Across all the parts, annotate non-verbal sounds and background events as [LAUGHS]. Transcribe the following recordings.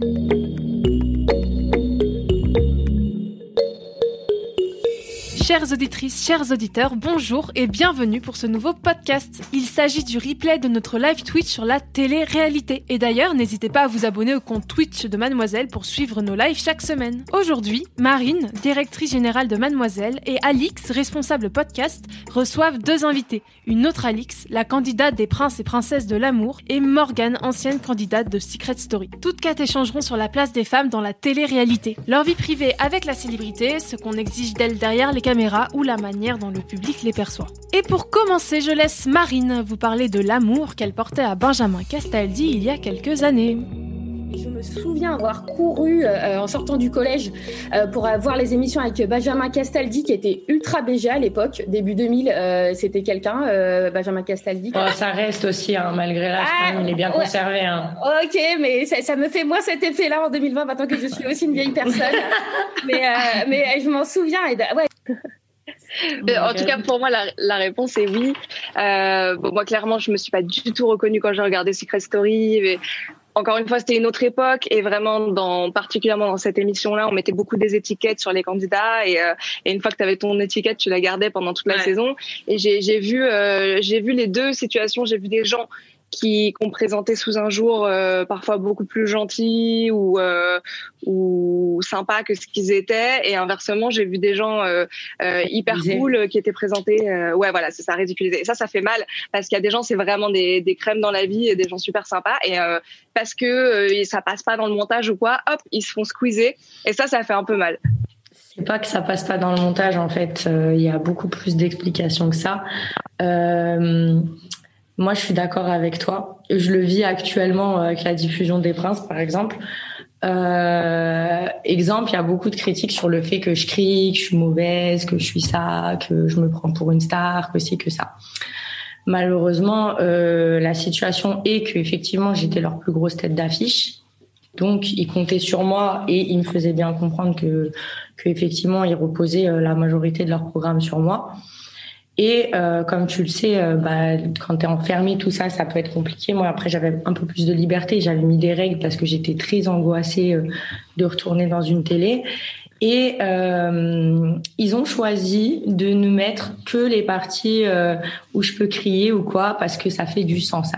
Thank you. Chères auditrices, chers auditeurs, bonjour et bienvenue pour ce nouveau podcast. Il s'agit du replay de notre live Twitch sur la télé-réalité. Et d'ailleurs, n'hésitez pas à vous abonner au compte Twitch de Mademoiselle pour suivre nos lives chaque semaine. Aujourd'hui, Marine, directrice générale de Mademoiselle, et Alix, responsable podcast, reçoivent deux invités. Une autre Alix, la candidate des princes et princesses de l'amour, et Morgane, ancienne candidate de Secret Story. Toutes quatre échangeront sur la place des femmes dans la télé-réalité. Leur vie privée avec la célébrité, ce qu'on exige d'elles derrière les caméras ou la manière dont le public les perçoit. Et pour commencer, je laisse Marine vous parler de l'amour qu'elle portait à Benjamin Castaldi il y a quelques années. Je me souviens avoir couru euh, en sortant du collège euh, pour voir les émissions avec Benjamin Castaldi qui était ultra BG à l'époque, début 2000. euh, C'était quelqu'un, euh, Benjamin Castaldi. Oh, ça reste aussi, hein, malgré l'âge, Ah, il est bien ouais. conservé. Hein. Ok, mais ça, ça me fait moi cet effet-là en 2020, maintenant que je suis aussi une vieille personne. [LAUGHS] mais, euh, mais je m'en souviens. Et da- ouais. [LAUGHS] En tout cas, pour moi, la, la réponse est oui. Euh, bon, moi, clairement, je me suis pas du tout reconnue quand j'ai regardé Secret Story. Mais encore une fois, c'était une autre époque et vraiment, dans, particulièrement dans cette émission-là, on mettait beaucoup des étiquettes sur les candidats et, euh, et une fois que tu avais ton étiquette, tu la gardais pendant toute la Ouais. saison. Et j'ai j'ai vu, euh, j'ai vu les deux situations. J'ai vu des gens qui qu'on présentait sous un jour euh, parfois beaucoup plus gentils ou euh, ou sympas que ce qu'ils étaient. Et inversement j'ai vu des gens euh, euh, hyper cool qui étaient présentés ouais voilà c'est ça ridiculisé et ça ça fait mal parce qu'il y a des gens c'est vraiment des, des crèmes dans la vie et des gens super sympas. Et parce que ça passe pas dans le montage ou quoi hop ils se font squeezer. Et ça ça fait un peu mal. C'est pas que ça passe pas dans le montage, en fait. Il y a beaucoup plus d'explications que ça. Euh, moi, je suis d'accord avec toi. Je le vis actuellement avec la diffusion des Princes, par exemple. Euh, exemple, il y a beaucoup de critiques sur le fait que je crie, que je suis mauvaise, que je suis ça, que je me prends pour une star, que c'est que ça. Malheureusement, euh, la situation est que effectivement j'étais leur plus grosse tête d'affiche. Donc, ils comptaient sur moi et ils me faisaient bien comprendre que, que effectivement, ils reposaient euh, la majorité de leur programme sur moi. Et euh, comme tu le sais, euh, bah, quand tu es enfermé, tout ça, ça peut être compliqué. Moi, après, j'avais un peu plus de liberté. J'avais mis des règles parce que j'étais très angoissée euh, de retourner dans une télé. Et euh, ils ont choisi de ne mettre que les parties où je peux crier ou quoi, parce que ça fait du sens.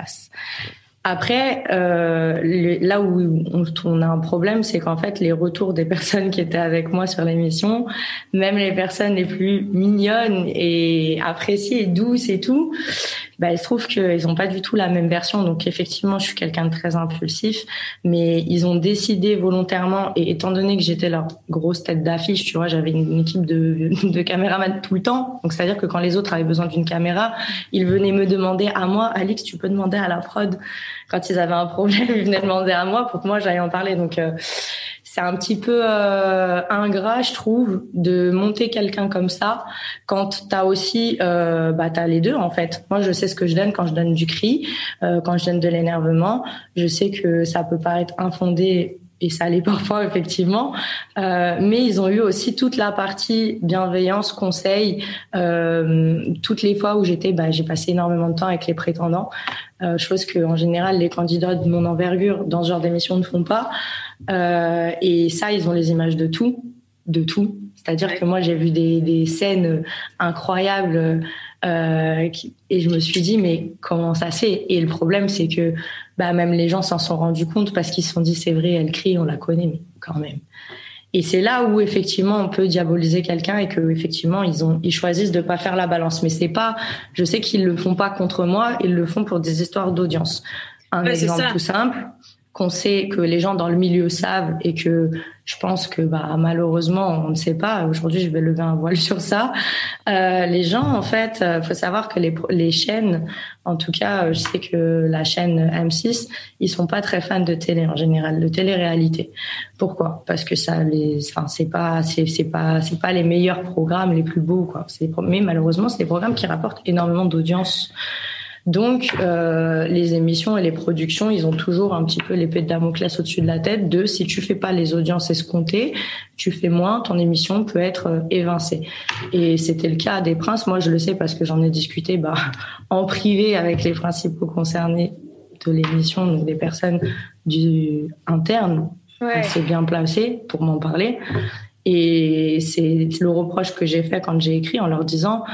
Après, euh, là où on, on a un problème, c'est qu'en fait, les retours des [LAUGHS] personnes qui étaient avec moi sur l'émission, même les personnes les plus mignonnes et appréciées, douces et tout, bah, il se trouve qu'ils n'ont pas du tout la même version. Donc effectivement, je suis quelqu'un de très impulsif, mais ils ont décidé volontairement, et étant donné que j'étais leur grosse tête d'affiche, tu vois, j'avais une, équipe de, de caméramans tout le temps. Donc c'est-à-dire que quand les autres avaient besoin d'une caméra, ils venaient me demander à moi, Alix, tu peux demander à la prod. Quand ils avaient un problème, [LAUGHS] ils venaient demander à moi pour que moi j'aille en parler. Donc euh, c'est un petit peu euh, ingrat, je trouve, de monter quelqu'un comme ça quand t'as aussi, euh, bah t'as les deux en fait. Moi, je sais ce que je donne quand je donne du cri, euh, quand je donne de l'énervement. Je sais que ça peut paraître infondé et ça l'est [LAUGHS] parfois effectivement, euh, mais ils ont eu aussi toute la partie bienveillance, conseil, euh, toutes les fois où j'étais, bah, j'ai passé énormément de temps avec les prétendants, euh, chose que en général les candidats de mon envergure dans ce genre d'émission ne font pas. Et ça, ils ont les images de tout, de tout. C'est-à-dire que moi, j'ai vu des, des scènes incroyables euh, et je me suis dit, mais comment ça se fait? Et le problème, c'est que bah, même les gens s'en sont rendus compte parce qu'ils se sont dit, c'est vrai, elle crie, on la connaît, mais quand même. Et c'est là où effectivement on peut diaboliser quelqu'un et que effectivement ils ont ils choisissent de pas faire la balance. Mais c'est pas, je sais qu'ils le font pas contre moi, ils le font pour des histoires d'audience. Un Ouais, c'est exemple tout simple. Qu'on sait que les gens dans le milieu savent et que je pense que bah malheureusement on ne sait pas. Aujourd'hui, je vais lever un voile sur ça. Euh, les gens, en fait, euh, faut savoir que les, les chaînes, en tout cas, euh, je sais que la chaîne M6, ils sont pas très fans de télé en général, de télé-réalité. Pourquoi? Parce que ça les, enfin c'est pas, c'est c'est pas, c'est pas les meilleurs programmes, les plus beaux quoi. Mais malheureusement, c'est des programmes qui rapportent énormément d'audience. Donc, euh, les émissions et les productions, ils ont toujours un petit peu l'épée de Damoclès au-dessus de la tête de si tu fais pas les audiences escomptées, tu fais moins, ton émission peut être euh, évincée. Et c'était le cas des princes. Moi, je le sais parce que j'en ai discuté bah, [LAUGHS] en privé avec les principaux concernés de l'émission, donc des personnes du interne ouais. assez bien placées pour m'en parler. Et c'est le reproche que j'ai fait quand j'ai écrit en leur disant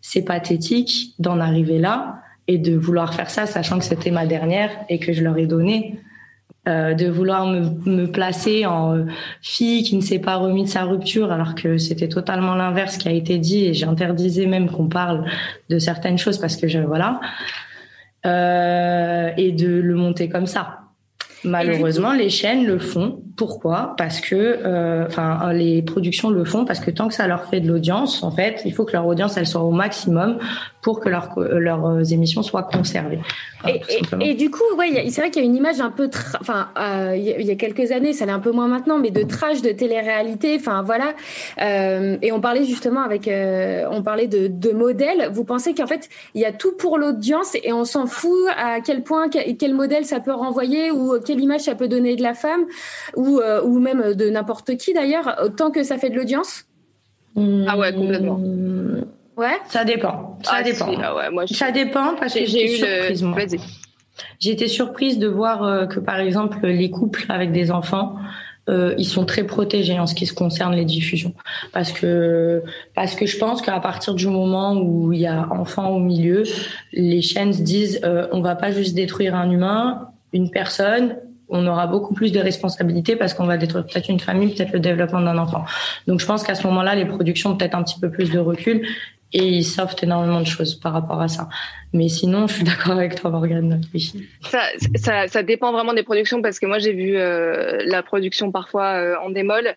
c'est pathétique d'en arriver là et de vouloir faire ça, sachant que c'était ma dernière et que je leur ai donné. Euh, de vouloir me, me, placer en euh, fille qui ne s'est pas remis de sa rupture alors que c'était totalement l'inverse qui a été dit et j'interdisais même qu'on parle de certaines choses parce que je voilà euh, et de le monter comme ça malheureusement les chaînes le font pourquoi? Parce que, euh, enfin, les productions le font parce que tant que ça leur fait de l'audience, en fait, il faut que leur audience elle soit au maximum pour que leur, leurs émissions soient conservées. et, et, du coup, ouais, c'est vrai qu'il y a une image un peu, enfin, euh, il y a quelques années, ça l'est un peu moins maintenant, mais de trash de télé-réalité, enfin voilà. Euh, et on parlait justement avec, euh, on parlait de, de modèles. Vous pensez qu'en fait, il y a tout pour l'audience et on s'en fout à quel point, quel, quel modèle ça peut renvoyer ou quelle image ça peut donner de la femme ou, euh, ou même de n'importe qui d'ailleurs, tant que ça fait de l'audience? Ah ouais, complètement. Ouais. Ça dépend. Ça Ah, dépend. si, ah ouais, moi, je- Ça dépend parce que J'ai eu surprise, le. moi. Vas-y. J'ai été surprise de voir euh, que par exemple les couples avec des enfants, euh, ils sont très protégés en ce qui se concerne les diffusions, parce que parce que je pense qu'à partir du moment où il y a enfants au milieu, les chaînes se disent euh, on va pas juste détruire un humain, une personne. On aura beaucoup plus de responsabilités parce qu'on va détruire peut-être une famille, peut-être le développement d'un enfant. Donc je pense qu'à ce moment-là, les productions ont peut-être un petit peu plus de recul et ils sauvent énormément de choses par rapport à ça. Mais sinon, je suis d'accord avec toi, Morgane. Ça, ça dépend vraiment des productions parce que moi j'ai vu euh, la production parfois euh, en démol.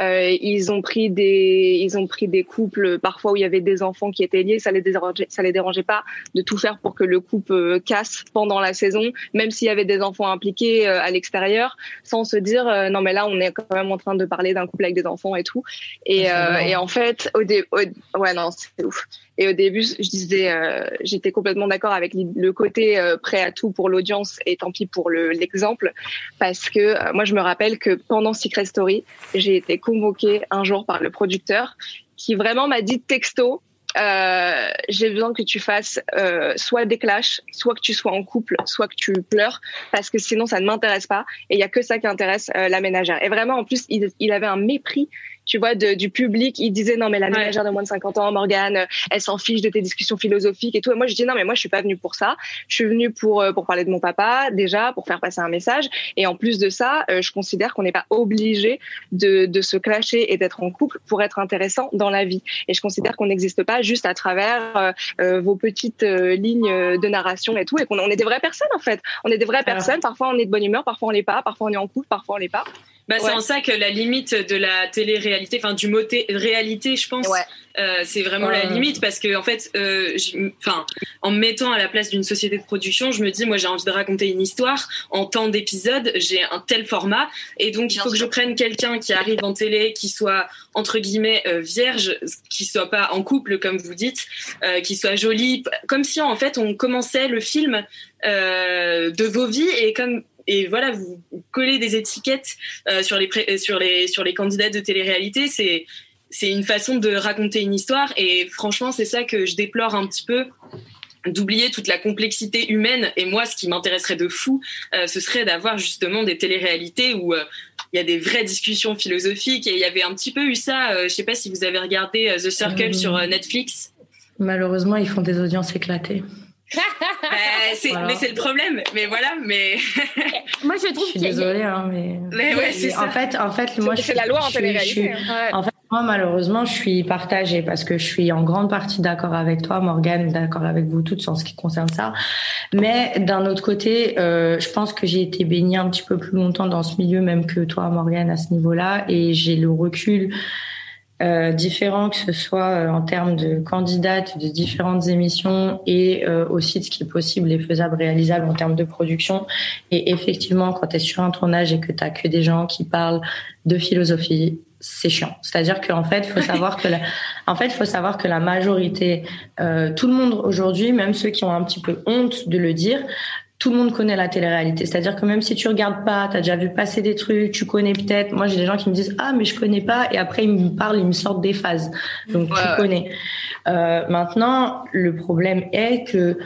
Euh, ils ont pris des, ils ont pris des couples parfois où il y avait des enfants qui étaient liés, ça les dérangeait, ça les dérangeait pas de tout faire pour que le couple euh, casse pendant la saison, même s'il y avait des enfants impliqués euh, à l'extérieur, sans se dire euh, non mais là on est quand même en train de parler d'un couple avec des enfants et tout. Et, Ah, euh, et en fait au, dé, au- ouais non c'est ouf. Et au début, je disais, euh, j'étais complètement d'accord avec le côté euh, prêt à tout pour l'audience et tant pis pour le- l'exemple, parce que euh, moi, je me rappelle que pendant Secret Story, j'ai été convoquée un jour par le producteur qui vraiment m'a dit texto. Euh, j'ai besoin que tu fasses euh, soit des clashs, soit que tu sois en couple, soit que tu pleures, parce que sinon ça ne m'intéresse pas. Et il y a que ça qui intéresse euh, la ménagère. Et vraiment, en plus, il avait un mépris tu vois, de, du public. Il disait non mais la ménagère de moins de 50 ans, Morgane, euh, elle s'en fiche de tes discussions philosophiques et tout. Et moi je dis non mais moi je suis pas venue pour ça. Je suis venue pour euh, pour parler de mon papa déjà, pour faire passer un message. Et en plus de ça, euh, je considère qu'on n'est pas obligé de, de se clasher et d'être en couple pour être intéressant dans la vie. Et je considère qu'on n'existe pas juste à travers euh, vos petites euh, lignes de narration et tout, et qu'on on est des vraies personnes en fait. On est des vraies personnes. Parfois on est de bonne humeur, parfois on l'est pas, parfois on est en couple, parfois on l'est pas. Bah, c'est Ouais. en ça que la limite de la télé-réalité, enfin du mot té- réalité, je pense, Ouais. euh, c'est vraiment Ouais. la limite parce que en fait, euh, enfin, en me mettant à la place d'une société de production, je me dis, moi, j'ai envie de raconter une histoire en temps d'épisode, j'ai un tel format, et donc il faut que je prenne quelqu'un qui arrive en télé, qui soit entre guillemets euh, vierge, qui soit pas en couple comme vous dites, euh, qui soit joli, p- comme si en fait on commençait le film euh, de vos vies et comme et voilà, vous collez des étiquettes euh, sur les pré- euh, sur les sur les candidats de télé-réalité, c'est c'est une façon de raconter une histoire et franchement, c'est ça que je déplore un petit peu d'oublier toute la complexité humaine. Et moi ce qui m'intéresserait de fou euh, ce serait d'avoir justement des téléréalités où euh, il y a des vraies discussions philosophiques. Et il y avait un petit peu eu ça euh, je sais pas si vous avez regardé The Circle sur Netflix. Malheureusement, ils font des audiences éclatées. C'est- Voilà. mais c'est le problème mais voilà mais [LAUGHS] Moi, je trouve Je suis qu'il y a- désolée, hein, mais. mais ouais c'est ça en fait, en fait, moi, je c'est la loi en télé-réalité. hein. Ouais. En fait, Moi, malheureusement, je suis partagée parce que je suis en grande partie d'accord avec toi, Morgane, d'accord avec vous toutes en ce qui concerne ça. Mais d'un autre côté, euh, je pense que j'ai été baignée un petit peu plus longtemps dans ce milieu, même que toi, Morgane, à ce niveau-là, et j'ai le recul euh, différent, que ce soit euh, en termes de candidates de différentes émissions et euh, aussi de ce qui est possible et faisable, réalisable en termes de production. Et effectivement, quand tu es sur un tournage et que tu que des gens qui parlent de philosophie, c'est chiant. C'est-à-dire qu'en fait, faut savoir que la, en fait, faut savoir que la majorité, euh, tout le monde aujourd'hui, même ceux qui ont un petit peu honte de le dire, tout le monde connaît la télé-réalité. C'est-à-dire que même si tu regardes pas, tu as déjà vu passer des trucs, tu connais peut-être. Moi, j'ai des gens qui me disent ah mais je connais pas et après ils me parlent, ils me sortent des phases. Donc tu connais. Euh, maintenant, le problème est que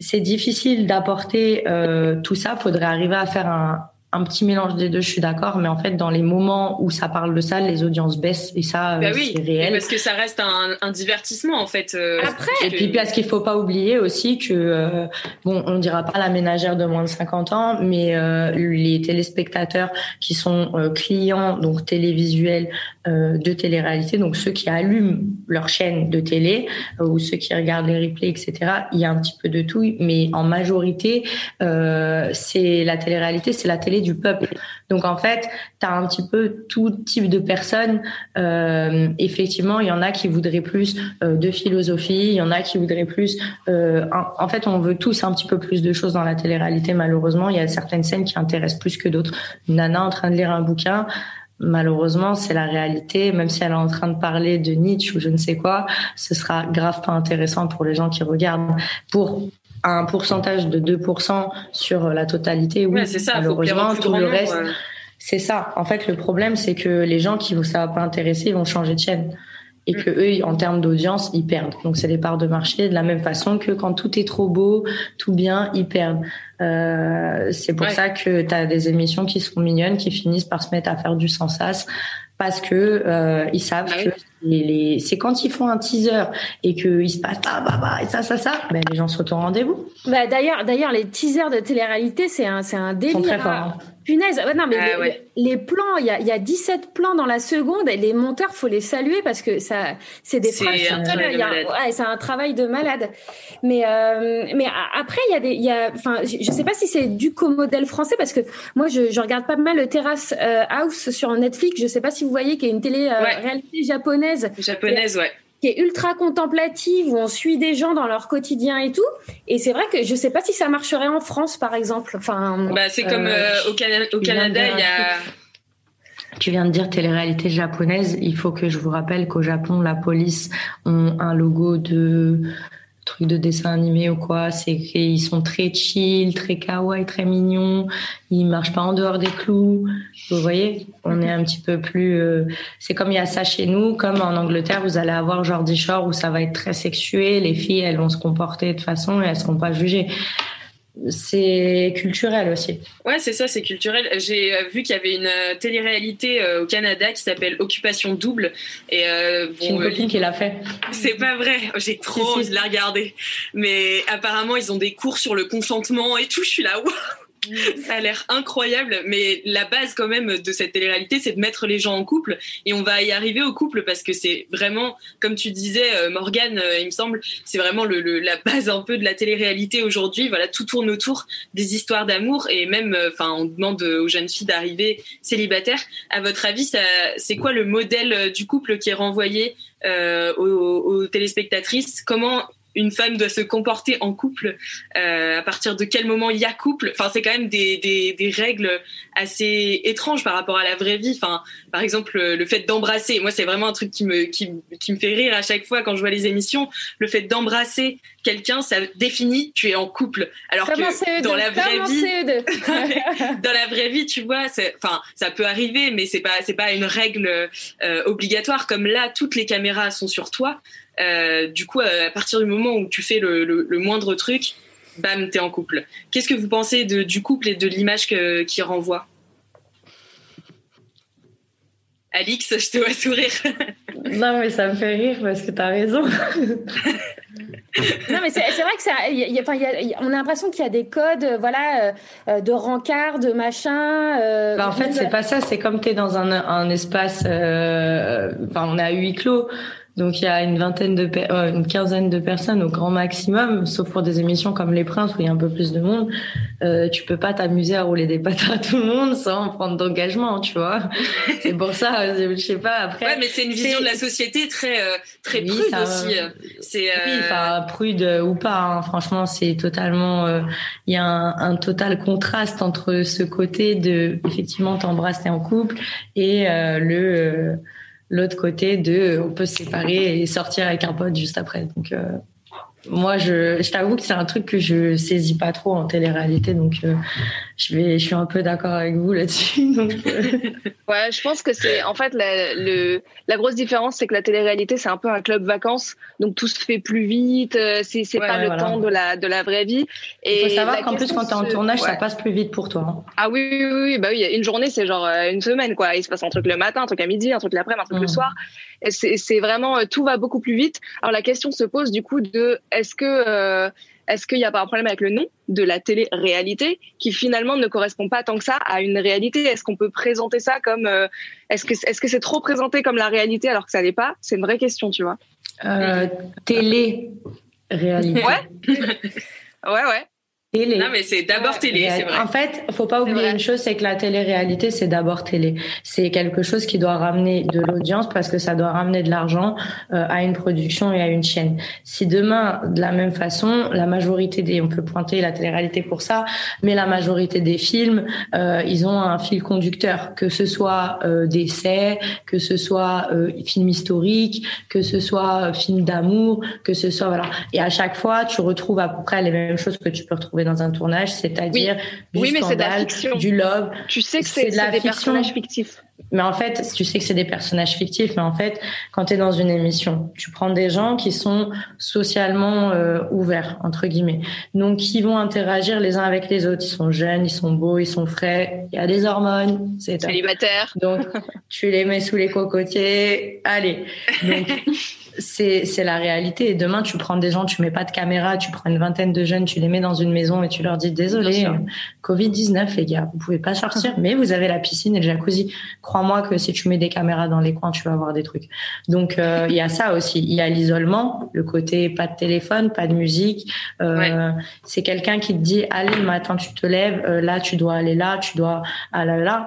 c'est difficile d'apporter euh, tout ça. Faudrait arriver à faire un, un petit mélange des deux, je suis d'accord, mais en fait, dans les moments où ça parle de ça, les audiences baissent et ça, bah euh, oui, c'est réel. Parce que ça reste un, un divertissement en fait. euh, Après, et puis parce qu'il faut pas oublier aussi que euh, bon, on dira pas la ménagère de moins de 50 ans, mais euh, les téléspectateurs qui sont euh, clients donc télévisuels euh, de télé-réalité, donc ceux qui allument leur chaîne de télé euh, ou ceux qui regardent les replays, etc. Il y a un petit peu de tout, mais en majorité, euh, c'est la télé-réalité, c'est la télé du peuple. Donc en fait, tu as un petit peu tout type de personnes. Euh, effectivement, il y en a qui voudraient plus euh, de philosophie, il y en a qui voudraient plus. euh, en, fait, on veut tous un petit peu plus de choses dans la télé-réalité. Malheureusement, il y a certaines scènes qui intéressent plus que d'autres. Nana en train de lire un bouquin. Malheureusement, c'est la réalité. Même si elle est en train de parler de Nietzsche ou je ne sais quoi, ce sera grave pas intéressant pour les gens qui regardent. Pour un pourcentage de 2% sur la totalité, oui. Ouais, c'est ça. Malheureusement, tout le reste, c'est ça. En fait, le problème, c'est que les gens qui ça va pas intéresser, ils vont changer de chaîne. Et que eux, en termes d'audience, ils perdent. Donc, c'est des parts de marché de la même façon que quand tout est trop beau, tout bien, ils perdent. Euh, c'est pour Ouais. ça que tu as des émissions qui sont mignonnes, qui finissent par se mettre à faire du sans sas parce que euh, ils savent Ah oui. que les, les- c'est quand ils font un teaser et qu'il se passe bah bah bah et ça ça ça, ben les gens sont au rendez-vous. Bah, d'ailleurs, d'ailleurs, les teasers de télé-réalité, c'est un, c'est un Ils délire. sont très forts. hein. Punaise, ouais, non mais Ah les, ouais. les plans, il y a, il y a 17 plans dans la seconde et les monteurs, faut les saluer parce que ça, c'est des C'est phrases un travail de a- ouais, c'est un travail de malade. Mais euh, mais après, il y a des, il y a, enfin, je je sais pas si c'est du co-modèle français parce que moi, je, je regarde pas mal le Terrace euh, House sur Netflix. Je sais pas si vous voyez qu'il y a une télé euh, réalité japonaise Japonaise, ouais. Qui est ultra contemplative où on suit des gens dans leur quotidien et tout. Et c'est vrai que je sais pas si ça marcherait en France, par exemple. Enfin, Bah, c'est comme Euh, euh, au, Cana- Canada, il y a. Tu viens de dire télé-réalité japonaise. Il faut que je vous rappelle qu'au Japon, la police ont un logo de truc de dessin animé ou quoi. C'est qu'ils sont très chill, très kawaii, très mignons. Ils marchent pas en dehors des clous. Vous voyez, on est un petit peu plus. euh, C'est comme il y a ça chez nous, comme en Angleterre, vous allez avoir Jordi Shore où ça va être très sexué. Les filles, elles vont se comporter de façon et elles seront pas jugées. C'est culturel aussi. Ouais, c'est ça, c'est culturel. J'ai euh, vu qu'il y avait une euh, télé-réalité euh, au Canada qui s'appelle Occupation Double. Et euh, bon, une euh, copine qui l'a fait. c'est pas vrai. J'ai trop envie de la regarder. Mais apparemment, ils ont des cours sur le consentement et tout. Je suis là, ça a l'air incroyable, mais la base quand même de cette télé-réalité, c'est de mettre les gens en couple, et on va y arriver au couple parce que c'est vraiment, comme tu disais, euh, Morgane, euh, il me semble, c'est vraiment la base un peu de la télé-réalité aujourd'hui. Voilà, tout tourne autour des histoires d'amour, et même, euh, enfin, on demande aux jeunes filles d'arriver célibataires. À votre avis, c'est quoi le modèle du couple qui est renvoyé aux, aux téléspectatrices? Comment une femme doit se comporter en couple, euh, à partir de quel moment il y a couple. Enfin, c'est quand même des, des, des règles assez étranges par rapport à la vraie vie. Enfin, par exemple, le fait d'embrasser. Moi, c'est vraiment un truc qui me, qui, qui me fait rire à chaque fois quand je vois les émissions. Le fait d'embrasser quelqu'un, ça définit tu es en couple. Alors que CE2, dans la vraie vie, CE2. [LAUGHS] dans la vraie vie, tu vois, enfin, ça peut arriver, mais c'est pas, c'est pas une règle euh, obligatoire. Comme là, toutes les caméras sont sur toi. Euh, du coup, euh, à partir du moment où tu fais le, le, le moindre truc, bam, t'es en couple. Qu'est-ce que vous pensez de, du couple et de l'image qu'il renvoie Alix, je te vois sourire. [LAUGHS] non, mais ça me fait rire parce que tu as raison. [LAUGHS] non, mais c'est vrai que ça, on a l'impression qu'il y a des codes, euh, voilà, euh, de rencard, de machin. Euh, bah, en fait, c'est pas ça. C'est comme tu es dans un, un espace. Enfin, on a huis clos. Donc il y a une vingtaine de euh, une quinzaine de personnes au grand maximum, sauf pour des émissions comme Les Princes où il y a un peu plus de monde. Euh, tu peux pas t'amuser à rouler des patates à tout le monde sans prendre d'engagement, tu vois. c'est pour ça, euh, je sais pas. Après, ouais, mais c'est une vision de la société très euh, très prude aussi. C'est oui, enfin prude ou pas. Hein. Franchement, c'est totalement. Il y a un, un, total contraste entre ce côté de effectivement t'embrasses t'es en couple et le l'autre côté de on peut se séparer et sortir avec un pote juste après. Donc euh, moi, je, je t'avoue que c'est un truc que je saisis pas trop en télé-réalité, donc euh, je vais, je suis un peu d'accord avec vous là-dessus. [LAUGHS] Donc, euh. [LAUGHS] ouais, je pense que c'est en fait la, le, la grosse différence, c'est que la télé-réalité c'est un peu un club vacances, donc tout se fait plus vite, euh, c'est c'est pas le temps de la de la vraie vie. Et il faut savoir qu'en plus quand t'es en tournage, ça passe plus vite pour toi. Hein. Ah oui, oui, oui, bah oui, une journée c'est genre une semaine quoi. Il se passe un truc le matin, un truc à midi, un truc l'après-midi, un truc le mmh. soir. C'est vraiment tout va beaucoup plus vite. Alors la question se pose du coup de est-ce que euh, est-ce qu'il n'y a pas un problème avec le nom de la télé-réalité qui finalement ne correspond pas tant que ça à une réalité? Est-ce qu'on peut présenter ça comme euh, est-ce que est-ce que c'est trop présenté comme la réalité alors que ça n'est pas? C'est une vraie question, tu vois. Euh, télé-réalité. Ouais. [LAUGHS] ouais, ouais. Non, mais c'est d'abord télé, c'est vrai. En fait, faut pas oublier une chose, c'est que la télé-réalité, c'est d'abord télé. C'est quelque chose qui doit ramener de l'audience parce que ça doit ramener de l'argent euh, à une production et à une chaîne. Si demain, de la même façon, la majorité des, on peut pointer la télé-réalité pour ça, mais la majorité des films, euh, ils ont un fil conducteur, que ce soit euh, des essais, que ce soit euh, film historique, que ce soit film d'amour, que ce soit voilà. Et à chaque fois, tu retrouves à peu près les mêmes choses que tu peux retrouver dans un tournage, c'est-à-dire du mais scandale, du love. Tu sais que c'est des personnages fictifs. Mais en fait, tu sais que c'est des personnages fictifs, mais en fait, quand tu es dans une émission, tu prends des gens qui sont socialement euh, ouverts, entre guillemets. Donc, qui vont interagir les uns avec les autres. Ils sont jeunes, ils sont beaux, ils sont frais, il y a des hormones. C'est célibataire. Donc, tu les mets sous les cocotiers. Allez. Donc, c'est la réalité. Et demain, tu prends des gens, tu mets pas de caméra, tu prends une vingtaine de jeunes, tu les mets dans une maison et tu leur dis désolé, Covid 19 les gars, vous pouvez pas sortir, [LAUGHS] mais vous avez la piscine et le jacuzzi. Crois-moi que si tu mets des caméras dans les coins, tu vas avoir des trucs. Donc euh, [LAUGHS] il y a ça aussi. Il y a l'isolement, le côté pas de téléphone, pas de musique. Euh, C'est quelqu'un qui te dit allez, matin tu te lèves, euh, là tu dois aller là, tu dois ah là là.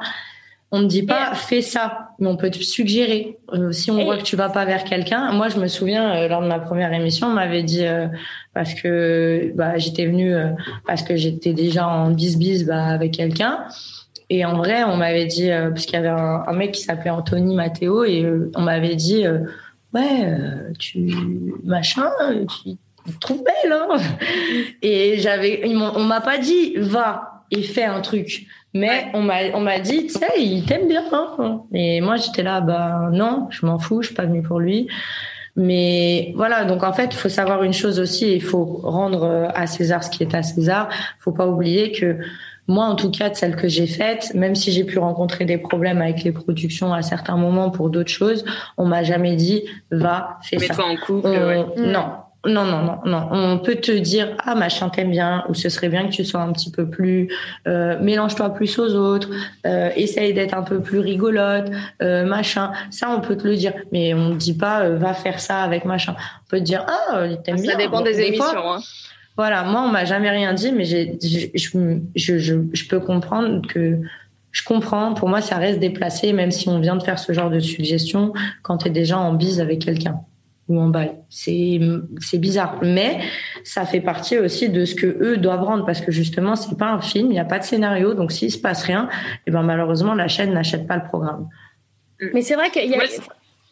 On ne dit pas fais ça, mais on peut te suggérer. Euh, si on voit que tu vas pas vers quelqu'un, moi je me souviens euh, lors de ma première émission, on m'avait dit euh, parce que bah, j'étais venue parce que j'étais déjà en bis bis bah, avec quelqu'un. Et en vrai, on m'avait dit parce qu'il y avait un, mec qui s'appelait Anthony Matteo et on m'avait dit ouais tu machin tu te trouves belle hein [LAUGHS] et j'avais on m'a pas dit va et fais un truc mais on m'a on m'a dit, tu sais, il t'aime bien. Hein et moi, j'étais là, bah non, je m'en fous, je suis pas venue pour lui. Mais voilà, donc en fait, il faut savoir une chose aussi, il faut rendre euh, à César ce qui est à César. Faut pas oublier que moi, en tout cas, de celle que j'ai faite, même si j'ai pu rencontrer des problèmes avec les productions à certains moments pour d'autres choses, on m'a jamais dit va fais ça. Mets-toi en couple. ouais. Non, non, non, non, non. On peut te dire ah machin t'aime bien ou ce serait bien que tu sois un petit peu plus euh, mélange-toi plus aux autres, euh, essaye d'être un peu plus rigolote, euh, machin. Ça on peut te le dire, mais on ne dit pas va faire ça avec machin. On peut te dire ah t'aimes bien. Ça dépend des, émissions. hein. Voilà, moi on m'a jamais rien dit, mais j'ai, je, je, je, je peux comprendre que je comprends. Pour moi ça reste déplacé, même si on vient de faire ce genre de suggestion quand tu es déjà en bise avec quelqu'un ou en bail. C'est c'est bizarre, mais ça fait partie aussi de ce que eux doivent rendre parce que justement c'est pas un film, il n'y a pas de scénario, donc s'il se passe rien, et eh ben malheureusement la chaîne n'achète pas le programme. Mais c'est vrai qu'il y a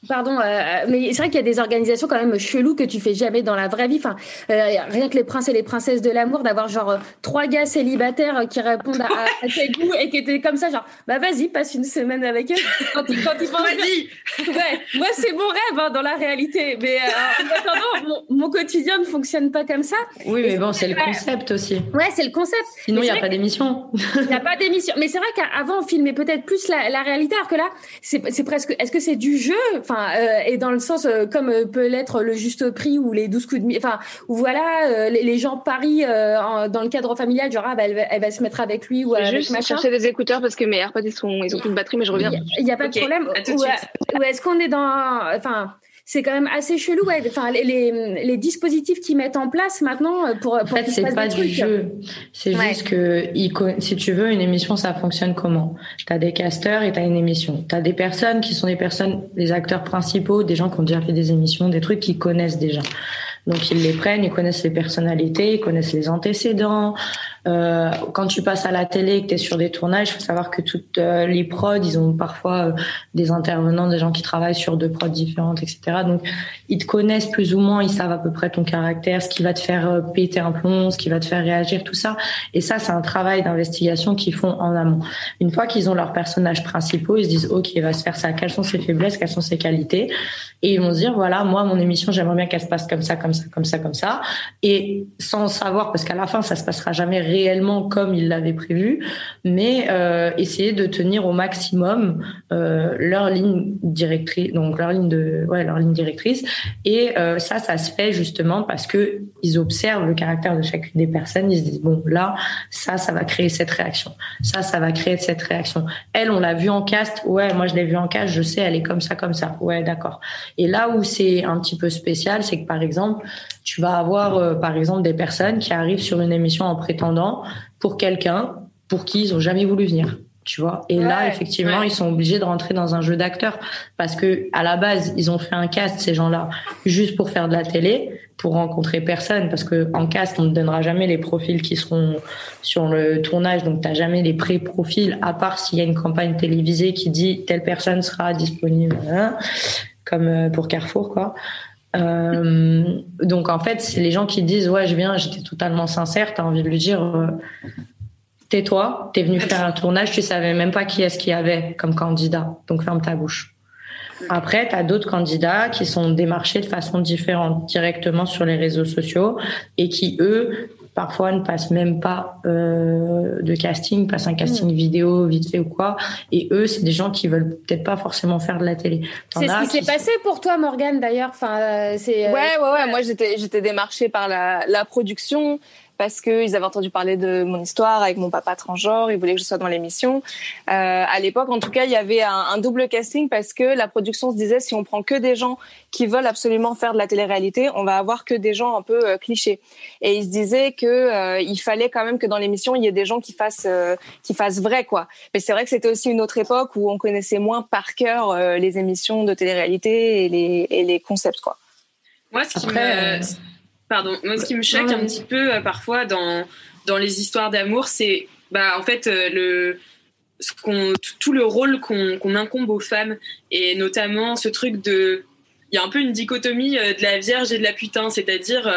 Pardon, euh, mais c'est vrai qu'il y a des organisations quand même cheloues que tu fais jamais dans la vraie vie. Enfin, euh, rien que les princes et les princesses de l'amour, d'avoir genre euh, trois gars célibataires qui répondent à, à, [LAUGHS] tes goûts et qui étaient comme ça, genre, bah vas-y, passe une semaine avec eux. Quand ils, quand ils vas-y. Ouais, moi c'est mon rêve hein, dans la réalité, mais en attendant, mon, quotidien ne fonctionne pas comme ça. Oui, mais bon, c'est le concept aussi. Ouais, c'est le concept. Sinon, il n'y a pas d'émission. Il n'y a pas d'émission. Mais c'est vrai qu'avant, on filmait peut-être plus la, la réalité, alors que là, c'est presque. Est-ce que c'est du jeu? Enfin, euh, et dans le sens euh, comme euh, peut l'être le juste prix ou les 12 coups de enfin où voilà les, gens parient dans le cadre familial genre ah, bah, elle, va, se mettre avec lui ou avec juste machin. chercher des écouteurs parce que mes AirPods ils sont ils ont plus de batterie mais je reviens. Il n'y a, pas de problème. Ou, est-ce qu'on est dans enfin c'est quand même assez chelou. Ouais. Enfin, les, les, dispositifs qu'ils mettent en place maintenant pour. En fait, c'est pas du jeu. C'est juste que si tu veux une émission, ça fonctionne comment? T'as des casteurs et t'as une émission. T'as des personnes qui sont des personnes, des acteurs principaux, des gens qui ont déjà fait des émissions, des trucs qu'ils connaissent déjà. Donc ils les prennent, ils connaissent les personnalités, ils connaissent les antécédents. Euh, quand tu passes à la télé, que tu es sur des tournages, il faut savoir que toutes euh, les prods, ils ont parfois euh, des intervenants, des gens qui travaillent sur deux prods différentes, etc. Donc ils te connaissent plus ou moins, ils savent à peu près ton caractère, ce qui va te faire euh, péter un plomb, ce qui va te faire réagir, tout ça. Et ça, c'est un travail d'investigation qu'ils font en amont. Une fois qu'ils ont leurs personnages principaux, ils se disent, OK, il va se faire ça. Quelles sont ses faiblesses, quelles sont ses qualités? Et ils vont se dire, voilà, moi, mon émission, j'aimerais bien qu'elle se passe comme ça, comme ça, comme ça, comme ça. Et sans savoir, parce qu'à la fin, ça se passera jamais réellement comme il l'avait prévu, mais euh, essayer de tenir au maximum euh, leur ligne directrice, donc leur ligne de, ouais, leur ligne directrice. Et euh, ça, ça se fait justement parce que ils observent le caractère de chacune des personnes. Ils se disent bon, là, ça, ça va créer cette réaction. Ça, ça va créer cette réaction. Elle, on l'a vu en cast. Ouais, moi, je l'ai vu en cast. Je sais, elle est comme ça, comme ça. Ouais, d'accord. Et là où c'est un petit peu spécial, c'est que par exemple, tu vas avoir, euh, par exemple, des personnes qui arrivent sur une émission en prétendant pour quelqu'un pour qui ils ont jamais voulu venir. Tu vois. Et là, effectivement, ils sont obligés de rentrer dans un jeu d'acteurs parce que à la base, ils ont fait un cast ces gens-là juste pour faire de la télé, pour rencontrer personne parce que en cast, on ne donnera jamais les profils qui seront sur le tournage, donc t'as jamais les pré-profils à part s'il y a une campagne télévisée qui dit telle personne sera disponible, hein, comme euh, pour Carrefour, quoi. Euh, donc en fait, c'est les gens qui disent ouais, je viens, j'étais totalement sincère. T'as envie de lui dire euh, tais-toi, t'es venu faire un tournage, tu savais même pas qui est-ce qu'il y avait comme candidat, donc ferme ta bouche. Après, tu as d'autres candidats qui sont démarchés de façon différente, directement sur les réseaux sociaux, et qui, eux, parfois ne passent même pas euh, de casting, passent un casting mm. vidéo vite fait ou quoi. Et eux, c'est des gens qui veulent peut-être pas forcément faire de la télé. C'est ce qui s'est passé pour toi, Morgane, d'ailleurs. Enfin, euh, c'est. Euh, ouais, ouais, ouais. Moi, j'étais, j'étais démarchée par la, la production parce qu'ils avaient entendu parler de mon histoire avec mon papa transgenre, ils voulaient que je sois dans l'émission. Euh, à l'époque, en tout cas, il y avait un, un, double casting parce que la production se disait si on prend que des gens qui veulent absolument faire de la télé-réalité, on va avoir que des gens un peu euh, clichés. Et ils se disaient que euh, il fallait quand même que dans l'émission il y ait des gens qui fassent euh, qui fassent vrai quoi. Mais c'est vrai que c'était aussi une autre époque où on connaissait moins par cœur euh, les émissions de télé-réalité et les, et les concepts quoi. Moi, ce qui me Pardon. Moi, ce qui me choque un petit peu euh, parfois dans, dans les histoires d'amour, c'est bah, en fait euh, le, ce qu'on, tout le rôle qu'on, incombe aux femmes et notamment ce truc de. Il y a un peu une dichotomie euh, de la vierge et de la putain, c'est-à-dire.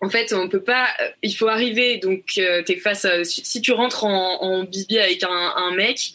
en fait, on peut pas. Il faut arriver. Donc, t'es face. si tu rentres en, en bibi avec un, un mec,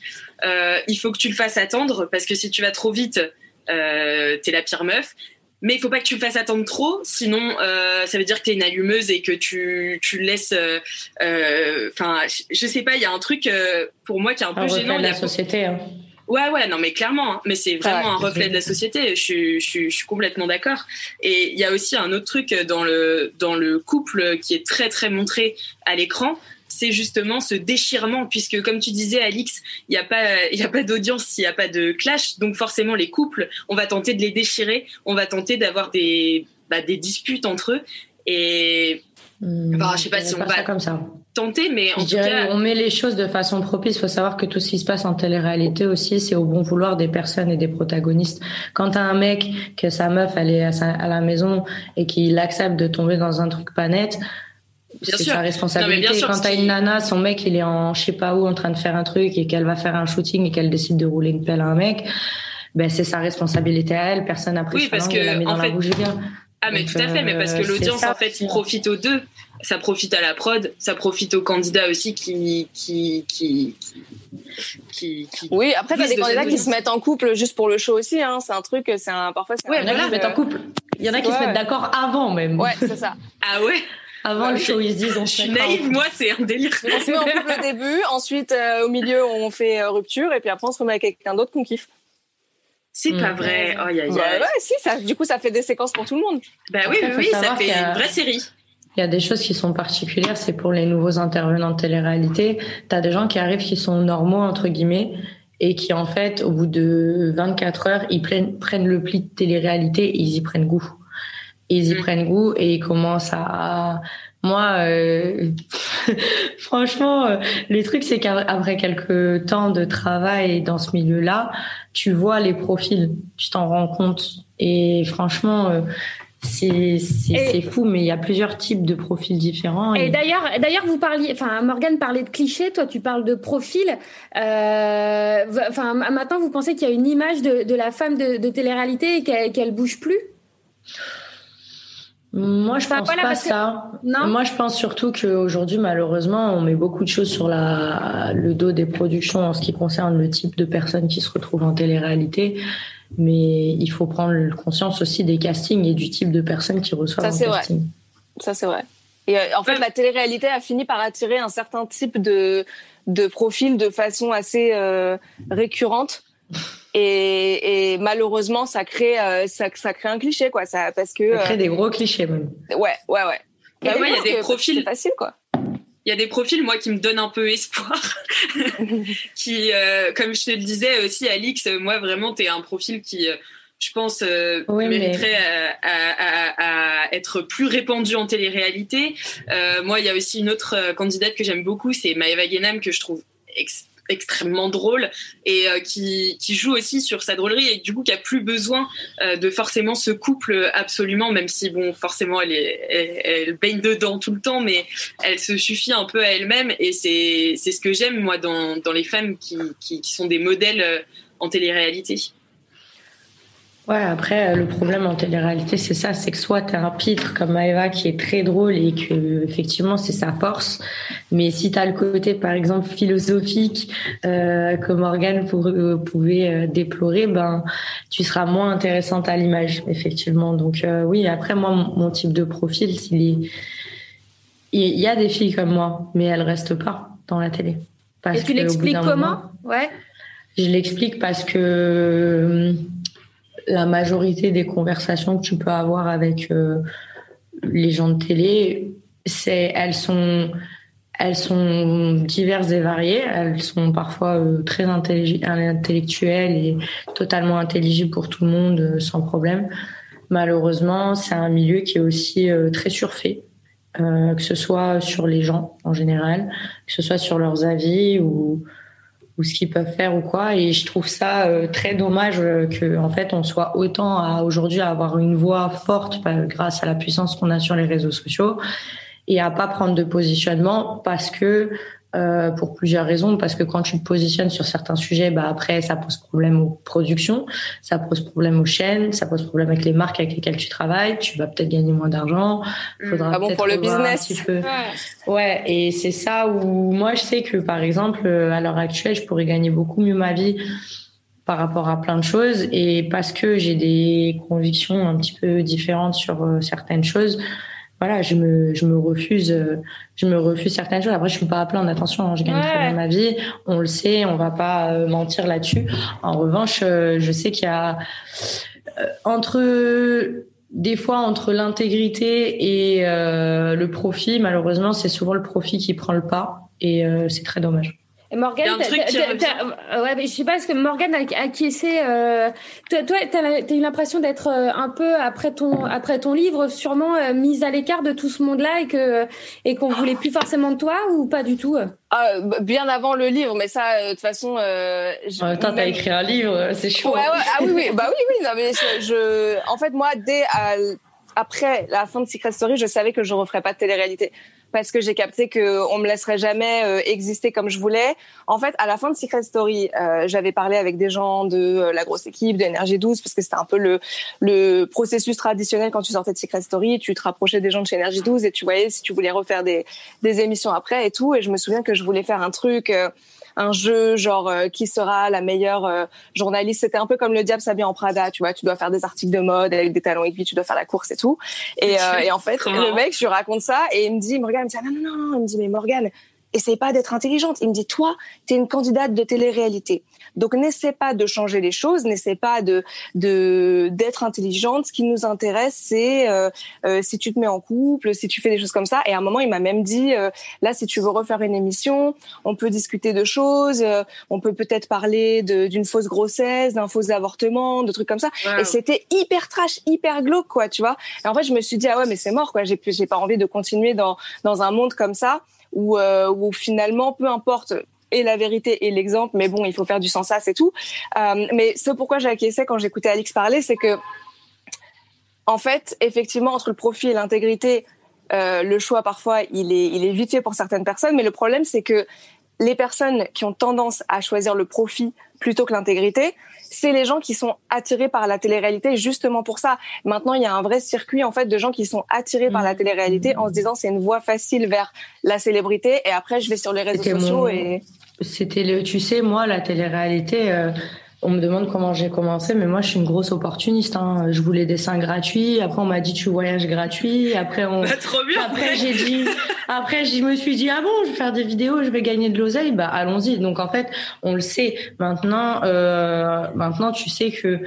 il faut que tu le fasses attendre parce que si tu vas trop vite, euh, t'es la pire meuf mais il faut pas que tu le fasses attendre trop, sinon euh, ça veut dire que tu es une allumeuse et que tu, tu laisses. Euh, euh, enfin, euh, je sais pas, il y a un truc euh, pour moi qui est un, un peu gênant. de la société. Hein. Ouais, ouais, non, mais clairement, hein, mais c'est vraiment un reflet de la société. Je, je, je, je suis complètement d'accord. Et il y a aussi un autre truc dans le dans le couple qui est très très montré à l'écran, c'est justement ce déchirement, puisque comme tu disais, Alix, il n'y a pas, il a pas d'audience s'il n'y a pas de clash, donc forcément les couples, on va tenter de les déchirer, on va tenter d'avoir des, bah, des disputes entre eux, et mmh, enfin, je sais pas si on va comme ça. tenter, mais en je dirais, on met les choses de façon propice. Il faut savoir que tout ce qui se passe en télé-réalité aussi, c'est au bon vouloir des personnes et des protagonistes. Quand t'as un mec que sa meuf elle est à, à la maison et qu'il accepte de tomber dans un truc pas net, c'est sa responsabilité. Quand t'as une nana, son mec, il est en je sais pas où en train de faire un truc et qu'elle va faire un shooting et qu'elle décide de rouler une pelle à un mec, ben c'est sa responsabilité à elle. Personne n'a pris oui, parce que, la met dans la bouche bien. Ah mais tout à fait, mais parce que l'audience en fait profite aux deux. Ça profite à la prod, ça profite aux candidats aussi qui qui qui qui, oui après t'as des candidats qui se mettent en couple juste pour le show aussi hein. C'est un truc c'est un parfois ouais, il y en a qui se mettent en couple. Il y en a qui se mettent d'accord avant même. Ouais c'est ça. Ah ouais? Avant le show, ils se disent on Je suis naïve, moi, c'est un délire. On se met en couple au début, ensuite euh, au milieu, on fait euh, rupture, et puis après, on se remet avec quelqu'un d'autre qu'on kiffe. C'est pas mm. vrai. Oh, y a, bah ouais, si, ça, du coup, ça fait des séquences pour tout le monde. Bah oui, oui, ça fait une vraie série. Il y a des choses qui sont particulières, c'est pour les nouveaux intervenants de télé-réalité. Tu as des gens qui arrivent qui sont normaux, entre guillemets, et qui, en fait, au bout de 24 heures, ils prennent, prennent le pli de télé-réalité et ils y prennent goût. Ils y mm. prennent goût et ils commencent à... Moi, euh... [LAUGHS] franchement, euh, le truc, c'est qu'après quelques temps de travail dans ce milieu-là, tu vois les profils, tu t'en rends compte. Et franchement, euh, c'est fou, mais il y a plusieurs types de profils différents. Et, d'ailleurs, d'ailleurs, vous parliez, enfin, Morgane parlait de clichés, toi, tu parles de profil. Euh, enfin, maintenant, vous pensez qu'il y a une image de, de la femme de, de télé-réalité et qu'elle ne bouge plus? Moi, je pense pas ça. Non Moi, je pense surtout qu'aujourd'hui, malheureusement, on met beaucoup de choses sur la, le dos des productions en ce qui concerne le type de personnes qui se retrouvent en télé-réalité mais il faut prendre conscience aussi des castings et du type de personnes qui reçoivent Ça, un casting. Vrai. Ça, c'est vrai. Et euh, en fait, la télé-réalité a fini par attirer un certain type de, de profil de façon assez euh, récurrente. Et, et, malheureusement, ça crée, euh, ça, ça, crée un cliché, quoi. Ça, parce que, ça crée des gros clichés, même. Ouais, ouais, ouais. Bah ouais, il y a des profils. C'est facile, quoi il y a des profils moi qui me donnent un peu espoir [LAUGHS] qui euh, comme je te le disais aussi Alix moi vraiment tu es un profil qui euh, je pense euh, mériterait à, être plus répandu en télé-réalité moi il y a aussi une autre candidate que j'aime beaucoup c'est Maëva Guénam que je trouve extrêmement drôle et euh, qui, qui, joue aussi sur sa drôlerie et du coup qui a plus besoin euh, de forcément ce couple absolument même si bon forcément elle baigne dedans tout le temps mais elle se suffit un peu à elle-même et c'est ce que j'aime moi dans, dans les femmes qui, qui, qui sont des modèles euh, en télé-réalité. Ouais, après, euh, le problème en télé-réalité, c'est ça, c'est que soit tu as un pitre comme Maeva qui est très drôle et que, effectivement, c'est sa force. Mais si tu as le côté, par exemple, philosophique, euh, que Morgane pour, euh, pouvait euh, déplorer, ben, tu seras moins intéressante à l'image, effectivement. Donc, oui, après, moi, mon, type de profil, il, il y a des filles comme moi, mais elles restent pas dans la télé. Parce et tu l'expliques comment Ouais. Je l'explique parce que la majorité des conversations que tu peux avoir avec euh, les gens de télé, c'est elles sont elles sont diverses et variées. Elles sont parfois euh, très intellectuelles et totalement intelligibles pour tout le monde euh, sans problème. Malheureusement, c'est un milieu qui est aussi très surfait, que ce soit sur les gens en général, que ce soit sur leurs avis ou ou ce qu'ils peuvent faire ou quoi. Et je trouve ça euh, très dommage euh, que en fait on soit autant à aujourd'hui à avoir une voix forte bah, grâce à la puissance qu'on a sur les réseaux sociaux et à pas prendre de positionnement parce que euh, pour plusieurs raisons. Parce que quand tu te positionnes sur certains sujets, bah après, ça pose problème aux productions, ça pose problème aux chaînes, ça pose problème avec les marques avec lesquelles tu travailles. Tu vas peut-être gagner moins d'argent. Mmh. Faudra ah bon pour le business. Un petit peu. Ouais. et c'est ça où moi je sais que par exemple à l'heure actuelle, je pourrais gagner beaucoup mieux ma vie par rapport à plein de choses et parce que j'ai des convictions un petit peu différentes sur euh, certaines choses voilà, je me, je me refuse, euh, je me refuse certaines choses. Après, je suis pas à plaindre. Attention, hein, je gagne très bien ma vie. On le sait, on va pas euh, mentir là-dessus. En revanche, euh, je sais qu'il y a entre des fois entre l'intégrité et le profit, malheureusement, c'est souvent le profit qui prend le pas et c'est très dommage. Morgane, ouais, je sais pas, est-ce que Morgane a acquiescé. Euh, toi, toi tu as, eu l'impression d'être euh, un peu après ton après ton livre, sûrement euh, mise à l'écart de tout ce monde-là et que et qu'on voulait plus forcément de toi ou pas du tout? Ah, bien avant le livre, mais ça, de toute façon. Euh, temps, t'as écrit un livre, c'est chaud. Ouais, ouais, ah oui, oui, bah oui, oui. Non, mais je, en fait, moi, dès après la fin de Secret Story, je savais que je referais pas de télé-réalité parce que j'ai capté que on me laisserait jamais euh, exister comme je voulais. En fait, à la fin de Secret Story, euh, j'avais parlé avec des gens de euh, la grosse équipe, de Énergie 12, parce que c'était un peu le, le processus traditionnel quand tu sortais de Secret Story. Tu te rapprochais des gens de chez Énergie 12 et tu voyais si tu voulais refaire des, des émissions après et tout. Et je me souviens que je voulais faire un truc un jeu genre euh, qui sera la meilleure euh, journaliste. C'était un peu comme le diable s'habille en Prada, tu vois. Tu dois faire des articles de mode avec des talons aiguilles, tu dois faire la course et tout. Et, euh, et en fait, le mec, je lui raconte ça et il me dit, Morgane, il me dit, non, non, non, il me dit, mais Morgane, essaye pas d'être intelligente. Il me dit, toi, tu es une candidate de télé-réalité. Donc, n'essaie pas de changer les choses, n'essaie pas de de d'être intelligente. Ce qui nous intéresse, c'est euh, euh, si tu te mets en couple, si tu fais des choses comme ça. Et à un moment, il m'a même dit, euh, là, si tu veux refaire une émission, on peut discuter de choses, on peut peut-être parler d'une fausse grossesse, d'un faux avortement, de trucs comme ça. Et c'était hyper trash, hyper glauque, quoi, tu vois. Et en fait, je me suis dit, ah ouais, mais c'est mort, quoi. J'ai j'ai pas envie de continuer dans dans un monde comme ça où, où finalement, peu importe et la vérité et l'exemple, mais bon, il faut faire du sens ça, c'est tout. Euh, mais ce pourquoi j'ai acquiescé quand j'écoutais Alix parler, c'est que, en fait, effectivement, entre le profit et l'intégrité, euh, le choix parfois, il est, il est vite fait pour certaines personnes, mais le problème, c'est que les personnes qui ont tendance à choisir le profit plutôt que l'intégrité, c'est les gens qui sont attirés par la télé-réalité justement pour ça. Maintenant, il y a un vrai circuit en fait de gens qui sont attirés par la mmh. télé-réalité en se disant c'est une voie facile vers la célébrité et après je vais sur les réseaux sociaux et c'était le, tu sais, moi, la télé-réalité, euh, on me demande comment j'ai commencé, mais moi, je suis une grosse opportuniste. Hein. Je voulais des seins gratuits. Après, on m'a dit tu voyages gratuit. Après, on. [LAUGHS] Bah, trop bien. Après, j'ai dit. Après, je me suis dit ah bon, je vais faire des vidéos, je vais gagner de l'oseille. Bah, allons-y. Donc, en fait, on le sait. Maintenant, euh, maintenant, tu sais que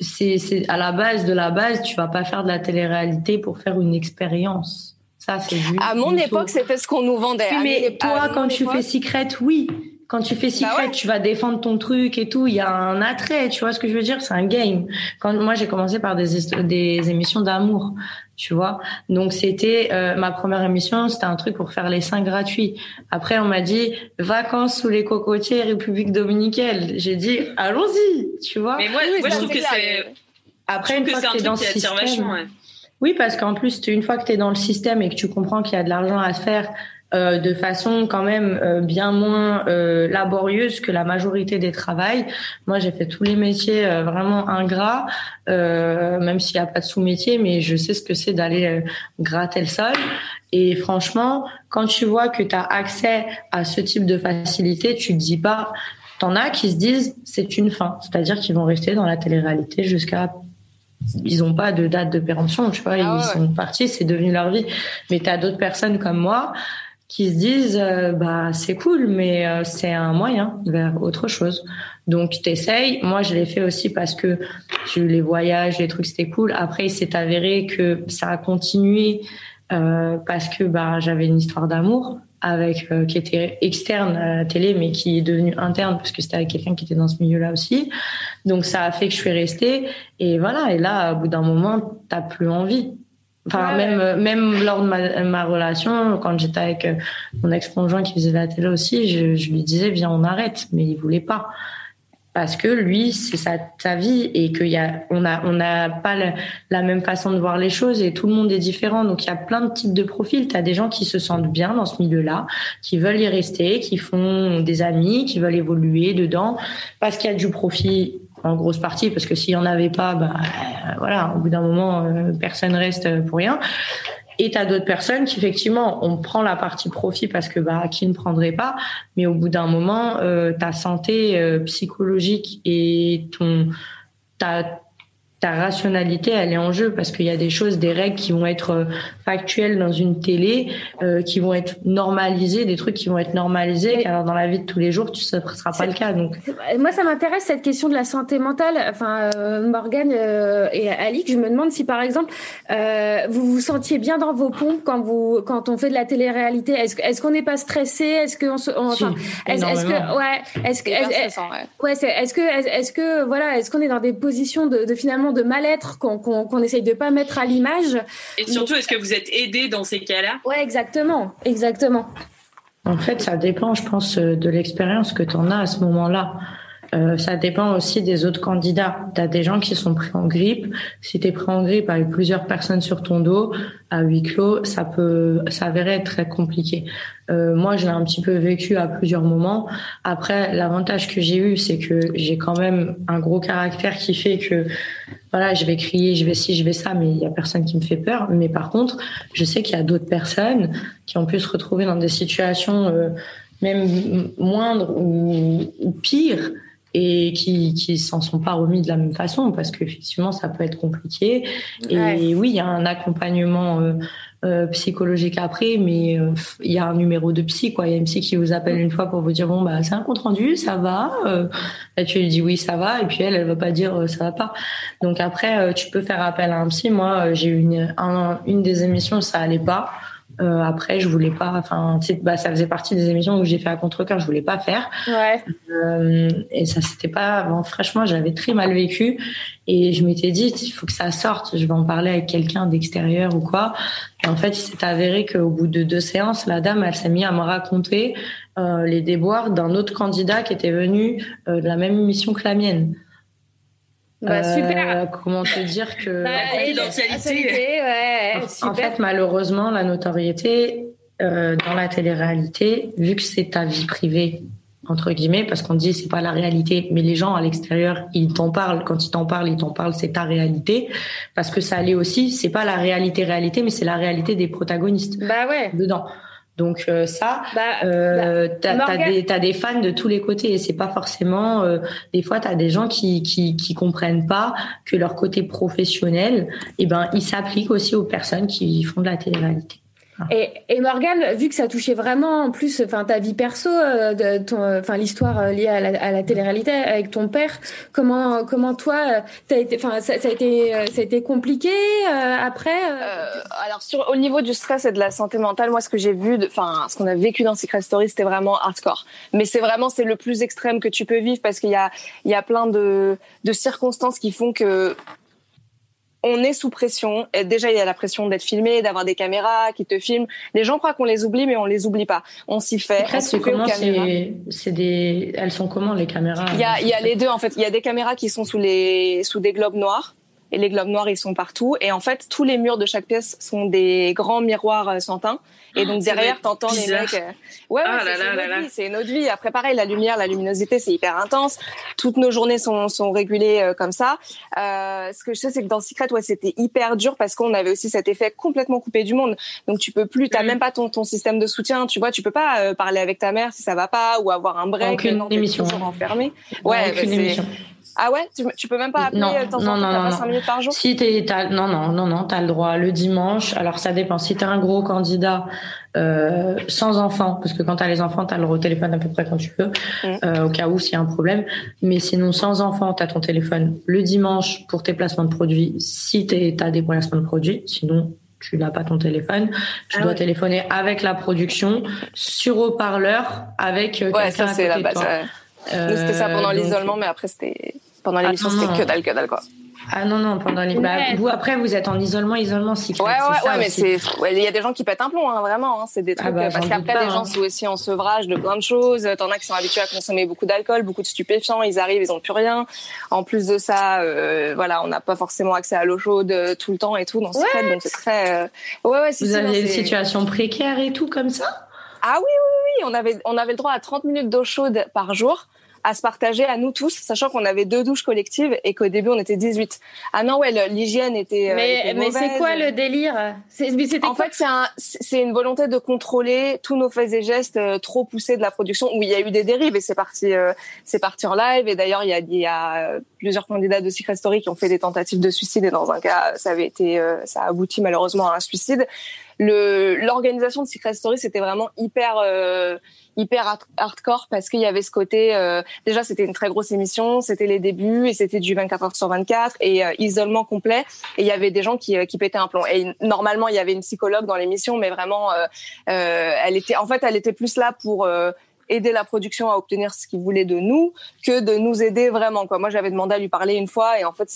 c'est, c'est à la base de la base. Tu vas pas faire de la télé-réalité pour faire une expérience. Ça, c'est À mon époque, c'était ce qu'on nous vendait. mais toi, quand tu fais Secret, oui. Quand tu fais bah Secret, tu vas défendre ton truc et tout. Il y a un attrait, tu vois ce que je veux dire? C'est un game. Quand moi, j'ai commencé par des, des émissions d'amour, tu vois? Donc c'était euh, ma première émission, c'était un truc pour faire les seins gratuits. Après, on m'a dit vacances sous les cocotiers, République dominicaine. J'ai dit allons-y, tu vois? Mais moi, moi je trouve que c'est après une fois que, c'est un truc qui attire vachement. Oui, parce qu'en plus, une fois que tu es dans le système et que tu comprends qu'il y a de l'argent à faire euh, de façon quand même euh, bien moins euh, laborieuse que la majorité des travails. Moi, j'ai fait tous les métiers vraiment ingrats, même s'il n'y a pas de sous-métier, mais je sais ce que c'est d'aller gratter le sol. Et franchement, quand tu vois que tu as accès à ce type de facilité, tu te dis pas, t'en as qui se disent c'est une fin, c'est-à-dire qu'ils vont rester dans la télé-réalité jusqu'à ils n'ont pas de date de péremption, tu vois, ah ils sont partis, c'est devenu leur vie. Mais tu as d'autres personnes comme moi qui se disent euh, bah c'est cool mais euh, c'est un moyen vers autre chose. Donc t'essayes. Moi je l'ai fait aussi parce que les voyages, les trucs c'était cool. Après il s'est avéré que ça a continué euh, parce que bah j'avais une histoire d'amour avec euh, qui était externe à la télé mais qui est devenu interne parce que c'était avec quelqu'un qui était dans ce milieu-là aussi. Donc ça a fait que je suis restée. Et voilà. Et là au bout d'un moment t'as plus envie. Enfin même même lors de ma, ma relation quand j'étais avec euh, mon ex-conjoint qui faisait la télé aussi, je, je lui disais viens on arrête. Mais il voulait pas parce que lui c'est sa, sa vie et qu'il y a on a on n'a pas la même façon de voir les choses et tout le monde est différent. Donc il y a plein de types de profils. Tu as des gens qui se sentent bien dans ce milieu-là qui veulent y rester qui font des amis qui veulent évoluer dedans parce qu'il y a du profit en grosse partie. Parce que s'il y en avait pas bah voilà au bout d'un moment euh, personne reste pour rien et tu as d'autres personnes qui, effectivement, on prend la partie profit parce que bah, qui ne prendrait pas, mais au bout d'un moment, euh, ta santé euh, psychologique et ton, ta, ta rationalité, elle est en jeu parce qu'il y a des choses, des règles qui vont être euh, factuelles dans une télé, euh, qui vont être normalisées, des trucs qui vont être normalisés. Alors dans la vie de tous les jours, tu, ne sera pas le cas. Donc moi, ça m'intéresse cette question de la santé mentale. Enfin, euh, Morgane et Ali, je me demande si par exemple vous vous sentiez bien dans vos pompes quand vous quand on fait de la télé-réalité. Est-ce est-ce qu'on n'est pas stressé? Est-ce que se, enfin, est-ce que ouais, est-ce que est-ce ouais, est-ce que est-ce que voilà, est-ce qu'on est dans des positions de, de finalement de mal-être qu'on essaye de pas mettre à l'image. Et surtout, est-ce que vous êtes aidé dans ces cas-là? Ouais, exactement, exactement. En fait, ça dépend, je pense, de l'expérience que tu en as à ce moment-là. Euh, ça dépend aussi des autres candidats. Tu as des gens qui sont pris en grippe. Si tu es pris en grippe avec plusieurs personnes sur ton dos, à huis clos, ça peut s'avérer très compliqué. Euh, moi, je l'ai un petit peu vécu à plusieurs moments. Après, l'avantage que j'ai eu, c'est que j'ai quand même un gros caractère qui fait que, voilà, je vais crier, je vais ci, je vais ça, mais il y a personne qui me fait peur. Mais par contre, je sais qu'il y a d'autres personnes qui ont pu se retrouver dans des situations euh, même moindres ou pires et qui qui s'en sont pas remis de la même façon parce qu'effectivement ça peut être compliqué. Et oui il y a un accompagnement euh, euh, psychologique après mais euh, il y a un numéro de psy quoi. Il y a une psy qui vous appelle une fois pour vous dire bon bah c'est un compte rendu ça va là, tu lui dis oui ça va et puis elle elle va pas dire ça va pas. Donc après tu peux faire appel à un psy. Moi j'ai eu une une des émissions ça allait pas euh, après, je voulais pas. Enfin, bah, ça faisait partie des émissions où j'ai fait à contre cœur. Je voulais pas faire. Ouais. Euh, et ça, c'était pas. Bon, franchement, j'avais très mal vécu. Et je m'étais dit, il faut que ça sorte. Je vais en parler avec quelqu'un d'extérieur ou quoi. Et en fait, il s'est avéré qu'au bout de deux séances, la dame, elle s'est mise à me raconter euh, les déboires d'un autre candidat qui était venu euh, de la même émission que la mienne. Bah, super. Euh, comment te dire que. [LAUGHS] Bah, ouais, en, en, fait, malheureusement, la notoriété euh, dans la télé-réalité, vu que c'est ta vie privée, entre guillemets, parce qu'on dit c'est pas la réalité, mais les gens à l'extérieur, ils t'en parlent. Quand ils t'en parlent, ils t'en parlent, c'est ta réalité. Parce que ça allait aussi, c'est pas la réalité-réalité, mais c'est la réalité des protagonistes. Bah ouais. Dedans. Donc euh, ça, bah, euh, bah, t'as as des, as des fans de tous les côtés et c'est pas forcément. Euh, des fois, t'as des gens qui, qui qui comprennent pas que leur côté professionnel, eh ben, il s'applique aussi aux personnes qui font de la télé-réalité. Et, et Morgane, vu que ça touchait vraiment en plus, enfin ta vie perso, euh, de ton, enfin l'histoire euh, liée à la, à la télé-réalité avec ton père, comment comment toi, euh, t'as été, enfin ça, ça, a été ça a été compliqué euh, après. Euh, alors sur au niveau du stress et de la santé mentale, moi ce que j'ai vu, enfin ce qu'on a vécu dans Secret Story, c'était vraiment hardcore. Mais c'est vraiment c'est le plus extrême que tu peux vivre parce qu'il y a il y a plein de de circonstances qui font que on est sous pression. Et déjà, il y a la pression d'être filmé, d'avoir des caméras qui te filment. Les gens croient qu'on les oublie, mais on les oublie pas. On s'y fait. c'est comment c'est des, elles sont comment les caméras? Il y a, il y a les deux en fait. Il y a des caméras qui sont sous les sous des globes noirs et les globes noirs ils sont partout. Et en fait tous les murs de chaque pièce sont des grands miroirs euh, sans teint et donc derrière t'entends les mecs euh, ouais, ouais ah c'est une autre vie après pareil la lumière la luminosité c'est hyper intense. Toutes nos journées sont sont régulées euh, comme ça. Euh, ce que je sais c'est que dans Secret ouais c'était hyper dur parce qu'on avait aussi cet effet complètement coupé du monde. Donc tu peux plus t'as mm. même pas ton ton système de soutien tu vois tu peux pas parler avec ta mère si ça va pas ou avoir un break aucune émission. enfermé ouais aucune bah, émission ah ouais, tu, tu, peux même pas appeler non, de temps non, non, 5 minutes par jour? Si t'es, non, non, non, non, t'as le droit le dimanche. Alors ça dépend. Si t'es un gros candidat euh, sans enfants, parce que quand t'as les enfants, t'as le téléphone à peu près quand tu veux, mm. euh, au cas où s'il y a un problème. Mais sinon, sans enfants, t'as ton téléphone le dimanche pour tes placements de produits. Si t'as des placements de produits, sinon tu n'as pas ton téléphone, tu ah dois téléphoner avec la production sur haut-parleur avec euh, ouais, ça c'est la base. Ouais. C'était ça pendant l'isolement, mais après c'était pendant l'émission, ah, c'était que dalle, que dalle, quoi. Ah non, non, pendant les. Bah, vous, après, vous êtes en isolement, isolement, si. Ouais, ouais, ouais, mais c'est. Il y a des gens qui pètent un plomb, hein, vraiment. Hein, c'est des ah trucs. bah, parce qu'après, les gens hein. sont aussi en sevrage de plein de choses. T'en as qui sont habitués à consommer beaucoup d'alcool, beaucoup de stupéfiants. Ils arrivent, ils ont plus rien. En plus de ça, euh, voilà, on n'a pas forcément accès à l'eau chaude euh, tout le temps et tout dans ce ouais. donc c'est très. Euh... Ouais, ouais, Vous aviez une situation précaire et tout comme ça? Ah oui, oui, oui. On avait, on avait le droit à 30 minutes d'eau chaude par jour à se partager à nous tous, sachant qu'on avait deux douches collectives et qu'au début on était 18. Ah non ouais, l'hygiène était. Euh, mais mais c'est quoi le délire? En fait, c'est un, une volonté de contrôler tous nos faits et gestes euh, trop poussés de la production où il y a eu des dérives et c'est parti, euh, c'est parti en live et d'ailleurs il y a, il y a plusieurs candidats de Secret Story qui ont fait des tentatives de suicide et dans un cas ça avait été, ça a abouti malheureusement à un suicide. L'organisation de Secret Story c'était vraiment hyper hyper hardcore parce qu'il y avait ce côté euh, déjà c'était une très grosse émission c'était les débuts et c'était du 24 heures sur 24 et euh, isolement complet. Et il y avait des gens qui, euh, qui pétaient un plomb. Et normalement il y avait une psychologue dans l'émission mais vraiment elle était en fait elle était plus là pour aider la production à obtenir ce qu'il voulait de nous que de nous aider vraiment quoi. Moi j'avais demandé à lui parler une fois et en fait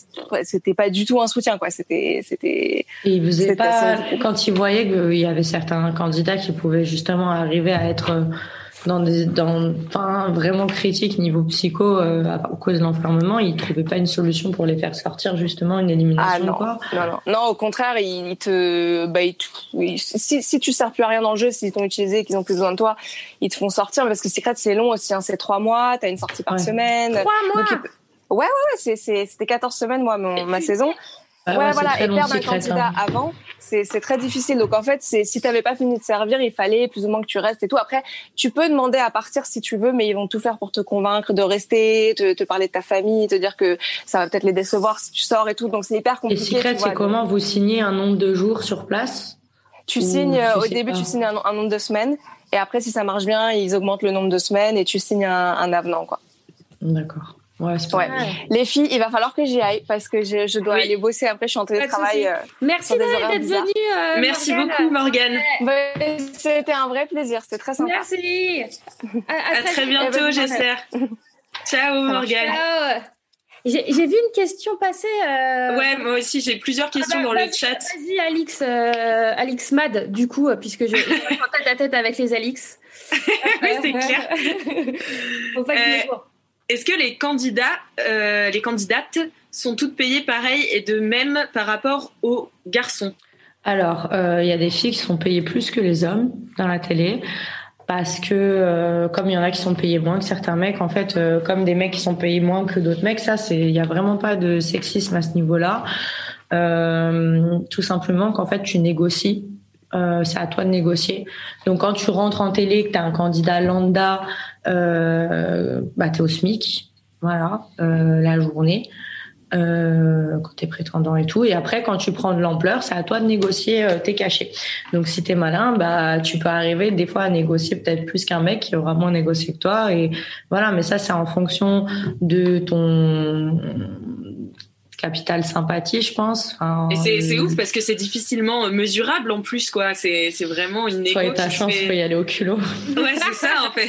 c'était pas du tout un soutien quoi. C'était c'était et vous pas quand il voyait qu'il y avait certains candidats qui pouvaient justement arriver à être dans des, dans, enfin, vraiment critique niveau psycho euh, à cause de l'enfermement, ils trouvaient pas une solution pour les faire sortir justement une élimination ah, non. quoi. Non, non, non, au contraire, ils te, bah, ils te, si, si tu sers plus à rien dans le jeu, s'ils t'ont utilisé, qu'ils ont plus besoin de toi, ils te font sortir parce que Secret c'est long aussi, hein, c'est trois mois, t'as une sortie par Ouais. semaine. Trois mois Donc, Ouais, ouais, ouais, c'était 14 semaines, moi, mon, ma saison. Ah ouais, voilà, et perdre un Secret, candidat hein. avant, c'est, très difficile. Donc, en fait, c'est, si t'avais pas fini de servir, il fallait plus ou moins que tu restes et tout. Après, tu peux demander à partir si tu veux, mais ils vont tout faire pour te convaincre de rester, te, te parler de ta famille, te dire que ça va peut-être les décevoir si tu sors et tout. Donc, c'est hyper Et compliqué. Secret, tu vois. c'est comment vous signez un nombre de jours sur place Tu signes, tu euh, au début, pas tu signes un, un nombre de semaines. Et après, si ça marche bien, ils augmentent le nombre de semaines et tu signes un, un avenant, quoi. D'accord. Ouais, Ouais. Les filles, il va falloir que j'y aille parce que je, je dois Oui. aller bosser après. Je suis en télétravail. euh, Merci d'être venue. euh, Merci Morgane. beaucoup, Morgane. bah, C'était un vrai plaisir. C'était très sympa. Merci. À, À très Eh bientôt, ben, j'espère. Ciao. Morgane. Ciao. J'ai vu une question passer. euh, Ouais, moi aussi, j'ai plusieurs questions Ah bah, dans le chat. Vas-y, Alix, euh, Alix Mad, du coup, puisque je je suis en tête à tête avec les Alix. [LAUGHS] Oui, c'est clair. Faut pas que je Euh. Est-ce que les candidats, euh, les candidates sont toutes payées pareil et de même par rapport aux garçons? Alors, euh, il y a des filles qui sont payées plus que les hommes dans la télé. Parce que euh, comme il y en a qui sont payés moins que certains mecs, en fait, comme des mecs qui sont payés moins que d'autres mecs, ça, c'est, il y a vraiment pas de sexisme à ce niveau-là. Tout simplement qu'en fait, tu négocies. Euh, c'est à toi de négocier. Donc, quand tu rentres en télé, que tu as un candidat lambda, euh, bah, tu es au SMIC, voilà, euh, la journée euh, quand t'es prétendant et tout. Et après, quand tu prends de l'ampleur, c'est à toi de négocier euh, tes cachets. Donc, si t'es malin, bah, tu peux arriver des fois à négocier peut-être plus qu'un mec qui aura moins négocié que toi. Et voilà, mais ça, c'est en fonction de ton capital sympathie, je pense. Enfin, Et c'est, euh, ouf parce que c'est difficilement mesurable en plus, quoi. C'est, c'est vraiment une négo et ta chance, fait- faut y aller au culot. [LAUGHS] Ouais, c'est ça en fait.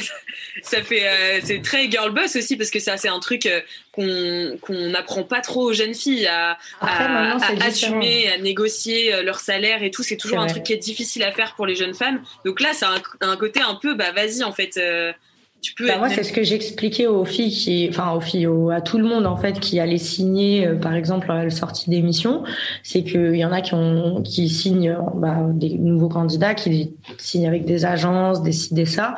Ça fait, euh, c'est très girl boss aussi parce que ça, c'est un truc euh, qu'on qu'on n'apprend pas trop aux jeunes filles à, Après, à, assumer, à négocier euh, leur salaire et tout. C'est toujours un vrai. truc qui est difficile à faire pour les jeunes femmes. Donc là, c'est un, un côté un peu, bah vas-y en fait, euh, tu peux. Bah, moi, c'est ce que j'expliquais aux filles qui, enfin aux filles, au- à tout le monde en fait qui allait signer, euh, par exemple à la sortie d'émission, c'est qu'il y en a qui ont, qui signent, bah, des nouveaux candidats qui signent avec des agences, des ci, des ça.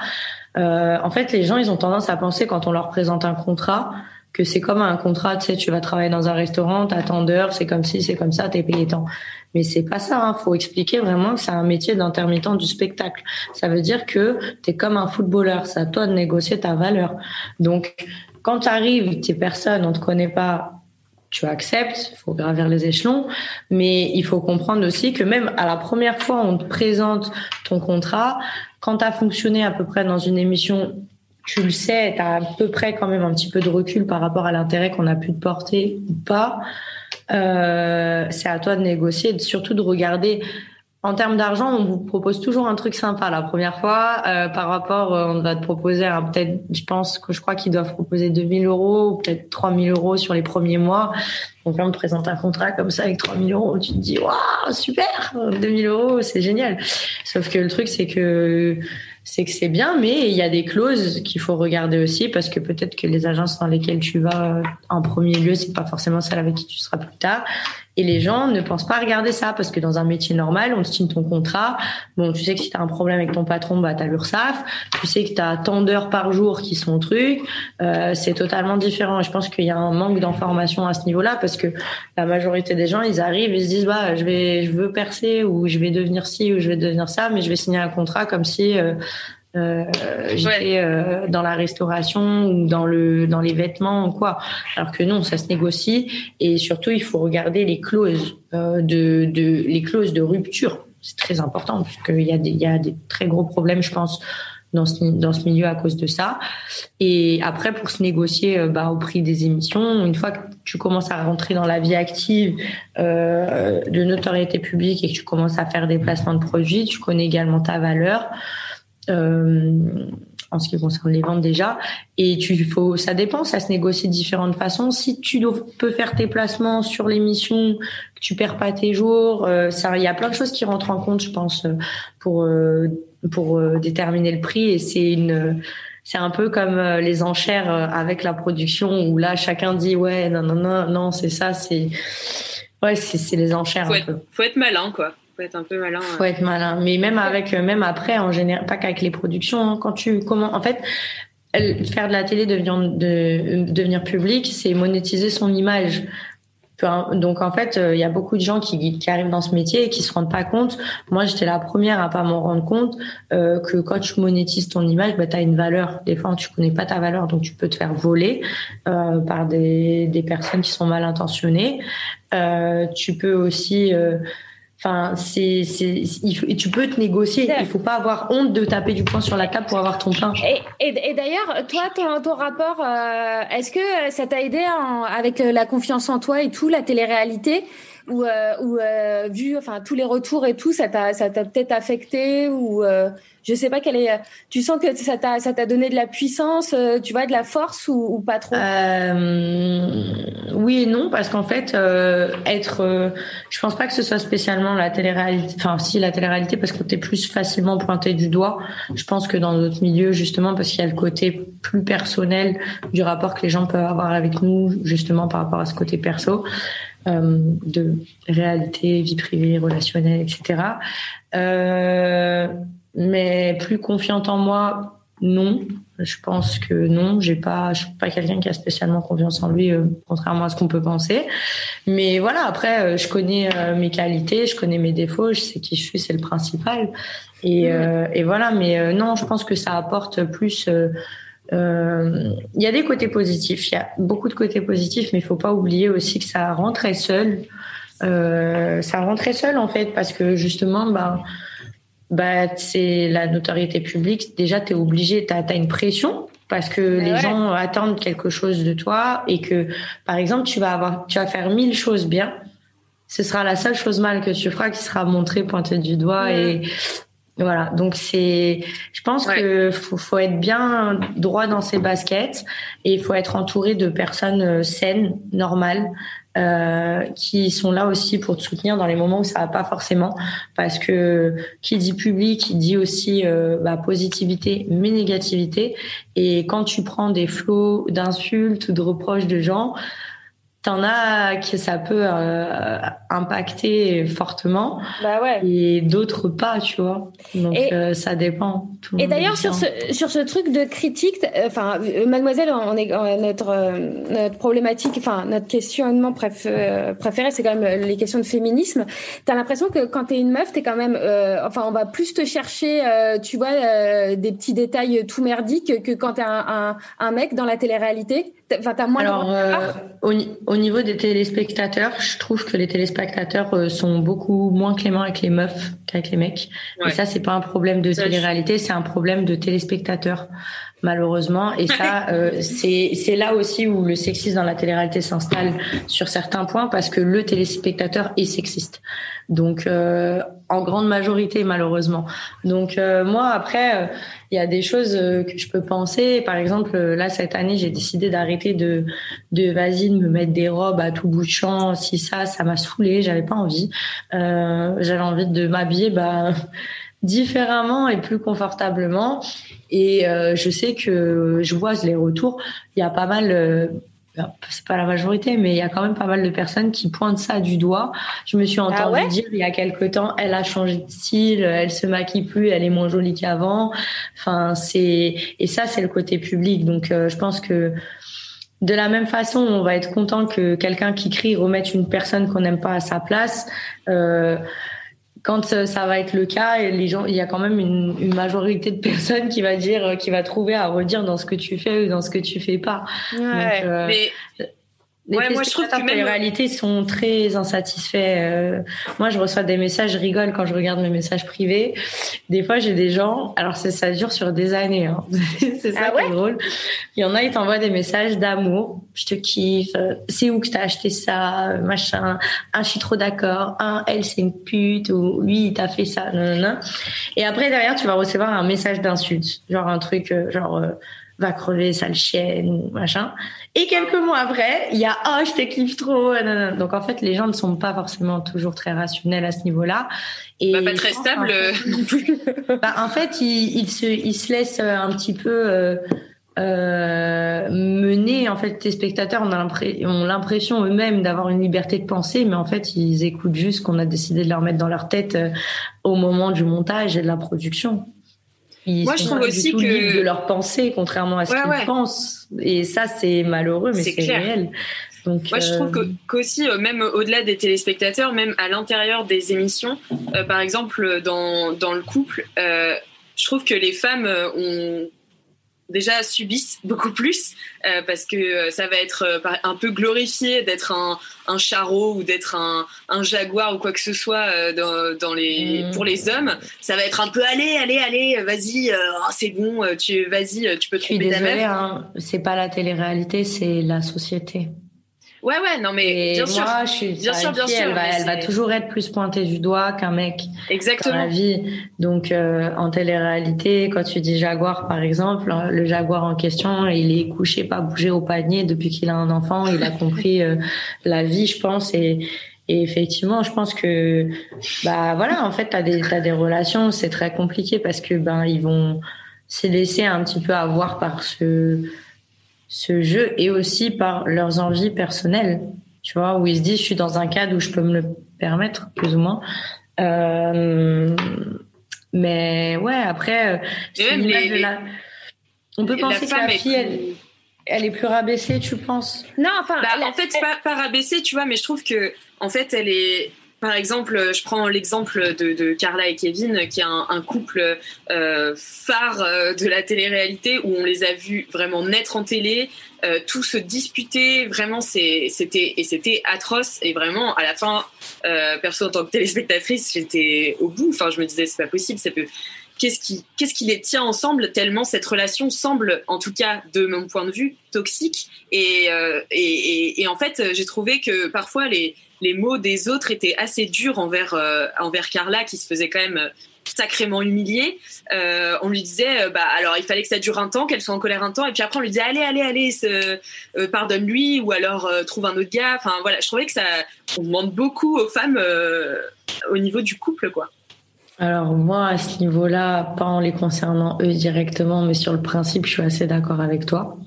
Euh, en fait, les gens, ils ont tendance à penser quand on leur présente un contrat que c'est comme un contrat, tu sais, tu vas travailler dans un restaurant, t'as tant d'heures, c'est comme ci, c'est comme ça, t'es payé tant. Mais c'est pas ça, hein. faut expliquer vraiment que c'est un métier d'intermittent du spectacle. Ça veut dire que t'es comme un footballeur, c'est à toi de négocier ta valeur. Donc, quand tu arrives, t'es personne, on te connaît pas, tu acceptes, il faut gravir les échelons, mais il faut comprendre aussi que même à la première fois, on te présente ton contrat, quand tu as fonctionné à peu près dans une émission, tu le sais, tu as à peu près quand même un petit peu de recul par rapport à l'intérêt qu'on a pu te porter ou pas. Euh, c'est à toi de négocier et surtout de regarder. En termes d'argent, on vous propose toujours un truc sympa la première fois. Euh, par rapport, euh, on va te proposer peut-être, je pense que je crois qu'ils doivent proposer 2000 euros peut-être 3000 euros sur les premiers mois. Donc là, on te présente un contrat comme ça avec 3000 euros. Tu te dis, waouh, super, 2000 euros, c'est génial. Sauf que le truc, c'est que c'est que c'est bien, mais il y a des clauses qu'il faut regarder aussi parce que peut-être que les agences dans lesquelles tu vas euh, en premier lieu, c'est pas forcément celle avec qui tu seras plus tard. Et les gens ne pensent pas regarder ça parce que dans un métier normal, on signe ton contrat. Bon, tu sais que si tu as un problème avec ton patron, bah t'as l'URSSAF. Tu sais que tu as tant d'heures par jour qui sont truc. Euh, c'est totalement différent. Je pense qu'il y a un manque d'information à ce niveau-là parce que la majorité des gens, ils arrivent, ils se disent bah je vais, je veux percer ou je vais devenir ci ou je vais devenir ça, mais je vais signer un contrat comme si euh, euh, j'étais euh, dans la restauration ou dans le dans les vêtements ou quoi. Alors que non, ça se négocie et surtout il faut regarder les clauses euh, de, de les clauses de rupture. C'est très important parce qu'il y a des il y a des très gros problèmes, je pense dans ce, dans ce milieu à cause de ça. Et après, pour se négocier euh, bah, au prix des émissions, une fois que tu commences à rentrer dans la vie active euh, de notoriété publique et que tu commences à faire des placements de produits, tu connais également ta valeur. Euh, en ce qui concerne les ventes déjà. Et tu faut, ça dépend, ça se négocie de différentes façons. Si tu peux faire tes placements sur l'émission, que tu perds pas tes jours, euh, ça, il y a plein de choses qui rentrent en compte, je pense, pour euh, pour euh, déterminer le prix. Et c'est une c'est un peu comme les enchères avec la production où là chacun dit ouais non non non non c'est ça c'est ouais c'est les enchères faut un être, peu. faut être malin quoi faut être un peu malin. Faut être malin. Mais même avec, euh, même après, en général, pas qu'avec les productions. Hein, quand tu, comment, en fait, faire de la télé, devenir, de, devenir public, c'est monétiser son image. Donc en fait, euh, il y a beaucoup de gens qui, qui, arrivent dans ce métier et qui se rendent pas compte. Moi, j'étais la première à pas m'en rendre compte euh, que quand tu monétises ton image, bah, tu as une valeur. Des fois, tu connais pas ta valeur, donc tu peux te faire voler euh, par des, des personnes qui sont mal intentionnées. Euh, tu peux aussi euh, Enfin, c'est, c'est, et tu peux te négocier. Il faut pas avoir honte de taper du poing sur la table pour avoir ton pain. Et, et, d'ailleurs, toi, ton, ton rapport, euh, est-ce que ça t'a aidé avec la confiance en toi et tout, la télé-réalité? Ou, euh, ou euh, vu, enfin, tous les retours et tout, ça t'a, ça t'a peut-être affecté ou je sais pas quelle est. Tu sens que ça t'a ça t'a donné de la puissance, euh, tu vois, de la force ou, pas trop? Euh, Oui et non parce qu'en fait, euh, être, euh, je pense pas que ce soit spécialement la télé-réalité. Enfin, si la télé-réalité parce que t'es plus facilement pointé du doigt. Je pense que dans d'autres milieux, justement, parce qu'il y a le côté plus personnel du rapport que les gens peuvent avoir avec nous, justement par rapport à ce côté perso. Euh, de réalité, vie privée, relationnelle, etc. Euh, mais plus confiante en moi, non. Je pense que non. J'ai pas, je suis pas quelqu'un qui a spécialement confiance en lui, euh, contrairement à ce qu'on peut penser. Mais voilà, après, euh, je connais euh, mes qualités, je connais mes défauts, je sais qui je suis, c'est le principal. Et, et voilà, mais non, je pense que ça apporte plus. Il y a des côtés positifs, il y a beaucoup de côtés positifs, mais il faut pas oublier aussi que ça rend très seul. ça rend très seul en fait, parce que justement, bah bah, c'est la notoriété publique. Déjà, tu es obligé, tu as, une pression parce que les gens attendent quelque chose de toi et que, par exemple, tu vas avoir, tu vas faire mille choses bien. Ce sera la seule chose mal que tu feras qui sera montrée, pointée du doigt et voilà. Donc c'est, je pense que faut, faut être bien droit dans ses baskets et il faut être entouré de personnes euh, saines, normales, euh, qui sont là aussi pour te soutenir dans les moments où ça va pas forcément. Parce que qui dit public dit aussi euh, bah, positivité mais négativité. Et quand tu prends des flots d'insultes ou de reproches de gens T'en as que ça peut euh, impacter fortement, bah ouais. et d'autres pas, tu vois. Donc euh, ça dépend. et d'ailleurs sur ce sur ce truc de critique, euh, enfin Mademoiselle, on est notre notre problématique, enfin notre questionnement préféré, c'est quand même les questions de féminisme. T'as l'impression que quand t'es une meuf, t'es quand même, enfin on va plus te chercher, tu vois, des petits détails tout merdiques que quand t'es un, un, un mec dans la télé-réalité. Enfin t'as moins. Alors au, au, niveau des téléspectateurs, je trouve que les téléspectateurs euh, sont beaucoup moins cléments avec les meufs qu'avec les mecs. Et ça, c'est pas un problème de télé-réalité, c'est un problème de téléspectateurs, malheureusement. Et ça, euh, c'est c'est là aussi où le sexisme dans la télé-réalité s'installe sur certains points parce que le téléspectateur est sexiste. Donc, euh, en grande majorité, malheureusement. Donc, euh, moi, après, il y a des choses que je peux penser. Par exemple, là, cette année, j'ai décidé d'arrêter de, de, vas-y, de me mettre des robes à tout bout de champ. Si ça, ça m'a saoulé, j'avais pas envie. j'avais envie de m'habiller, bah, différemment et plus confortablement. Et je sais que je vois les retours. Il y a pas mal c'est pas la majorité, mais il y a quand même pas mal de personnes qui pointent ça du doigt. Je me suis ah entendu dire il y a quelque temps, elle a changé de style, elle se maquille plus, elle est moins jolie qu'avant. Enfin, c'est et ça c'est le côté public. Donc euh, je pense que de la même façon, on va être content que quelqu'un qui crie remette une personne qu'on n'aime pas à sa place. Euh, quand euh, ça va être le cas, les gens, il y a quand même une, une, majorité de personnes qui va dire, qui va trouver à redire dans ce que tu fais ou dans ce que tu fais pas. Ouais, euh, mais Les ouais, moi je trouve que les réalités sont très insatisfaits. Euh, moi, je reçois des messages, je rigole quand je regarde mes messages privés. Des fois, j'ai des gens, alors ça dure sur des années, hein. [LAUGHS] c'est ça ah qui est drôle. Il y en a, ils t'envoient des messages d'amour. Je te kiffe. C'est où que t'as acheté ça, machin? Un, je suis trop d'accord. Un, elle, c'est une pute. Ou lui, il t'a fait ça. Non, non, non. Et après, derrière, tu vas recevoir un message d'insulte, genre un truc, euh, genre. Euh, va crever, sale chienne, machin. Et quelques mois après, il y a oh je te kiffe trop. Donc en fait, les gens ne sont pas forcément toujours très rationnels à ce niveau-là. Et bah, pas très stable [LAUGHS] non plus. bah, en fait, ils, ils, se ils se laissent un petit peu euh, euh, mener. En fait, tes spectateurs ont l'impression eux-mêmes d'avoir une liberté de penser, mais en fait, ils écoutent juste qu'on a décidé de leur mettre dans leur tête euh, au moment du montage et de la production. Moi, je trouve aussi que de leur pensée, contrairement à ce qu'ils pensent. Et ça, c'est malheureux, mais c'est réel. Donc, Moi, je trouve euh, qu'aussi, euh, même au-delà des téléspectateurs, même à l'intérieur des émissions, euh, par exemple dans, dans le couple, je trouve que les femmes ont déjà subissent beaucoup plus euh, parce que euh, ça va être euh, un peu glorifié d'être un, un charreau ou d'être un, un, jaguar ou quoi que ce soit dans, dans, les mmh. pour les hommes. Ça va être un peu allez allez allez vas-y oh, c'est bon tu vas-y tu peux tromper ta meuf. hein, c'est pas la télé-réalité c'est la société Ouais, ouais, non, mais bien sûr. je suis bien sûr, bien sûr. Elle va, elle va toujours être plus pointée du doigt qu'un mec. Exactement. Dans la vie. Donc, euh, en télé-réalité, quand tu dis jaguar, par exemple, hein, le jaguar en question, il est couché, pas bougé au panier depuis qu'il a un enfant. Il a [LAUGHS] compris euh, la vie, je pense, et, et effectivement, je pense que, bah voilà, en fait, t'as des, t'as des relations, c'est très compliqué parce que, ben, ils vont se laisser un petit peu avoir par ce, ce jeu et aussi par leurs envies personnelles, tu vois, où ils se disent je suis dans un cadre où je peux me le permettre, plus ou moins. Euh, mais ouais, après, euh, on peut penser que la fille, elle, est plus rabaissée, tu penses? Non, enfin, bah, en fait, pas, pas rabaissée, tu vois, mais je trouve que, en fait, elle est par exemple, je prends l'exemple de, Carla et Kevin, qui est un, couple euh, phare euh, de la télé-réalité où on les a vus vraiment naître en télé, euh, tout se disputer. Vraiment, c'était atroce. Et vraiment, à la fin, perso en tant que téléspectatrice, j'étais au bout. Enfin, je me disais, c'est pas possible. Ça peut qu'est-ce qui, les tient ensemble tellement cette relation semble, en tout cas de mon point de vue, toxique. Et en fait, j'ai trouvé que parfois les, les mots des autres étaient assez durs envers euh, envers Carla qui se faisait quand même euh, sacrément humiliée. Euh, on lui disait, bah alors il fallait que ça dure un temps, qu'elle soit en colère un temps, et puis après on lui disait allez allez allez, pardonne-lui ou alors trouve un autre gars. Enfin voilà, je trouvais que ça, on demande beaucoup aux femmes au niveau du couple quoi. Alors moi à ce niveau-là, pas en les concernant eux directement, mais sur le principe, je suis assez d'accord avec toi.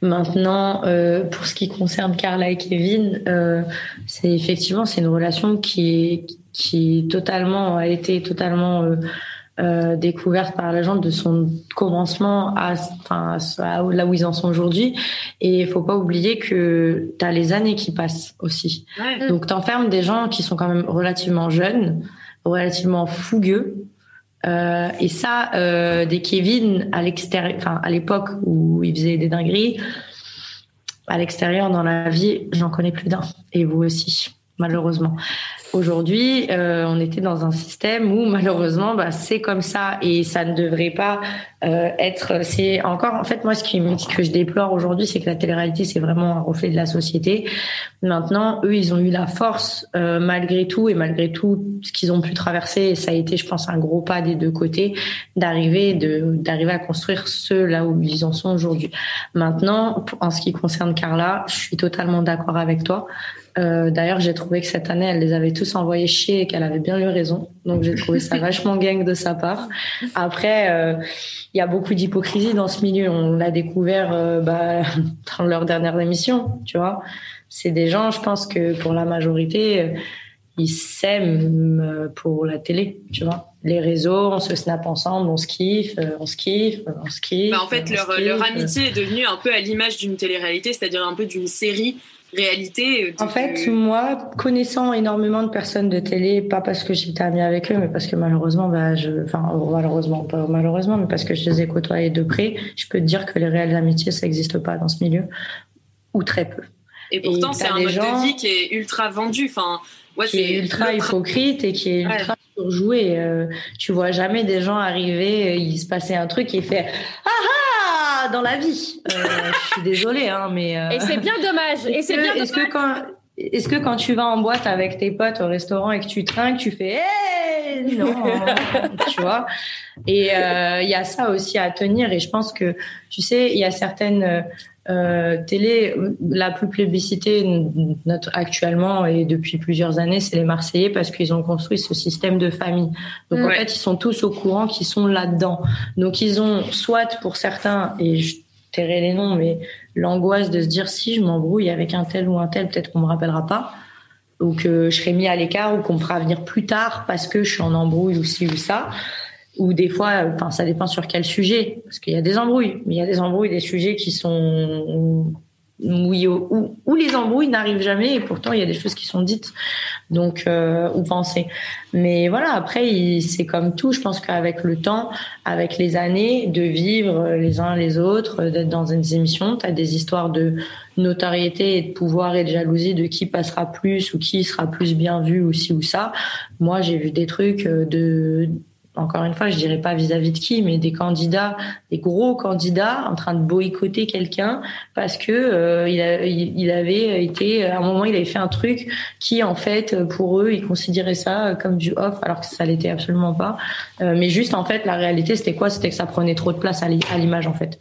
Maintenant, euh, pour ce qui concerne Carla et Kevin, euh, c'est effectivement c'est une relation qui est qui totalement a été totalement euh, euh, découverte par la gente de son commencement à, enfin, à là où ils en sont aujourd'hui. Et il faut pas oublier que tu as les années qui passent aussi. Ouais. Donc t'enfermes des gens qui sont quand même relativement jeunes, relativement fougueux, euh, et ça, euh, des Kevin à l'extérieur, enfin à l'époque où ils faisaient des dingueries, à l'extérieur dans la vie, j'en connais plus d'un. Et vous aussi, malheureusement. Aujourd'hui, euh, on était dans un système où malheureusement, bah, c'est comme ça et ça ne devrait pas euh, être. C'est encore, en fait, moi, ce qui que je déplore aujourd'hui, c'est que la télé-réalité, c'est vraiment un reflet de la société. Maintenant, eux, ils ont eu la force, euh, malgré tout et malgré tout ce qu'ils ont pu traverser, et ça a été, je pense, un gros pas des deux côtés, d'arriver de d'arriver à construire ce là où ils en sont aujourd'hui. Maintenant, en ce qui concerne Carla, je suis totalement d'accord avec toi. Euh, D'ailleurs, j'ai trouvé que cette année, elle les avait tous envoyés chier et qu'elle avait bien eu raison. Donc, j'ai trouvé ça [LAUGHS] vachement gang de sa part. Après, euh, il y a beaucoup d'hypocrisie dans ce milieu. On l'a découvert euh, bah, [LAUGHS] dans leur dernière émission, tu vois. C'est des gens, je pense que pour la majorité, ils s'aiment pour la télé, tu vois. Les réseaux, on se snap ensemble, on se kiffe, on se kiffe, on se kiffe. Bah en fait, leur, leur amitié est devenue un peu à l'image d'une télé-réalité, c'est-à-dire un peu d'une série réalité. Euh, en fait, moi, connaissant énormément de personnes de télé, pas parce que j'étais amie avec eux, mais parce que malheureusement, bah, je, enfin, malheureusement, pas malheureusement, mais parce que je les ai côtoyés de près, je peux te dire que les réelles amitiés, ça n'existe pas dans ce milieu, ou très peu. Et pourtant, c'est un mode de vie qui est ultra vendu. Enfin, ouais, qui est ultra hypocrite et qui est ultra surjoué. Euh, tu vois jamais des gens arriver, il se passait un truc et fait ah ah dans la vie. Euh, je suis désolée, hein, mais. et c'est bien dommage. Et c'est bien. Est-ce que quand est-ce que quand tu vas en boîte avec tes potes au restaurant et que tu trinques, tu fais hey non, [LAUGHS] tu vois Et euh, il y a ça aussi à tenir. Et je pense que tu sais, il y a certaines euh, télé, la plus plébiscitée notre, actuellement et depuis plusieurs années, c'est les Marseillais parce qu'ils ont construit ce système de famille. Donc en fait, ils sont tous au courant qu'ils sont là-dedans. Donc ils ont soit pour certains et je tairai les noms, mais l'angoisse de se dire si je m'embrouille avec un tel ou un tel, peut-être qu'on me rappellera pas, ou que je serai mis à l'écart, ou qu'on me fera venir plus tard parce que je suis en embrouille ou ci ou ça. Ou des fois, enfin, ça dépend sur quel sujet, parce qu'il y a des embrouilles, mais il y a des embrouilles, des sujets qui sont où, où, les embrouilles n'arrivent jamais et pourtant il y a des choses qui sont dites donc euh, ou pensées. Mais voilà après c'est comme tout je pense qu'avec le temps avec les années de vivre les uns les autres d'être dans des émissions tu as des histoires de notoriété et de pouvoir et de jalousie de qui passera plus ou qui sera plus bien vu ou ci ou ça. Moi j'ai vu des trucs de encore une fois, je dirais pas vis-à-vis de qui, mais des candidats, des gros candidats en train de boycotter quelqu'un parce que euh, il, a, il, avait été à un moment il avait fait un truc qui en fait pour eux ils considéraient ça comme du off alors que ça l'était absolument pas. Euh, mais juste en fait la réalité c'était quoi? C'était que ça prenait trop de place à l'image en fait.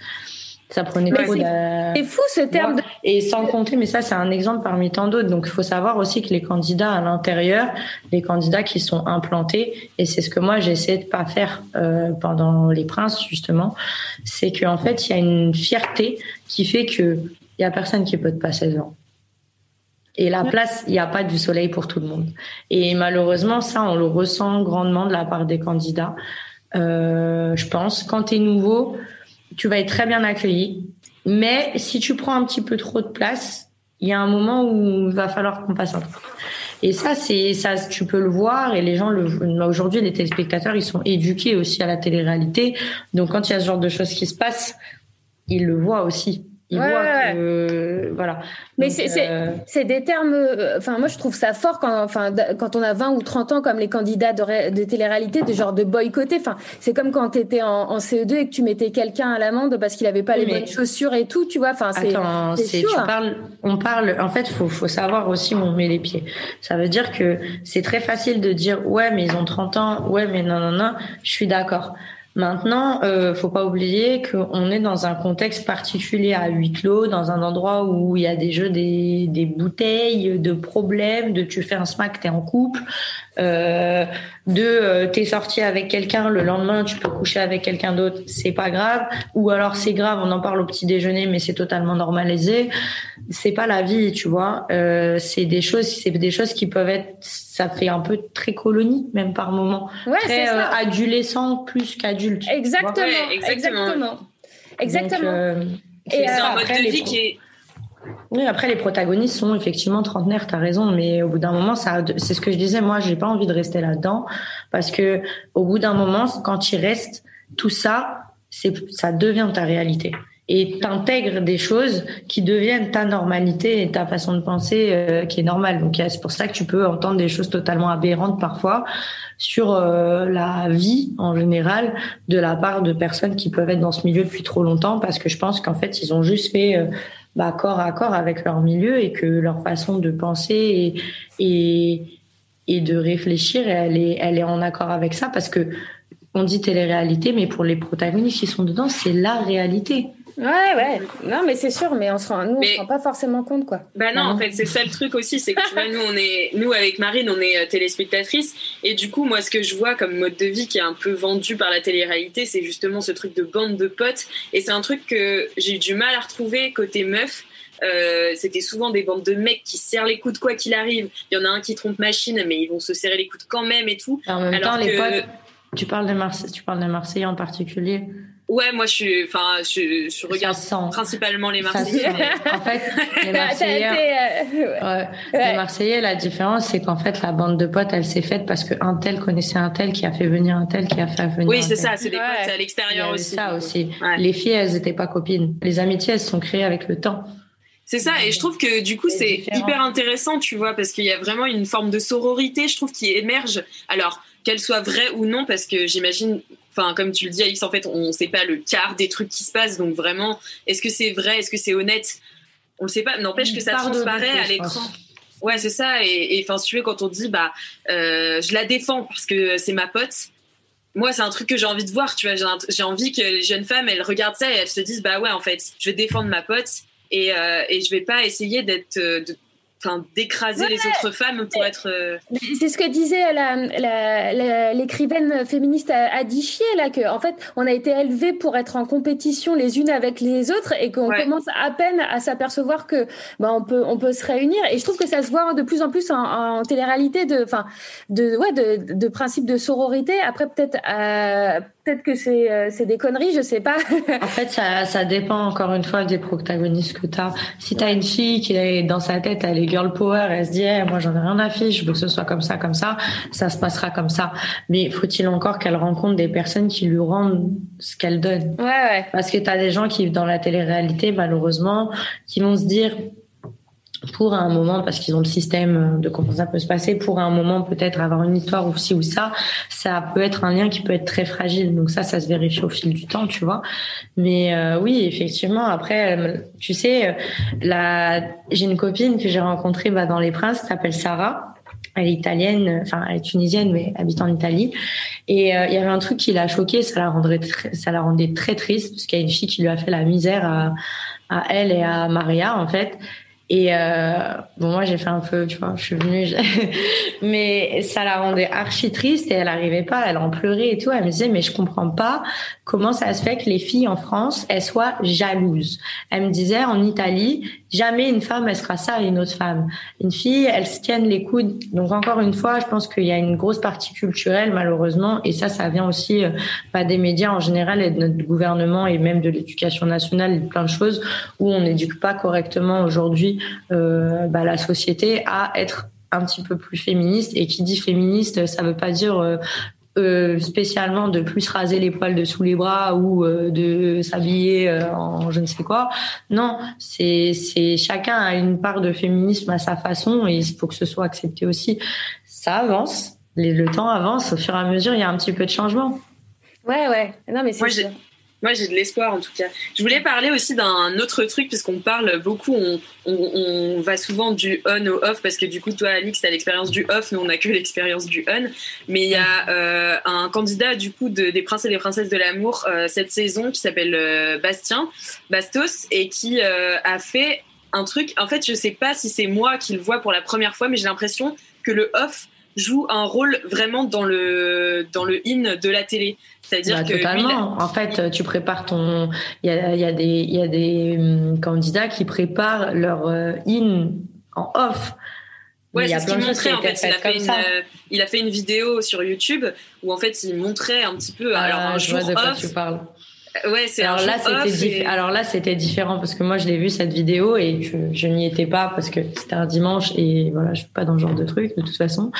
Ça prenait trop C'est fou ce terme. Et sans compter, mais ça c'est un exemple parmi tant d'autres. Donc il faut savoir aussi que les candidats à l'intérieur, les candidats qui sont implantés, et c'est ce que moi j'ai essayé de pas faire euh, pendant les princes justement, c'est qu'en fait il y a une fierté qui fait que il y a personne qui peut te passer devant. Et la place, il n'y a pas du soleil pour tout le monde. Et malheureusement, ça, on le ressent grandement de la part des candidats. Euh, je pense, quand tu es nouveau, tu vas être très bien accueilli. Mais si tu prends un petit peu trop de place, il y a un moment où il va falloir qu'on passe un peu. Et ça, c'est ça, tu peux le voir et les gens le aujourd'hui, les téléspectateurs, ils sont éduqués aussi à la télé-réalité. Donc quand il y a ce genre de choses qui se passent, ils le voient aussi voilà. Mais euh, c'est des termes. Euh, enfin, moi, je trouve ça fort quand, enfin, quand on a 20 ou 30 ans, comme les candidats de, de télé-réalité, de genre de boycotter. Enfin, c'est comme quand tu étais en, CE2 et que tu mettais quelqu'un à l'amende parce qu'il avait pas les bonnes chaussures et tout. Tu vois. Enfin, c'est. Attends, tu parles. On parle. En fait, faut faut savoir aussi où on met les pieds. Ça veut dire que c'est très facile de dire ouais, mais ils ont 30 ans. Ouais, mais non, non, non. Je suis d'accord. Maintenant, euh, faut pas oublier qu'on est dans un contexte particulier à huis clos, dans un endroit où il y a des jeux, des, des bouteilles, de problèmes, de tu fais un smack, t'es en couple, euh, de euh, t'es sorti avec quelqu'un, le lendemain tu peux coucher avec quelqu'un d'autre, c'est pas grave, ou alors c'est grave, on en parle au petit déjeuner, mais c'est totalement normalisé. C'est pas la vie, tu vois. Euh, c'est des choses, c'est des choses qui peuvent être, ça fait un peu très colonie même par moment, ouais, très euh, adolescent plus qu'adulte. Exactement, exactement, exactement. Euh, et c'est un mode de vie qui est oui, après les protagonistes sont effectivement trentenaires, t'as raison, mais au bout d'un moment, ça, c'est ce que je disais, moi, j'ai pas envie de rester là-dedans parce que au bout d'un moment, quand il reste, tout ça, c'est, ça devient ta réalité et t'intègres des choses qui deviennent ta normalité et ta façon de penser euh, qui est normale. Donc c'est pour ça que tu peux entendre des choses totalement aberrantes parfois sur euh, la vie en général de la part de personnes qui peuvent être dans ce milieu depuis trop longtemps parce que je pense qu'en fait ils ont juste fait euh, bah, corps à corps avec leur milieu et que leur façon de penser et, et, de réfléchir, elle est, elle est en accord avec ça parce que on dit télé-réalité, mais pour les protagonistes qui sont dedans, c'est la réalité. Ouais, ouais. Non, mais c'est sûr, mais on se rend, nous, on se rend pas forcément compte, quoi. Bah non, en fait, c'est ça le truc aussi, c'est que tu vois, nous, on est, nous, avec Marine, on est euh, téléspectatrices. Et du coup, moi, ce que je vois comme mode de vie qui est un peu vendu par la télé-réalité, c'est justement ce truc de bande de potes. Et c'est un truc que j'ai eu du mal à retrouver côté meuf. Euh, c'était souvent des bandes de mecs qui serrent les coudes quoi qu'il arrive. Il y en a un qui trompe machine, mais ils vont se serrer les coudes quand même et tout. En même Alors temps, les potes, tu parles de Marseille, tu parles de Marseillais en particulier. Ouais, moi je suis, enfin, je, je regarde principalement les Marseillais. en fait, [LAUGHS] les Marseillais, euh, les Marseillais, la différence, c'est qu'en fait, la bande de potes, elle s'est faite parce qu'un tel connaissait un tel qui a fait venir un tel qui a fait venir. Oui, c'est ça, c'est des potes à l'extérieur aussi. Ça aussi. Les filles, elles n'étaient pas copines. Les amitiés, elles se sont créées avec le temps. C'est ça, et je trouve que du coup c'est hyper intéressant, tu vois, parce qu'il y a vraiment une forme de sororité, je trouve, qui émerge. Alors qu'elle soit vraie ou non, parce que j'imagine, enfin comme tu le dis, Alix, en fait, on ne sait pas le quart des trucs qui se passent, donc vraiment, est-ce que c'est vrai, est-ce que c'est honnête? On ne sait pas. N'empêche que ça transparaît à l'écran. Ouais, c'est ça. Et enfin, si tu veux, quand on dit, bah, euh, je la défends parce que c'est ma pote. Moi, c'est un truc que j'ai envie de voir, tu vois. J'ai envie que les jeunes femmes, elles regardent ça et elles se disent, bah ouais, en fait, je vais défendre ma pote et, euh, et je vais pas essayer d'être, euh, enfin d'écraser les autres femmes pour être. Euh, c'est ce que disait l'écrivaine féministe Adichier là que en fait on a été élevés pour être en compétition les unes avec les autres et qu'on commence à peine à s'apercevoir que bah, on peut on peut se réunir. Et je trouve que ça se voit de plus en plus en, en télé-réalité de enfin de ouais de, de principe de sororité. Après peut-être euh, peut-être que c'est euh, c'est des conneries je sais pas. [LAUGHS] En fait ça ça dépend encore une fois des protagonistes que tu as si tu as une fille qui est dans sa tête elle est girl power, elle se dit, moi j'en ai rien à fiche, je veux que ce soit comme ça, comme ça, ça se passera comme ça. Mais faut-il encore qu'elle rencontre des personnes qui lui rendent ce qu'elle donne? Ouais, ouais. Parce que tu as des gens qui vivent dans la télé-réalité, malheureusement, qui vont se dire, pour un moment, parce qu'ils ont le système de comment ça peut se passer, pour un moment peut-être avoir une histoire ou ci ou ça, ça peut être un lien qui peut être très fragile. Donc ça, ça se vérifie au fil du temps, tu vois. Mais euh, oui, effectivement, après, tu sais, la... j'ai une copine que j'ai rencontrée bah, dans Les Princes, s'appelle Sarah. Elle est italienne, enfin elle est tunisienne, mais habite en Italie. Et euh, il y avait un truc qui l'a choquée, ça la rendrait, ça la rendait très triste parce qu'il y a une fille qui lui a fait la misère à, à elle et à Maria en fait. Et euh, bon, moi, j'ai fait un peu, tu vois, je suis venue, [LAUGHS] mais ça la rendait archi triste et elle arrivait pas, elle en pleurait et tout. Elle me disait, mais je comprends pas comment ça se fait que les filles en France, elles soient jalouses? Elle me disait, en Italie, jamais une femme, elle sera ça à une autre femme. Une fille, elle se tienne les coudes. Donc encore une fois, je pense qu'il y a une grosse partie culturelle, malheureusement, et ça, ça vient aussi euh, pas des médias en général et de notre gouvernement et même de l'éducation nationale, plein de choses où on n'éduque pas correctement aujourd'hui euh, bah, la société à être un petit peu plus féministe. Et qui dit féministe, ça veut pas dire euh, euh, spécialement de plus raser les poils de sous les bras ou de s'habiller en je ne sais quoi. Non, c'est c'est chacun a une part de féminisme à sa façon et il faut que ce soit accepté aussi. Ça avance, le temps avance au fur et à mesure, il y a un petit peu de changement. Ouais ouais. Non mais c'est moi, j'ai de l'espoir en tout cas. Je voulais parler aussi d'un autre truc, puisqu'on parle beaucoup, on, on, va souvent du on au off, parce que du coup, toi, Alix, t'as l'expérience du off, nous, on n'a que l'expérience du on. Mais il y a euh, un candidat, du coup, de, des princes et des princesses de l'amour euh, cette saison qui s'appelle euh, Bastien, Bastos, et qui a fait un truc. En fait, je sais pas si c'est moi qui le vois pour la première fois, mais j'ai l'impression que le off joue un rôle vraiment dans le dans le in de la télé. C'est-à-dire bah, que totalement. En fait, tu prépares ton. Il y a, y a des il y a des hum, candidats qui préparent leur euh, in en off. Ouais, c'est ce qu'il montrait en fait. Il a fait, une, euh, il a fait une vidéo sur YouTube où en fait il montrait un petit peu. Ah, alors un jour vois Ouais, c'est alors, là, c'était alors là, c'était différent parce que moi, je l'ai vu cette vidéo et je, je n'y étais pas parce que c'était un dimanche et voilà, je suis pas dans ce genre de truc de toute façon.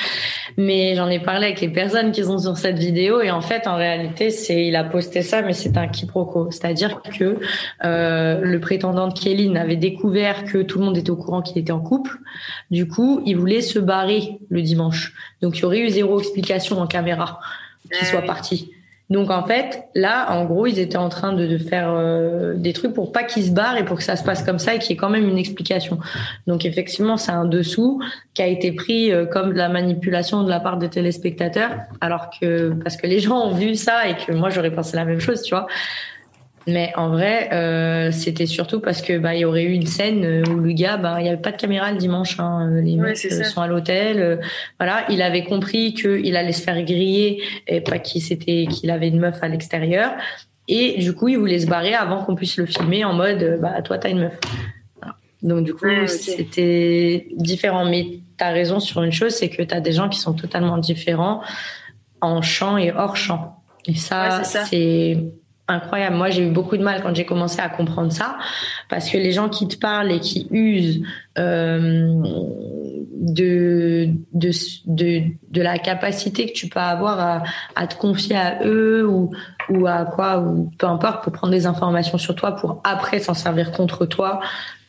Mais j'en ai parlé avec les personnes qui sont sur cette vidéo et en fait, en réalité, c'est il a posté ça, mais c'est un quiproquo. C'est-à-dire que euh, le prétendant de Kelly avait découvert que tout le monde était au courant qu'il était en couple. Du coup, il voulait se barrer le dimanche. Donc, il y aurait eu zéro explication en caméra qu'il ah soit parti. Donc en fait, là, en gros, ils étaient en train de, faire euh, des trucs pour pas qu'ils se barrent et pour que ça se passe comme ça et qu'il y ait quand même une explication. Donc effectivement, c'est un dessous qui a été pris euh, comme de la manipulation de la part des téléspectateurs, alors que parce que les gens ont vu ça et que moi j'aurais pensé la même chose, tu vois. Mais en vrai, euh, c'était surtout parce que bah il y aurait eu une scène euh, où le gars, bah il y avait pas de caméra le dimanche. Hein, euh, les mecs sont à l'hôtel. voilà, il avait compris qu'il allait se faire griller et pas qu'il s'était qu'il avait une meuf à l'extérieur. Et du coup, il voulait se barrer avant qu'on puisse le filmer en mode bah toi t'as une meuf. Donc du coup, c'était différent. Mais t'as raison sur une chose, c'est que t'as des gens qui sont totalement différents en champ et hors champ. Et ça. c'est incroyable. Moi, j'ai eu beaucoup de mal quand j'ai commencé à comprendre ça, parce que les gens qui te parlent et qui usent euh, de, de, de, de, la capacité que tu peux avoir à, à, te confier à eux ou, ou à quoi, ou peu importe, pour prendre des informations sur toi pour après s'en servir contre toi.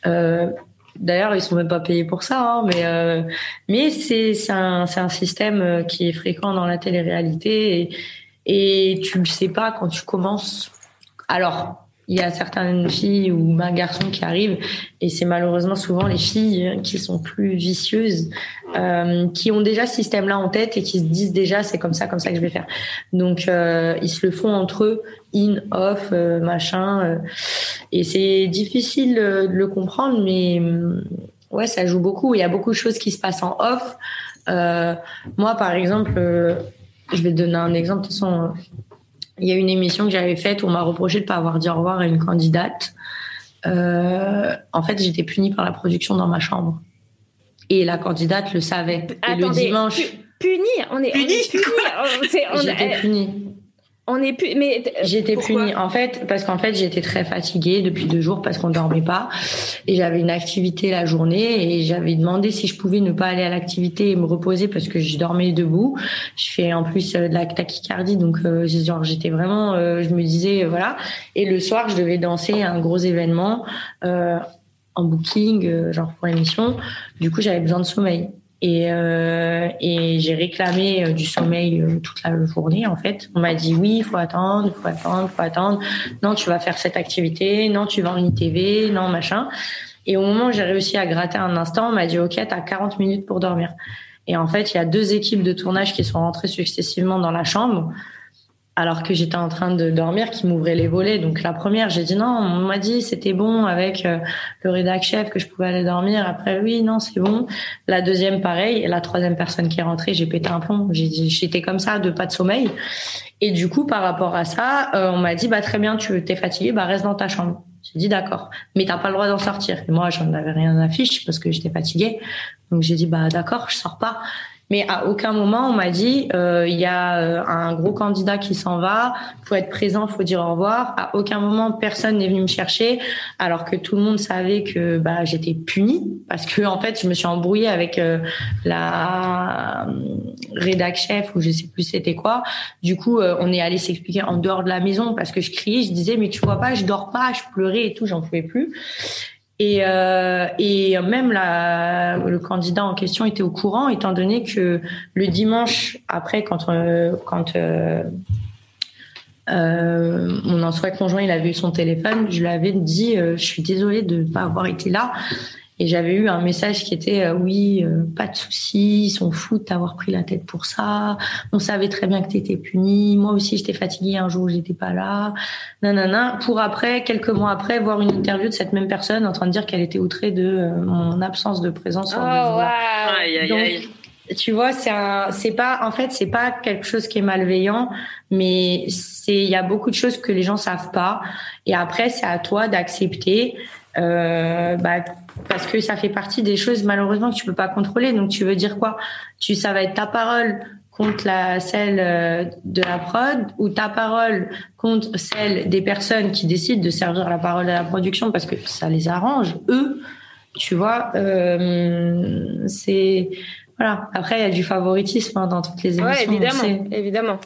Euh, D'ailleurs, ils sont même pas payés pour ça, hein, mais euh, mais c'est c'est un c'est un système euh, qui est fréquent dans la télé-réalité et, et tu le sais pas quand tu commences. Alors il y a certaines filles ou un garçon qui arrivent et c'est malheureusement souvent les filles qui sont plus vicieuses euh, qui ont déjà ce système là en tête et qui se disent déjà c'est comme ça comme ça que je vais faire. Donc euh, ils se le font entre eux in off euh, machin euh, et c'est difficile de le comprendre mais ouais ça joue beaucoup. Il y a beaucoup de choses qui se passent en off. Moi par exemple je vais te donner un exemple de toute façon il y a une émission que j'avais faite où on m'a reproché de pas avoir dit au revoir à une candidate. Euh, en fait, j'étais punie par la production dans ma chambre. Et la candidate le savait. et le dimanche. Punie On est punie J'étais punie. On est plus, mais j'étais punie en fait parce qu'en fait j'étais très fatiguée depuis deux jours parce qu'on dormait pas et j'avais une activité la journée et j'avais demandé si je pouvais ne pas aller à l'activité et me reposer parce que je dormais debout. Je fais en plus euh, de la tachycardie donc euh, genre j'étais vraiment, euh, je me disais voilà. Et le soir je devais danser à un gros événement en booking genre pour l'émission. Du coup j'avais besoin de sommeil. Et, euh, et j'ai réclamé euh, du sommeil euh, toute la journée en fait. On m'a dit oui, il faut attendre, il faut attendre, il faut attendre. Non, tu vas faire cette activité. Non, tu vas en ITV. Non, machin. Et au moment où j'ai réussi à gratter un instant, on m'a dit ok, t'as 40 minutes pour dormir. Et en fait, il y a deux équipes de tournage qui sont rentrées successivement dans la chambre alors que j'étais en train de dormir, qui m'ouvrait les volets. Donc la première, j'ai dit non, on m'a dit c'était bon avec euh, le rédac chef que je pouvais aller dormir. Après oui, non, c'est bon. La deuxième, pareil. Et la troisième personne qui est rentrée, j'ai pété un plomb. J'étais comme ça, de pas de sommeil. Et du coup, par rapport à ça, euh, on m'a dit bah très bien, tu t'es fatigué, bah reste dans ta chambre. J'ai dit d'accord, mais t'as pas le droit d'en sortir. Et moi, j'en avais rien à fiche parce que j'étais fatiguée. Donc j'ai dit bah d'accord, je sors pas. Mais à aucun moment on m'a dit euh, il y a euh, un gros candidat qui s'en va, faut être présent, faut dire au revoir. À aucun moment personne n'est venu me chercher, alors que tout le monde savait que bah j'étais punie parce que en fait je me suis embrouillée avec euh, la rédac chef ou je sais plus c'était quoi. Du coup on est allé s'expliquer en dehors de la maison parce que je criais, je disais mais tu vois pas, je dors pas, je pleurais et tout, j'en pouvais plus. Et, euh, et même la, le candidat en question était au courant, étant donné que le dimanche après, quand euh, quand euh, euh, mon ancien conjoint il avait eu son téléphone, je lui avais dit euh, je suis désolée de ne pas avoir été là. Et j'avais eu un message qui était euh, oui, euh, pas de souci, ils sont fous de t'avoir pris la tête pour ça. On savait très bien que tu étais puni. Moi aussi, j'étais fatiguée un jour où j'étais pas là. Nanana. Pour après, quelques mois après, voir une interview de cette même personne en train de dire qu'elle était outrée de euh, mon absence de présence. Oh, wow. aïe, aïe, aïe. Tu vois, c'est un, c'est pas, en fait, c'est pas quelque chose qui est malveillant, mais c'est, il y a beaucoup de choses que les gens savent pas. Et après, c'est à toi d'accepter euh, bah, parce que ça fait partie des choses malheureusement que tu peux pas contrôler. Donc tu veux dire quoi? Tu ça va être ta parole contre la celle euh, de la prod ou ta parole contre celle des personnes qui décident de servir la parole à la production parce que ça les arrange eux? Tu vois, euh, c'est voilà. Après il y a du favoritisme hein, dans toutes les émissions. Ouais, évidemment, évidemment.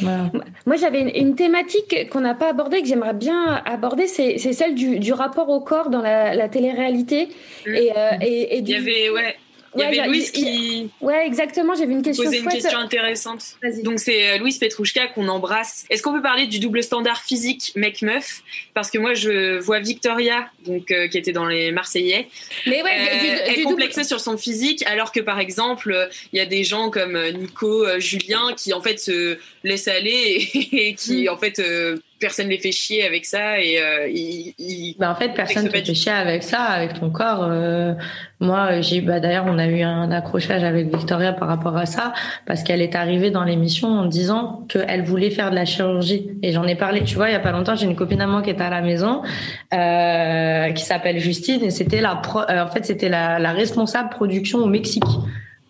Moi, j'avais une, thématique qu'on n'a pas abordée, que j'aimerais bien aborder, c'est celle du, du, rapport au corps dans la, la télé-réalité. Mmh. Et, euh, et, et, du... Il y avait, ouais, il y avait Louise qui. Ouais, exactement. J'avais une question. Posait une question intéressante. Donc c'est euh, Louise Petrouchka qu'on embrasse. Est-ce qu'on peut parler du double standard physique mec-meuf Parce que moi je vois Victoria, donc euh, qui était dans les Marseillais. Mais ouais, euh, elle complexait sur son physique, alors que par exemple il y a des gens comme Nico, Julien qui en fait se laissent aller [LAUGHS] et, qui mm. en fait personne les fait chier avec ça et euh, bah en fait personne ne fait chier avec ça avec ton corps euh, moi j'ai bah d'ailleurs on a eu un accrochage avec Victoria par rapport à ça parce qu'elle est arrivée dans l'émission en disant qu'elle voulait faire de la chirurgie. Et j'en ai parlé tu vois il y a pas longtemps j'ai une copine à moi qui était à la maison euh, qui s'appelle Justine et c'était la pro, euh, en fait c'était la, la responsable production au Mexique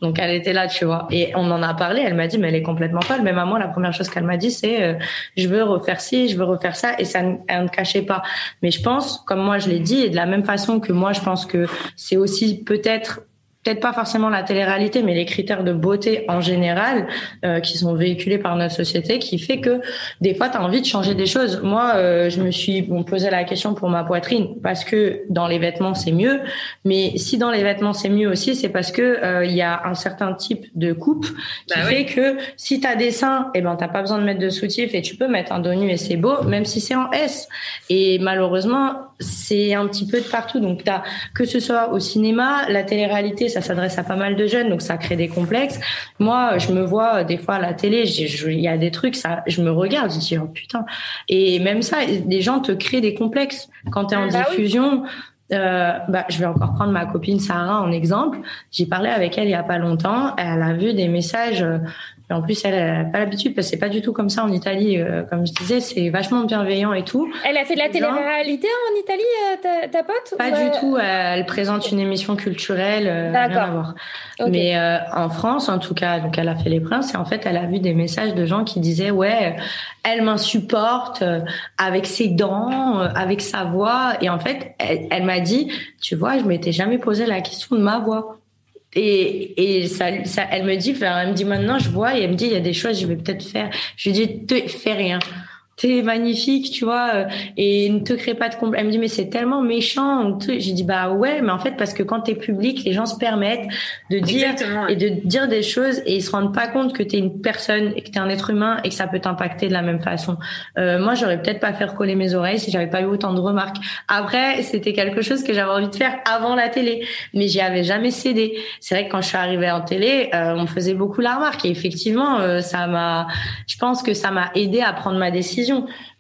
donc elle était là, tu vois. Et on en a parlé. Elle m'a dit, mais elle est complètement folle. À moi, la première chose qu'elle m'a dit, c'est, euh, je veux refaire ci, je veux refaire ça. Et ça, elle ne cachait pas. Mais je pense, comme moi je l'ai dit, et de la même façon que moi, je pense que c'est aussi peut-être peut-être pas forcément la télé-réalité, mais les critères de beauté en général euh, qui sont véhiculés par notre société, qui fait que des fois, tu as envie de changer des choses. Moi, euh, je me suis bon, posé la question pour ma poitrine parce que dans les vêtements, c'est mieux. Mais si dans les vêtements, c'est mieux aussi, c'est parce que euh, il y a un certain type de coupe qui bah fait que si tu as des seins, eh ben, t'as pas besoin de mettre de soutif et tu peux mettre un dos nu et c'est beau, même si c'est en S. Et malheureusement, c'est un petit peu de partout. Donc, as, que ce soit au cinéma, la télé-réalité, ça s'adresse à pas mal de jeunes, donc ça crée des complexes. Moi, je me vois euh, des fois à la télé, il y a des trucs, ça, je me regarde, je dis oh putain. Et même ça, les gens te créent des complexes quand tu es en bah diffusion. Euh, bah, je vais encore prendre ma copine Sarah en exemple. J'ai parlé avec elle il y a pas longtemps. Elle a vu des messages euh, en plus, elle n'a pas l'habitude parce que c'est pas du tout comme ça en Italie. Euh, comme je disais, c'est vachement bienveillant et tout. Elle a fait de la télé-réalité en Italie, euh, ta, pote Pas du tout. Elle présente une émission culturelle. Euh, D'accord. Mais en France, en tout cas, donc elle a fait les princes et en fait, elle a vu des messages de gens qui disaient ouais, elle m'insupporte avec ses dents, avec sa voix. Et en fait, elle, elle m'a dit, tu vois, je m'étais jamais posé la question de ma voix. Et, et ça, ça, elle me dit, elle me dit maintenant, je vois, et elle me dit, il y a des choses, je vais peut-être faire. Je lui dis, fais rien t'es magnifique, tu vois, euh, et ne te crée pas de complexe. Elle me dit, mais c'est tellement méchant. J'ai dit, bah ouais, mais en fait, parce que quand t'es public, les gens se permettent de dire et de dire des choses et ils se rendent pas compte que t'es une personne et que t'es un être humain et que ça peut t'impacter de la même façon. Euh, moi, j'aurais peut-être pas fait coller mes oreilles si j'avais pas eu autant de remarques. Après, c'était quelque chose que j'avais envie de faire avant la télé, mais j'y avais jamais cédé. C'est vrai que quand je suis arrivée en télé, euh, on faisait beaucoup la remarque et effectivement, euh, ça m'a, je pense que ça m'a aidé à prendre ma décision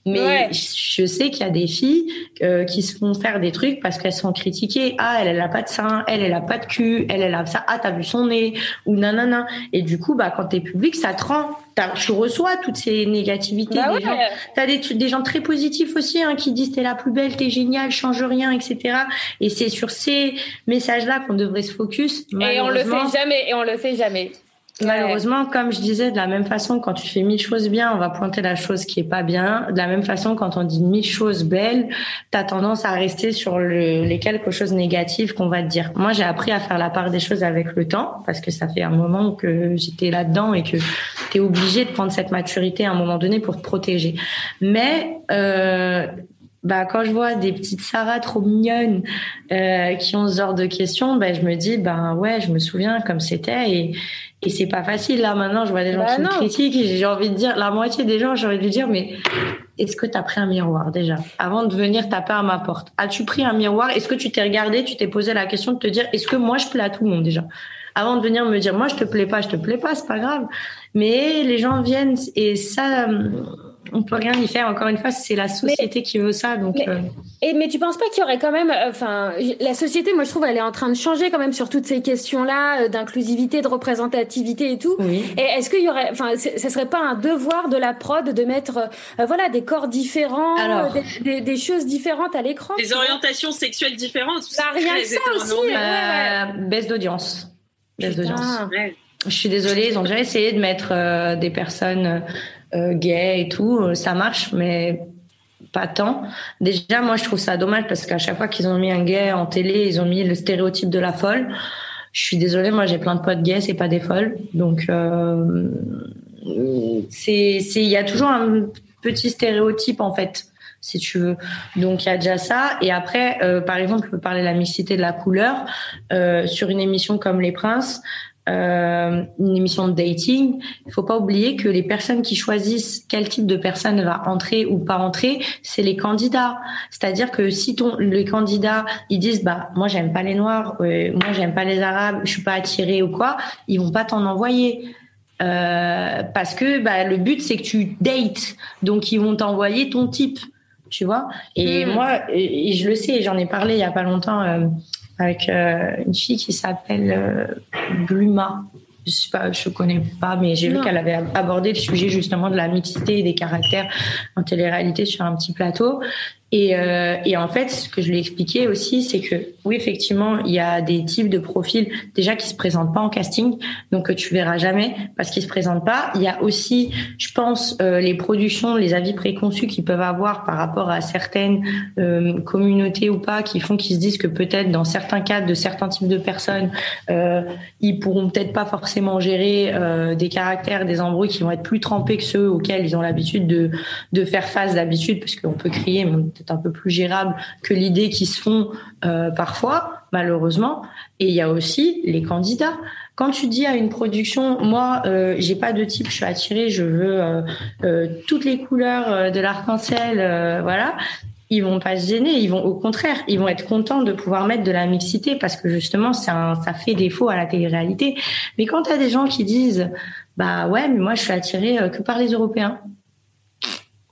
mais je sais qu'il y a des filles euh, qui se font faire des trucs parce qu'elles sont critiquées. Ah, elle, elle a pas de sein, elle, elle a pas de cul, elle, elle a ça. Ah, t'as vu son nez ou nanana. Et du coup, bah, quand t'es public, ça te rend. Tu reçois toutes ces négativités bah des gens. T'as des, des gens très positifs aussi hein, qui disent t'es la plus belle, t'es géniale, change rien, etc. Et c'est sur ces messages-là qu'on devrait se focus. Et on le fait jamais. Et on le fait jamais. Malheureusement, comme je disais, de la même façon, quand tu fais mille choses bien, on va pointer la chose qui est pas bien. De la même façon, quand on dit mille choses belles, tu as tendance à rester sur le, les quelques choses négatives qu'on va te dire. Moi, j'ai appris à faire la part des choses avec le temps, parce que ça fait un moment que j'étais là-dedans et que tu es obligé de prendre cette maturité à un moment donné pour te protéger. Mais euh, bah quand je vois des petites Sarah trop mignonnes euh, qui ont ce genre de questions, bah, je me dis ben ouais, je me souviens comme c'était et et c'est pas facile là maintenant. Je vois des gens bah qui me critiquent et j'ai envie de dire la moitié des gens, j'ai envie de dire mais est-ce que tu as pris un miroir déjà avant de venir taper à ma porte? As-tu pris un miroir? Est-ce que tu t'es regardé Tu t'es posé la question de te dire est-ce que moi je plais à tout le monde déjà? Avant de venir me dire moi je te plais pas, je te plais pas, c'est pas grave. Mais les gens viennent et ça on peut rien y faire. Encore une fois, c'est la société qui veut ça. Donc, mais, euh. et, mais tu penses pas qu'il y aurait quand même, euh, enfin, la société, moi je trouve, elle est en train de changer quand même sur toutes ces questions-là euh, d'inclusivité, de représentativité et tout. Et est-ce qu'il y aurait, enfin, ce serait pas un devoir de la prod de mettre, voilà, des corps différents, des, choses différentes à l'écran, des orientations sexuelles différentes. Bah, rien que ça aussi. baisse d'audience. Baisse d'audience. Je suis désolée, ils ont déjà essayé de mettre des personnes euh, gay et tout, euh, ça marche, mais pas tant. Déjà, moi, je trouve ça dommage parce qu'à chaque fois qu'ils ont mis un gay en télé, ils ont mis le stéréotype de la folle. Je suis désolée, moi, j'ai plein de potes gays, c'est pas des folles. Donc, euh, c'est, il y a toujours un petit stéréotype en fait, si tu veux. Donc, il y a déjà ça. Et après, euh, par exemple, je peux parler de la mixité de la couleur euh, sur une émission comme Les Princes euh, une émission de dating, il faut pas oublier que les personnes qui choisissent quel type de personne va entrer ou pas entrer, c'est les candidats. C'est-à-dire que si ton, les candidats ils disent bah moi j'aime pas les noirs, euh, moi j'aime pas les arabes, je suis pas attiré ou quoi, ils vont pas t'en envoyer. Euh, parce que bah, le but c'est que tu dates, donc ils vont t'envoyer ton type, tu vois. Et hmm. moi, et, je le sais, j'en ai parlé il y a pas longtemps. Avec euh, une fille qui s'appelle euh, Bluma. Je sais pas, je connais pas, mais j'ai vu qu'elle avait abordé le sujet justement de la mixité et des caractères en télé-réalité sur un petit plateau. Et, euh, et, en fait, ce que je lui ai expliqué aussi, c'est que oui, effectivement, il y a des types de profils déjà qui se présentent pas en casting, donc que tu verras jamais parce qu'ils se présentent pas. Il y a aussi, je pense, euh, les productions, les avis préconçus qu'ils peuvent avoir par rapport à certaines euh, communautés ou pas, qui font qu'ils se disent que peut-être dans certains cas de certains types de personnes, euh, ils pourront peut-être pas forcément gérer euh, des caractères, des embrouilles qui vont être plus trempés que ceux auxquels ils ont l'habitude de de faire face d'habitude, parce qu'on peut crier, mais un peu plus gérable que l'idée qui se font euh, parfois, malheureusement. Et il y a aussi les candidats. Quand tu dis à une production, moi, euh, j'ai pas de type, je suis attirée, je veux euh, euh toutes les couleurs de l'arc-en-ciel, voilà. Ils vont pas se gêner, ils vont au contraire, ils vont être contents de pouvoir mettre de la mixité parce que justement, ça fait défaut à la télé-réalité. Mais quand tu as des gens qui disent, bah ouais, mais moi je suis attirée que par les Européens,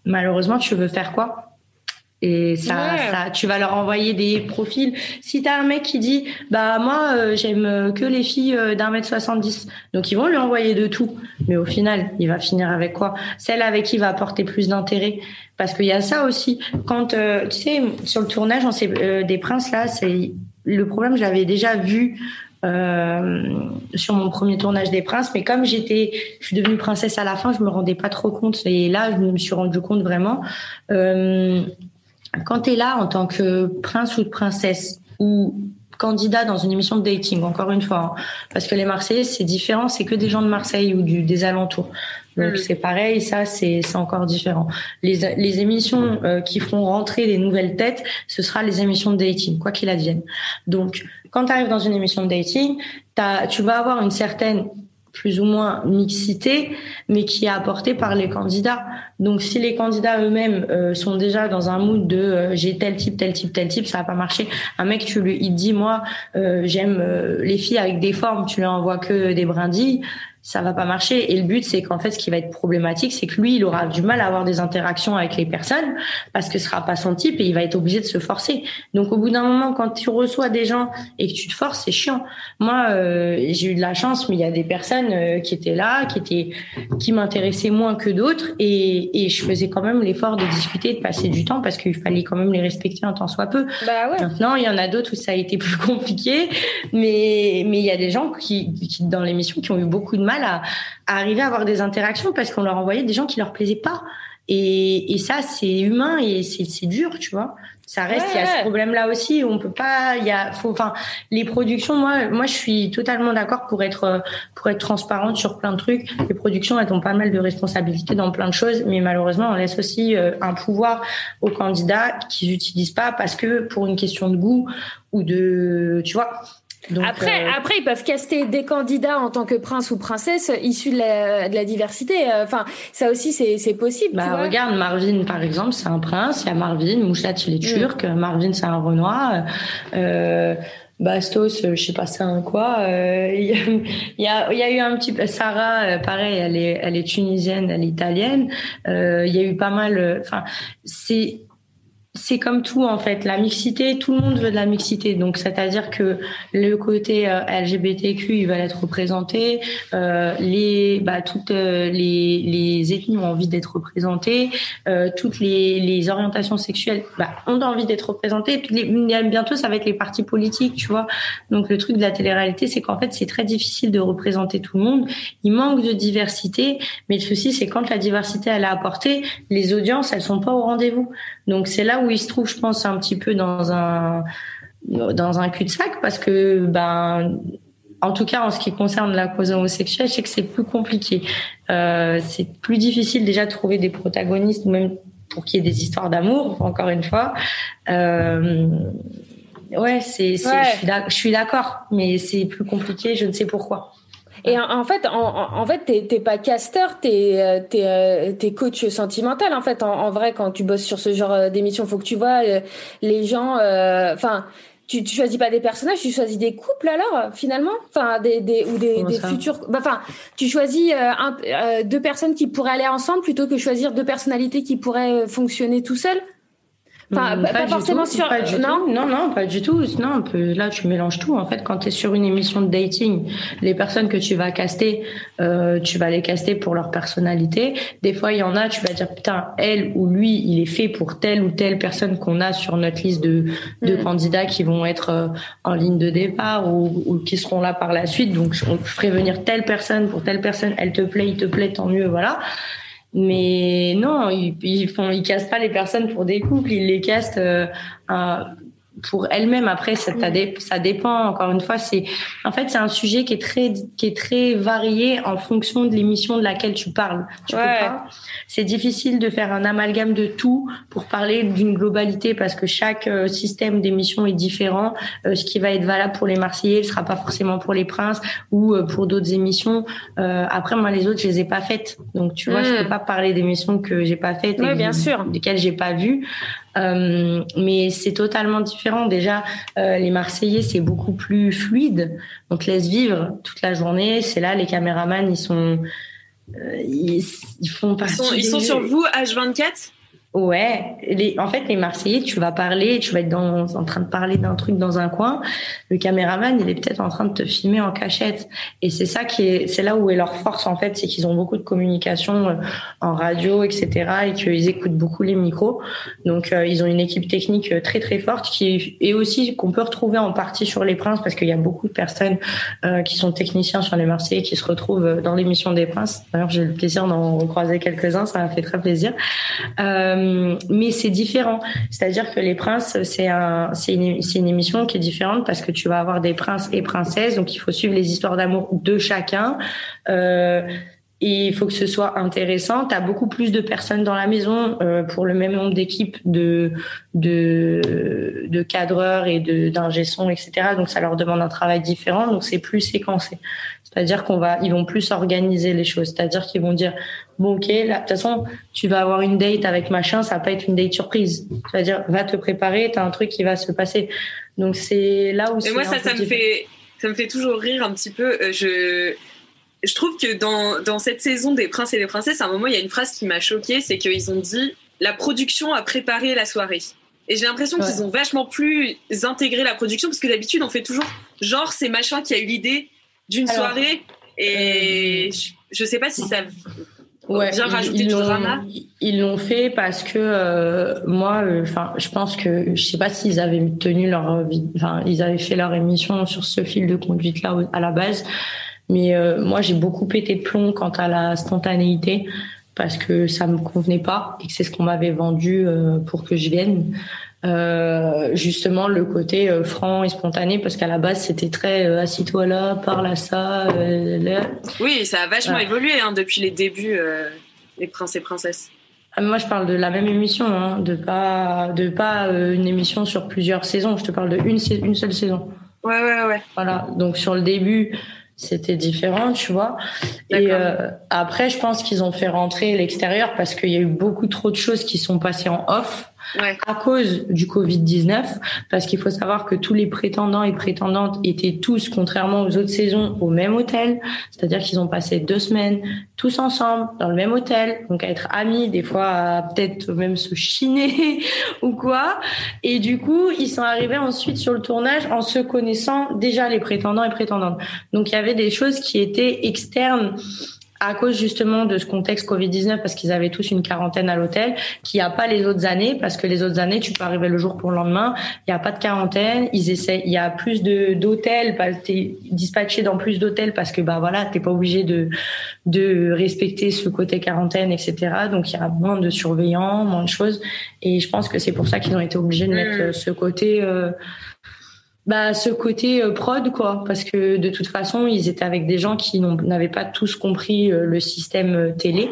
malheureusement, tu veux faire quoi? Et ça, ça, tu vas leur envoyer des profils. Si t'as un mec qui dit, bah moi euh, j'aime que les filles euh, d'un mètre 70, donc ils vont lui envoyer de tout. Mais au final, il va finir avec quoi? Celle avec qui va apporter plus d'intérêt. Parce qu'il y a ça aussi. Quand euh, tu sais, sur le tournage, on sait, des princes là, c'est le problème. Je l'avais déjà vu euh, sur mon premier tournage des Princes. Mais comme j'étais, je suis devenue princesse à la fin, je me rendais pas trop compte. Et là, je me suis rendu compte vraiment. Euh, quand tu es là en tant que prince ou princesse ou candidat dans une émission de dating, encore une fois, hein, parce que les Marseillais, c'est différent, c'est que des gens de Marseille ou du, des alentours. Donc mm. c'est pareil, ça c'est encore différent. Les, les émissions euh, qui feront rentrer les nouvelles têtes, ce sera les émissions de dating, quoi qu'il advienne. Donc quand tu arrives dans une émission de dating, as, tu vas avoir une certaine plus ou moins mixité, mais qui est apportée par les candidats. Donc, si les candidats eux-mêmes euh, sont déjà dans un mood de euh, j'ai tel type, tel type, tel type, ça va pas marcher. Un mec, tu lui, il dit moi, euh, j'aime les filles avec des formes, tu lui envoies que des brindilles ça va pas marcher. Et le but, c'est qu'en fait, ce qui va être problématique, c'est que lui, il aura du mal à avoir des interactions avec les personnes parce que ce sera pas son type et il va être obligé de se forcer. Donc, au bout d'un moment, quand tu reçois des gens et que tu te forces, c'est chiant. Moi, euh, j'ai eu de la chance, mais il y a des personnes euh, qui étaient là, qui étaient, qui m'intéressaient moins que d'autres et, et je faisais quand même l'effort de discuter, de passer du temps parce qu'il fallait quand même les respecter un temps soit peu. Bah ouais. Maintenant, il y en a d'autres où ça a été [LAUGHS] plus compliqué, mais mais il y a des gens qui, qui dans l'émission qui ont eu beaucoup de mal à, arriver à avoir des interactions parce qu'on leur envoyait des gens qui leur plaisaient pas. Et, ça, c'est humain et c'est dur, tu vois. Ça reste, il y a ce problème-là aussi. On peut pas, il y a, faut, enfin, les productions. Moi, moi, je suis totalement d'accord pour être, pour être transparente sur plein de trucs. Les productions, elles ont pas mal de responsabilités dans plein de choses, mais malheureusement, on laisse aussi euh, un pouvoir aux candidats qu'ils utilisent pas parce que pour une question de goût ou de, tu vois après, euh, après, ils peuvent caster des candidats en tant que prince ou princesse issus de la, de la diversité. Euh, enfin, ça aussi, c'est possible. Bah, regarde, Marvin, par exemple, c'est un prince. Il y a Marvin, Mouchlat, il est turc. Marvin, c'est un Renoir. Euh, Bastos, je sais pas c'est un quoi. Il y, a, il y, a, eu un petit peu Sarah, pareil, elle est, elle est tunisienne, elle est italienne. Il y a eu pas mal. Enfin, c'est c'est comme tout en fait, la mixité, tout le monde veut de la mixité. Donc c'est-à-dire que le côté euh, LGBTQ, il va être représenté, euh, les bah toutes euh, les, les ethnies ont envie d'être représentées, euh, toutes les, les orientations sexuelles bah, ont envie d'être représentées. Les, bientôt ça va être les partis politiques, tu vois. Donc le truc de la télé-réalité, c'est qu'en fait c'est très difficile de représenter tout le monde. Il manque de diversité, mais le souci c'est quand la diversité elle est apportée, les audiences elles sont pas au rendez-vous. Donc c'est là où il se trouve, je pense, un petit peu dans un dans un cul-de-sac parce que ben en tout cas en ce qui concerne la cause homosexuelle, je sais que c'est plus compliqué. Euh, c'est plus difficile déjà de trouver des protagonistes, même pour qu'il y ait des histoires d'amour, encore une fois. Euh, ouais, c'est, je suis d'accord, mais c'est plus compliqué. Je ne sais pourquoi. Et en, fait, en, en fait, t'es pas casteur, t'es euh, es, euh, es, coach sentimental. En fait, en, vrai, quand tu bosses sur ce genre euh, d'émission, faut que tu vois les gens. Enfin, tu, tu choisis pas des personnages, tu choisis des couples alors finalement, enfin des, des ou des, des futurs. Bah, enfin, tu choisis un, deux personnes qui pourraient aller ensemble plutôt que choisir deux personnalités qui pourraient fonctionner tout seuls. Enfin, pas, forcément sur. Pas du non, tout. non, non, pas du tout. Non, là, tu mélanges tout. En fait, quand tu es sur une émission de dating, les personnes que tu vas caster, euh, tu vas les caster pour leur personnalité. Des fois, il y en a, tu vas dire putain, elle ou lui, il est fait pour telle ou telle personne qu'on a sur notre liste de, de hmm. candidats qui vont être euh, en ligne de départ ou, ou, qui seront là par la suite. Donc, je ferai venir telle personne pour telle personne. Elle te plaît, il te plaît, tant mieux, voilà. Mais non, ils, ils font, ils pas les personnes pour des couples, ils les castent euh, pour elles-mêmes. Après, ça, ça dépend. Encore une fois, c'est en fait c'est un sujet qui est très qui est très varié en fonction de l'émission de laquelle tu parles. Tu C'est difficile de faire un amalgame de tout pour parler d'une globalité parce que chaque euh, système d'émission est différent. Euh, ce qui va être valable pour les Marseillais ne sera pas forcément pour les Princes ou euh, pour d'autres émissions. après, moi, les autres, je les ai pas faites. Donc, tu vois, je peux hmm. pas parler d'émissions que j'ai pas faites et bien sûr. desquelles j'ai pas vu. Euh, mais c'est totalement différent. Déjà, euh, les Marseillais, c'est beaucoup plus fluide. On te laisse vivre toute la journée. C'est là, les caméramans, ils sont, euh, ils, font partie. Ils sont, ils sont sur vous H24 Ouais, les, en fait, les Marseillais, tu vas parler, tu vas être dans, en train de parler d'un truc dans un coin. Le caméraman, il est peut-être en train de te filmer en cachette. Et c'est ça qui est, c'est là où est leur force, en fait, c'est qu'ils ont beaucoup de communication euh, en radio, etc. et qu'ils écoutent beaucoup les micros. Donc, euh, ils ont une équipe technique euh, très, très forte qui est aussi, qu'on peut retrouver en partie sur les Princes parce qu'il y a beaucoup de personnes euh, qui sont techniciens sur les Marseillais qui se retrouvent dans l'émission des Princes. D'ailleurs, j'ai eu le plaisir d'en croiser quelques-uns. Ça m'a fait très plaisir. Euh, euh, mais c'est différent. C'est-à-dire que les princes, c'est un, c'est une, c'est une émission qui est différente parce que tu vas avoir des princes et princesses, donc il faut suivre les histoires d'amour de chacun. Euh, et il faut que ce soit intéressant. Tu as beaucoup plus de personnes dans la maison euh, pour le même nombre d'équipes de, de, de cadreurs et de, d'ingé etc. Donc ça leur demande un travail différent. Donc c'est plus séquencé. C'est-à-dire qu'on va, ils vont plus organiser les choses. C'est-à-dire qu'ils vont dire, bon, ok, là, de toute façon, tu vas avoir une date avec machin, ça va pas être une date surprise. C'est-à-dire, va te préparer, t'as un truc qui va se passer. Donc c'est là où. Et moi, ça, ça me fait, ça me fait toujours rire un petit peu. Euh, je, je trouve que dans, dans cette saison des princes et des princesses, à un moment, il y a une phrase qui m'a choquée, c'est qu'ils ont dit, la production a préparé la soirée. Et j'ai l'impression qu'ils ont vachement plus intégré la production parce que d'habitude, on fait toujours genre c'est machin qui a eu l'idée d'une soirée et euh, je, sais pas si ça ouais, vient rajouter du drama. Ils l'ont fait parce que euh, moi, euh, je pense que je sais pas s'ils avaient tenu leur, enfin, ils avaient fait leur émission sur ce fil de conduite là à la base, mais moi j'ai beaucoup pété de plomb quant à la spontanéité parce que ça me convenait pas et que c'est ce qu'on m'avait vendu pour que je vienne. Euh, justement le côté euh, franc et spontané parce qu'à la base c'était très euh, assis-toi là, parle à ça. Là. Oui, ça a vachement évolué hein, depuis les débuts les princes et princesses. Ah, moi, je parle de la même émission, hein, de pas de pas une émission sur plusieurs saisons. Je te parle de une, une seule saison. Ouais, ouais, ouais. Voilà. Donc sur le début, c'était différent, tu vois. Et après, je pense qu'ils ont fait rentrer l'extérieur parce qu'il y a eu beaucoup trop de choses qui sont passées en off à cause du Covid-19, parce qu'il faut savoir que tous les prétendants et prétendantes étaient tous, contrairement aux autres saisons, au même hôtel. C'est-à-dire qu'ils ont passé deux semaines tous ensemble dans le même hôtel, donc à être amis, des fois peut-être même se chiner [LAUGHS] ou quoi. Et du coup, ils sont arrivés ensuite sur le tournage en se connaissant déjà les prétendants et prétendantes. Donc il y avait des choses qui étaient externes à cause justement de ce contexte Covid-19, parce qu'ils avaient tous une quarantaine à l'hôtel, qu'il n'y a pas les autres années, parce que les autres années, tu peux arriver le jour pour le lendemain, il n'y a pas de quarantaine, ils essaient, il y a plus de d'hôtels, t'es dispatché dans plus d'hôtels parce que bah voilà, t'es pas obligé de de respecter ce côté quarantaine, etc. Donc il y a moins de surveillants, moins de choses, et je pense que c'est pour ça qu'ils ont été obligés de mettre mmh. ce côté euh, bah ce côté euh, prod quoi. Parce que de toute façon ils étaient avec des gens qui n'avaient pas tous compris euh, le système euh, télé.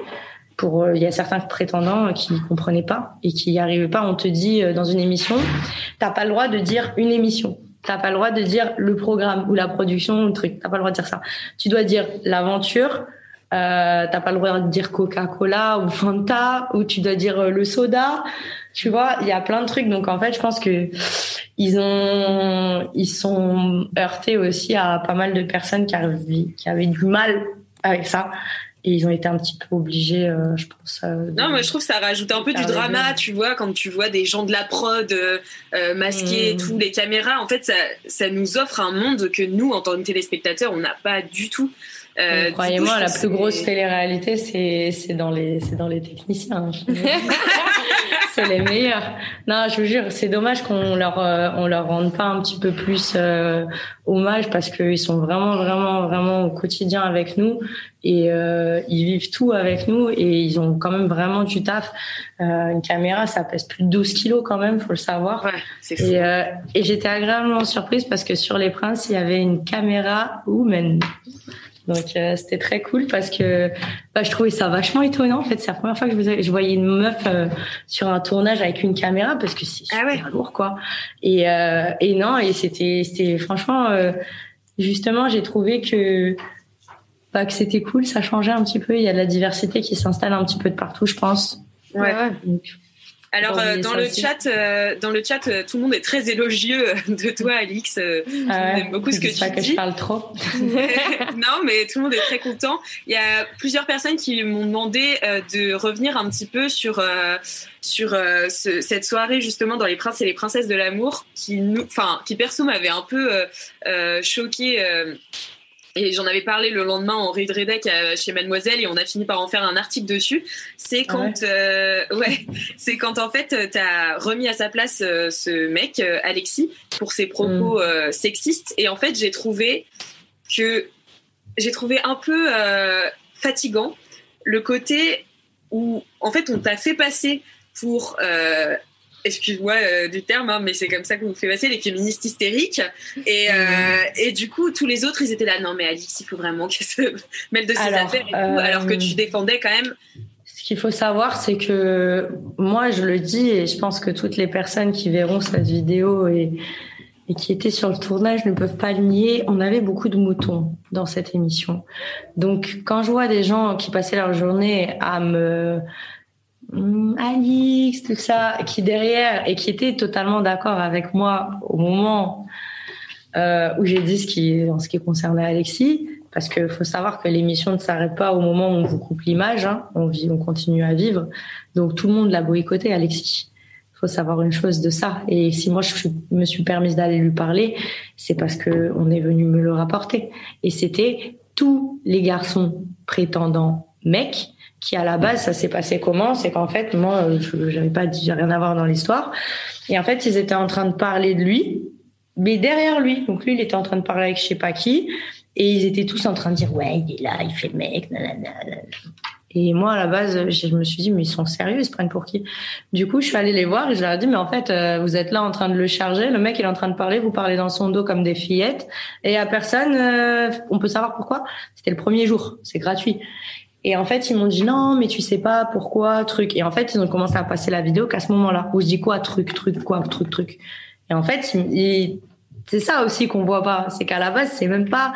Pour il y a certains prétendants qui comprenaient pas et qui n'y arrivaient pas. On te dit dans une émission t'as pas le droit de dire une émission. T'as pas le droit de dire le programme ou la production ou le truc. T'as pas le droit de dire ça. Tu dois dire l'aventure euh, t'as pas le droit de dire Coca-Cola ou Fanta ou tu dois dire le soda tu vois, il y a plein de trucs. Donc en fait, je pense que ils ont, ils sont heurtés aussi à pas mal de personnes qui avaient, qui avaient du mal avec ça. et ils ont été un petit peu obligés, euh, je pense. Euh, non, moi je trouve que ça rajoute un peu du drama, tu vois, quand tu vois des gens de la prod euh, masqués et mmh. tout, les caméras. En fait, ça, ça nous offre un monde que nous, en tant que téléspectateurs, on n'a pas du tout. Euh, Croyez-moi, la plus grosse télé-réalité, c'est c'est dans les c'est dans les techniciens. Hein, [LAUGHS] c'est les meilleurs. Non, je vous jure, c'est dommage qu'on leur euh, on leur rende pas un petit peu plus euh, hommage parce qu'ils sont vraiment vraiment vraiment au quotidien avec nous et euh, ils vivent tout avec nous et ils ont quand même vraiment du taf. une caméra, ça pèse plus de 12 kilos quand même, faut le savoir. Ouais, c'est fou. Et, et j'étais agréablement surprise parce que sur les princes, il y avait une caméra woman. Donc euh, c'était très cool parce que bah, je trouvais ça vachement étonnant. En fait, c'est la première fois que je, voyais une meuf euh, sur un tournage avec une caméra parce que c'est ah super lourd quoi. Et, euh, et non, et c'était c'était franchement justement j'ai trouvé que bah, que c'était cool, ça changeait un petit peu. Il y a de la diversité qui s'installe un petit peu de partout, je pense. Ouais. ouais. Alors euh, dans, le chat, euh, dans le chat, tout le monde est très élogieux [LAUGHS] de toi, Alix. Ah ouais, beaucoup ce que tu pas que je parle trop. [LAUGHS] [LAUGHS] non, mais tout le monde est très content. Il y a plusieurs personnes qui m'ont demandé euh, de revenir un petit peu sur sur ce, cette soirée justement dans les princes et les princesses de l'amour, qui nous, enfin, qui perso m'avait un peu choqué et j'en avais parlé le lendemain en read redec chez Mademoiselle et on a fini par en faire un article dessus. C'est ah quand, euh, ouais, [LAUGHS] c'est quand en fait tu as remis à sa place euh, ce mec euh, Alexis pour ses propos mm. sexistes et en fait j'ai trouvé que j'ai trouvé un peu fatigant le côté où en fait on t'a fait passer pour excuse-moi euh, du terme, hein, mais c'est comme ça que vous faites passer les féministes hystériques. Et, euh, et du coup, tous les autres, ils étaient là, non, mais Alix, il faut vraiment qu'elle se [LAUGHS] mêle de ses affaires et tout, alors que tu euh, défendais quand même. Ce qu'il faut savoir, c'est que moi, je le dis, et je pense que toutes les personnes qui verront cette vidéo et, et qui étaient sur le tournage ne peuvent pas le nier, on avait beaucoup de moutons dans cette émission. Donc, quand je vois des gens qui passaient leur journée à me Alix, tout ça, qui derrière et qui était totalement d'accord avec moi au moment euh, où j'ai dit ce qui, en ce qui concernait Alexis, parce qu'il faut savoir que l'émission ne s'arrête pas au moment où on vous coupe l'image, hein, on vit, on continue à vivre, donc tout le monde l'a boycotté Alexis. Il faut savoir une chose de ça. Et si moi je me suis permise d'aller lui parler, c'est parce que on est venu me le rapporter. Et c'était tous les garçons prétendants mecs qui à la base ça s'est passé comment? C'est qu'en fait moi j'avais pas dit rien à voir dans l'histoire. Et en fait ils étaient en train de parler de lui mais derrière lui. Donc lui il était en train de parler avec je sais pas qui. Et ils étaient tous en train de dire ouais il est là il fait mec nanana. et moi à la base je me suis dit mais ils sont sérieux ils se prennent pour qui? Du coup je suis allée les voir et je leur ai dit mais en fait euh, vous êtes là en train de le charger. Le mec il est en train de parler vous parlez dans son dos comme des fillettes. Et à personne euh, on peut savoir pourquoi? C'était le premier jour c'est gratuit et en fait, ils m'ont dit non, mais tu sais pas pourquoi, truc. Et en fait, ils ont commencé à passer la vidéo qu'à ce moment-là, où je dis quoi, truc, truc, quoi, truc, truc. Et en fait, c'est ça aussi qu'on voit pas. C'est qu'à la base, c'est même pas,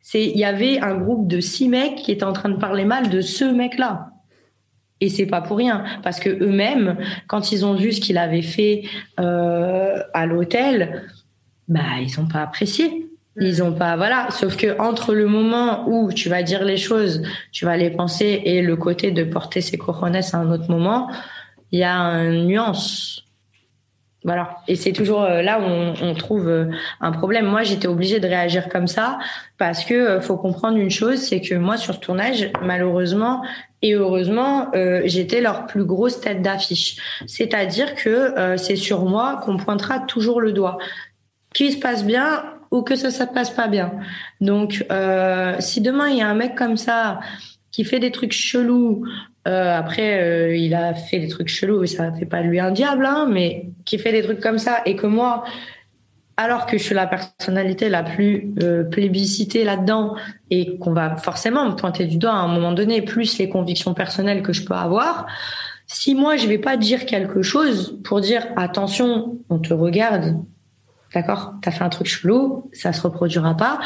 c'est, il y avait un groupe de six mecs qui étaient en train de parler mal de ce mec-là. Et c'est pas pour rien, parce que eux-mêmes, quand ils ont vu ce qu'il avait fait euh, à l'hôtel, bah ils ont pas apprécié. Ils ont pas, voilà. Sauf que entre le moment où tu vas dire les choses, tu vas les penser, et le côté de porter ses cojones à un autre moment, il y a une nuance. Voilà. Et c'est toujours euh, là où on, trouve euh, un problème. Moi, j'étais obligée de réagir comme ça parce que euh, faut comprendre une chose, c'est que moi, sur ce tournage, malheureusement et heureusement, j'étais leur plus grosse tête d'affiche. C'est-à-dire que c'est sur moi qu'on pointera toujours le doigt. Qui se passe bien, ou que ça se passe pas bien. Donc, euh, si demain il y a un mec comme ça qui fait des trucs chelous, euh, après euh, il a fait des trucs chelous, ça fait pas lui un diable, hein, mais qui fait des trucs comme ça et que moi, alors que je suis la personnalité la plus plébiscitée là-dedans et qu'on va forcément me pointer du doigt à un moment donné, plus les convictions personnelles que je peux avoir. Si moi je vais pas dire quelque chose pour dire attention, on te regarde, D'accord? T'as fait un truc chelou, ça se reproduira pas.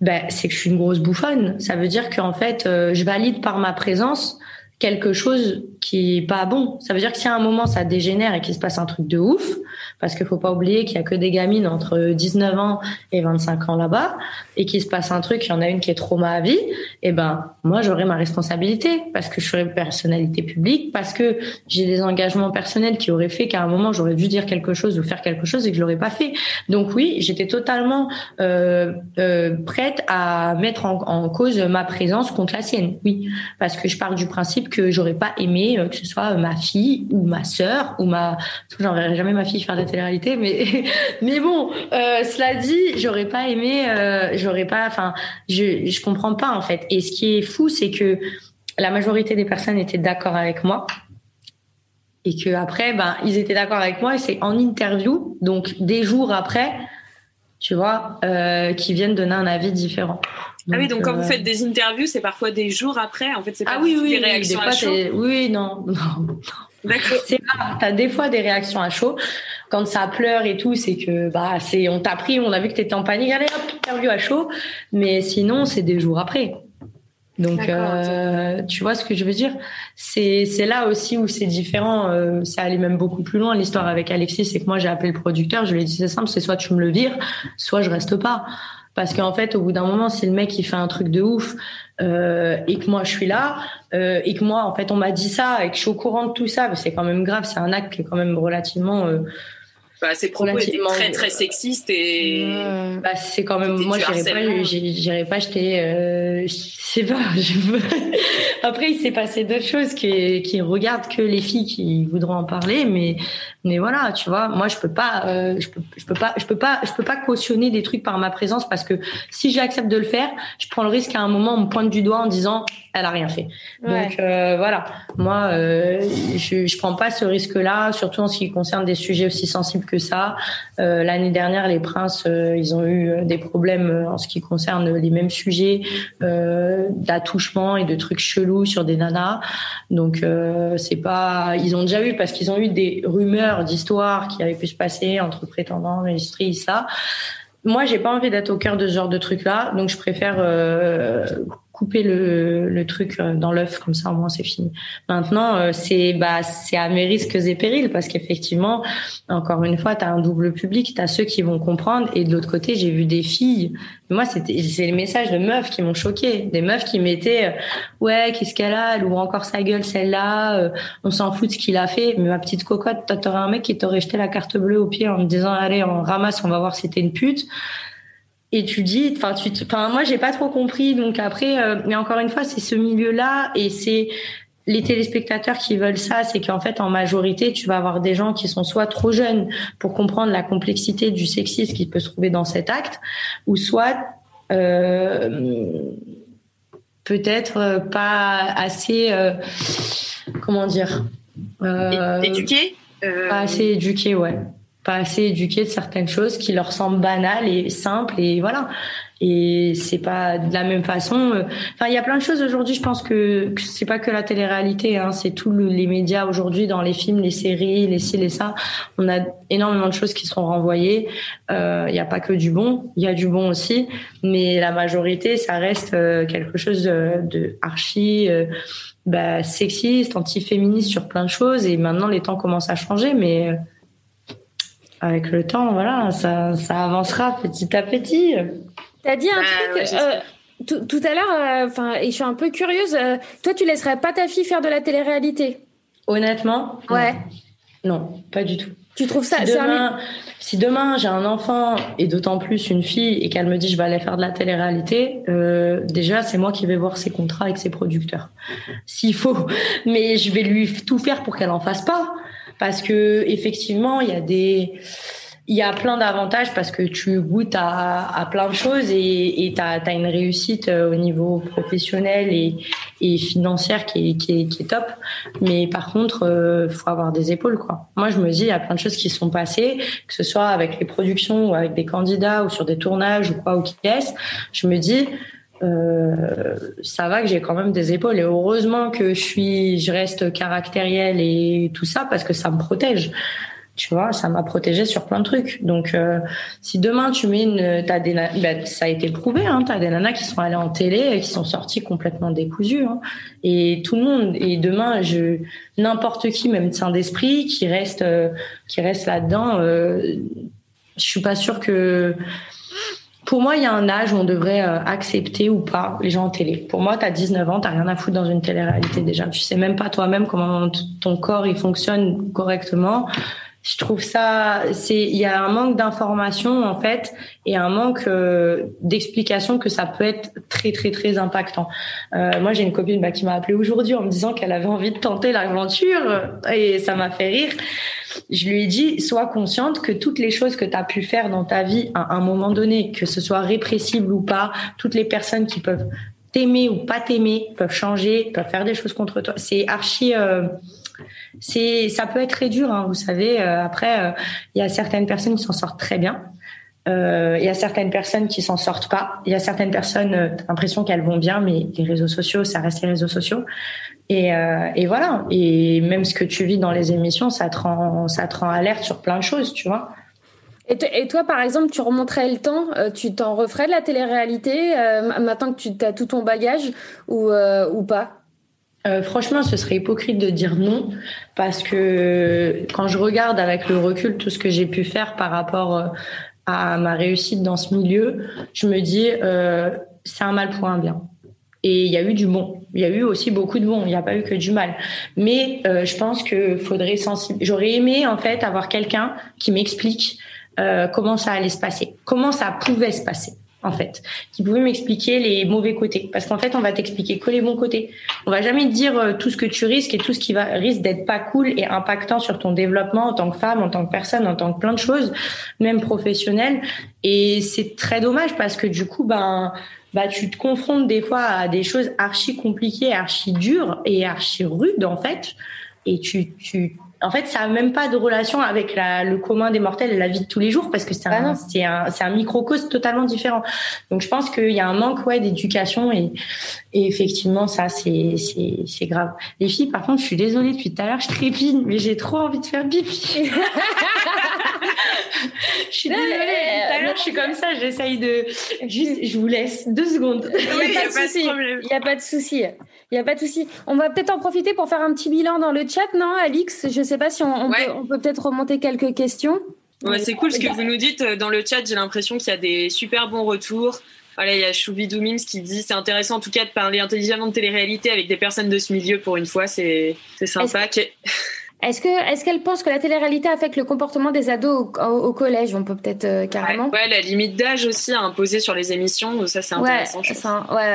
Ben, c'est que je suis une grosse bouffonne. Ça veut dire qu'en fait, euh, je valide par ma présence quelque chose qui est pas bon. Ça veut dire que si à un moment ça dégénère et qu'il se passe un truc de ouf, parce qu'il faut pas oublier qu'il y a que des gamines entre 19 ans et 25 ans là-bas, et qu'il se passe un truc, il y en a une qui est trauma à vie, et eh ben moi j'aurai ma responsabilité parce que je serai personnalité publique, parce que j'ai des engagements personnels qui auraient fait qu'à un moment j'aurais dû dire quelque chose ou faire quelque chose et que je l'aurais pas fait. Donc oui, j'étais totalement euh, euh, prête à mettre en, cause ma présence contre la sienne. Oui, parce que je pars du principe que j'aurais pas aimé euh, que ce soit ma fille ou ma sœur ou ma, j'enverrai jamais ma fille faire de la télé-réalité, [LAUGHS] mais mais bon, euh, cela dit, j'aurais pas aimé, euh, j'aurais pas, enfin, je je comprends pas en fait. Et ce qui est fou, c'est que la majorité des personnes étaient d'accord avec moi et que après ben ils étaient d'accord avec moi et c'est en interview donc des jours après tu vois euh, qui viennent donner un avis différent ah oui donc quand vous euh, faites des interviews c'est parfois des jours après en fait c'est pas ah oui, oui, des réactions à chaud oui [LAUGHS] non non D'accord. C'est t'as des fois des réactions à chaud. Quand ça pleure et tout, c'est que bah c'est on t'a pris, on a vu que t'étais en panique, allez hop, interview à chaud. Mais sinon, c'est des jours après. Donc, euh, tu vois ce que je veux dire? C'est c'est là aussi où c'est différent. Euh, ça allait même beaucoup plus loin. L'histoire avec Alexis, c'est que moi j'ai appelé le producteur, je lui ai dit c'est simple, c'est soit tu me le vires, soit je reste pas. Parce qu'en fait, au bout d'un moment, si le mec il fait un truc de ouf euh, et que moi je suis là euh, et que moi en fait on m'a dit ça et que je suis au courant de tout ça, c'est quand même grave. C'est un acte qui est quand même relativement euh, bah, ses propos étaient très très sexistes et bah, c'est quand même moi j'irais pas j'irais pas jeter euh, je sais pas [LAUGHS] je veux... après il s'est passé d'autres choses qui qui regardent que les filles qui voudront en parler mais mais voilà tu vois moi je peux pas euh, je peux je peux pas je peux pas je peux pas cautionner des trucs par ma présence parce que si j'accepte de le faire je prends le risque à un moment on me pointe du doigt en disant elle a rien fait donc euh, voilà moi euh, je je prends pas ce risque là surtout en ce qui concerne des sujets aussi sensibles que ça. Euh, l'année dernière, les princes, euh, ils ont eu euh, des problèmes en ce qui concerne les mêmes sujets d'attouchement et de trucs chelous sur des nanas. Donc c'est pas, ils ont déjà eu parce qu'ils ont eu des rumeurs d'histoires qui avaient pu se passer entre prétendants, ministries, ça. Moi, j'ai pas envie d'être au cœur de ce genre de truc là, donc je préfère couper le, le truc euh, dans l'œuf comme ça au moins c'est fini. Maintenant euh, c'est bah c'est à mes risques et périls parce qu'effectivement encore une fois tu as un double public, tu as ceux qui vont comprendre. Et de l'autre côté j'ai vu des filles. Moi c'était c'est les messages de meufs qui m'ont choqué, des meufs qui mettaient euh, ouais qu'est-ce qu'elle a, elle ouvre encore sa gueule celle-là, on s'en fout de ce qu'il a fait. Mais ma petite cocotte, t'aurais un mec qui t'aurait jeté la carte bleue au pied en me disant allez on ramasse, on va voir si t'es une pute et tu dis enfin tu enfin moi j'ai pas trop compris. Donc après euh, mais encore une fois c'est ce milieu là et c'est les téléspectateurs qui veulent ça, c'est qu'en fait, en majorité, tu vas avoir des gens qui sont soit trop jeunes pour comprendre la complexité du sexisme qui peut se trouver dans cet acte, ou soit euh, peut-être pas assez, euh, comment dire, euh, éduqué, pas assez éduqué, ouais pas assez éduqués de certaines choses qui leur semblent banales et simples et voilà. Et c'est pas de la même façon euh, enfin il y a plein de choses aujourd'hui je pense que, c'est pas que la télé-réalité hein, c'est tous les médias aujourd'hui dans les films les séries les ci les ça. On a énormément de choses qui sont renvoyées. Euh, il y a pas que du bon il y a du bon aussi mais la majorité ça reste euh, quelque chose de, archi bah, sexiste anti-féministe sur plein de choses et maintenant les temps commencent à changer mais avec le temps, voilà, ça, ça avancera petit à petit. T'as dit un truc euh, tout, à l'heure, euh, enfin, et je suis un peu curieuse. Euh, toi, tu laisserais pas ta fille faire de la télé-réalité? Honnêtement, ouais. Non. pas du tout. Tu trouves ça Si demain, si demain j'ai un enfant et d'autant plus une fille et qu'elle me dit je vais aller faire de la télé-réalité, déjà c'est moi qui vais voir ses contrats avec ses producteurs, s'il faut. Mais je vais lui tout faire pour qu'elle en fasse pas parce que effectivement, il y a des il y a plein d'avantages parce que tu goûtes à, à plein de choses et tu as, une réussite euh, au niveau professionnel et, et financière qui est, qui, est, qui est top. Mais par contre, euh, faut avoir des épaules. quoi. Moi, je me dis, il y a plein de choses qui sont passées, que ce soit avec les productions ou avec des candidats ou sur des tournages ou quoi ou qui est. Je me dis, euh, ça va que j'ai quand même des épaules et heureusement que je suis, je reste caractérielle et tout ça parce que ça me protège. Tu vois, ça m'a protégée sur plein de trucs. Donc, euh, si demain tu mets une, t'as des, ben, ça a été prouvé, hein, t'as des nanas qui sont allées en télé et qui sont sorties complètement décousues. Hein, et tout le monde. Et demain, je, n'importe qui, même saint d'esprit, qui reste, euh, qui reste là-dedans, euh, je suis pas sûre que. Pour moi, il y a un âge où on devrait accepter ou pas les gens en télé. Pour moi, tu as 19 ans, tu rien à foutre dans une télé-réalité déjà. Tu sais même pas toi-même comment ton corps il fonctionne correctement je trouve ça c'est il y a un manque d'information en fait et un manque euh, d'explication que ça peut être très très très impactant. Euh, moi j'ai une copine bah, qui m'a appelé aujourd'hui en me disant qu'elle avait envie de tenter l'aventure et ça m'a fait rire. Je lui ai dit sois consciente que toutes les choses que tu as pu faire dans ta vie à un moment donné, que ce soit répressible ou pas, toutes les personnes qui peuvent t'aimer ou pas t'aimer peuvent changer, peuvent faire des choses contre toi. C'est archi euh, c'est ça peut être très dur, hein, vous savez. Euh, après, euh, il y a certaines personnes qui s'en sortent très bien. Euh, il y a certaines personnes qui s'en sortent pas. Il y a certaines personnes, euh, t'as l'impression qu'elles vont bien, mais les réseaux sociaux, ça reste les réseaux sociaux. Et, euh, et, voilà. Et même ce que tu vis dans les émissions, ça te rend, ça te rend alerte sur plein de choses, tu vois. Et, toi, par exemple, tu remonterais le temps, tu t'en referais de la télé-réalité maintenant que tu as tout ton bagage ou, ou pas? Euh, franchement, ce serait hypocrite de dire non, parce que quand je regarde avec le recul tout ce que j'ai pu faire par rapport euh, à ma réussite dans ce milieu, je me dis euh, c'est un mal pour un bien. Et il y a eu du bon. Il y a eu aussi beaucoup de bon. Il n'y a pas eu que du mal. Mais euh, je pense que faudrait sensible. J'aurais aimé en fait avoir quelqu'un qui m'explique comment ça allait se passer, comment ça pouvait se passer en fait, qui pouvait m'expliquer les mauvais côtés. Parce qu'en fait, on va t'expliquer que les bons côtés. On va jamais te dire euh, tout ce que tu risques et tout ce qui va risque d'être pas cool et impactant sur ton développement en tant que femme, en tant que personne, en tant que plein de choses, même professionnelle. Et c'est très dommage parce que du coup, ben, bah, tu te confrontes des fois à des choses archi compliquées, archi dures et archi rudes, en fait. Et tu, tu, en fait, ça n'a même pas de relation avec la, le commun des mortels et la vie de tous les jours parce que c'est un, ah c'est un, microcosme totalement différent. Donc, je pense qu'il y a un manque, ouais, d'éducation et, et effectivement, ça, c'est, grave. Les filles, par contre, je suis désolée depuis tout à l'heure, je trépine, mais j'ai trop envie de faire pipi. [LAUGHS] je suis désolée, tout à l'heure, je suis comme ça, j'essaye de, juste, je vous laisse deux secondes. Il n'y [LAUGHS] a, pas de souci. Il n'y a pas de souci. Il n'y a pas de souci. On va peut-être en profiter pour faire un petit bilan dans le chat, non, Alix? Je ne sais pas si on, peut, peut être remonter quelques questions. Ouais, c'est cool ce que vous nous dites euh, dans le chat. J'ai l'impression qu'il y a des super bons retours. Voilà, il y a Choubidou Mims qui dit c'est intéressant en tout cas de parler intelligemment de télé-réalité avec des personnes de ce milieu pour une fois. C'est sympa. Est-ce que est-ce qu'elle pense que la télé-réalité affecte le comportement des ados au, collège? On peut peut-être euh, carrément. Ouais, la limite d'âge aussi à imposer sur les émissions, ça c'est intéressant. Ouais.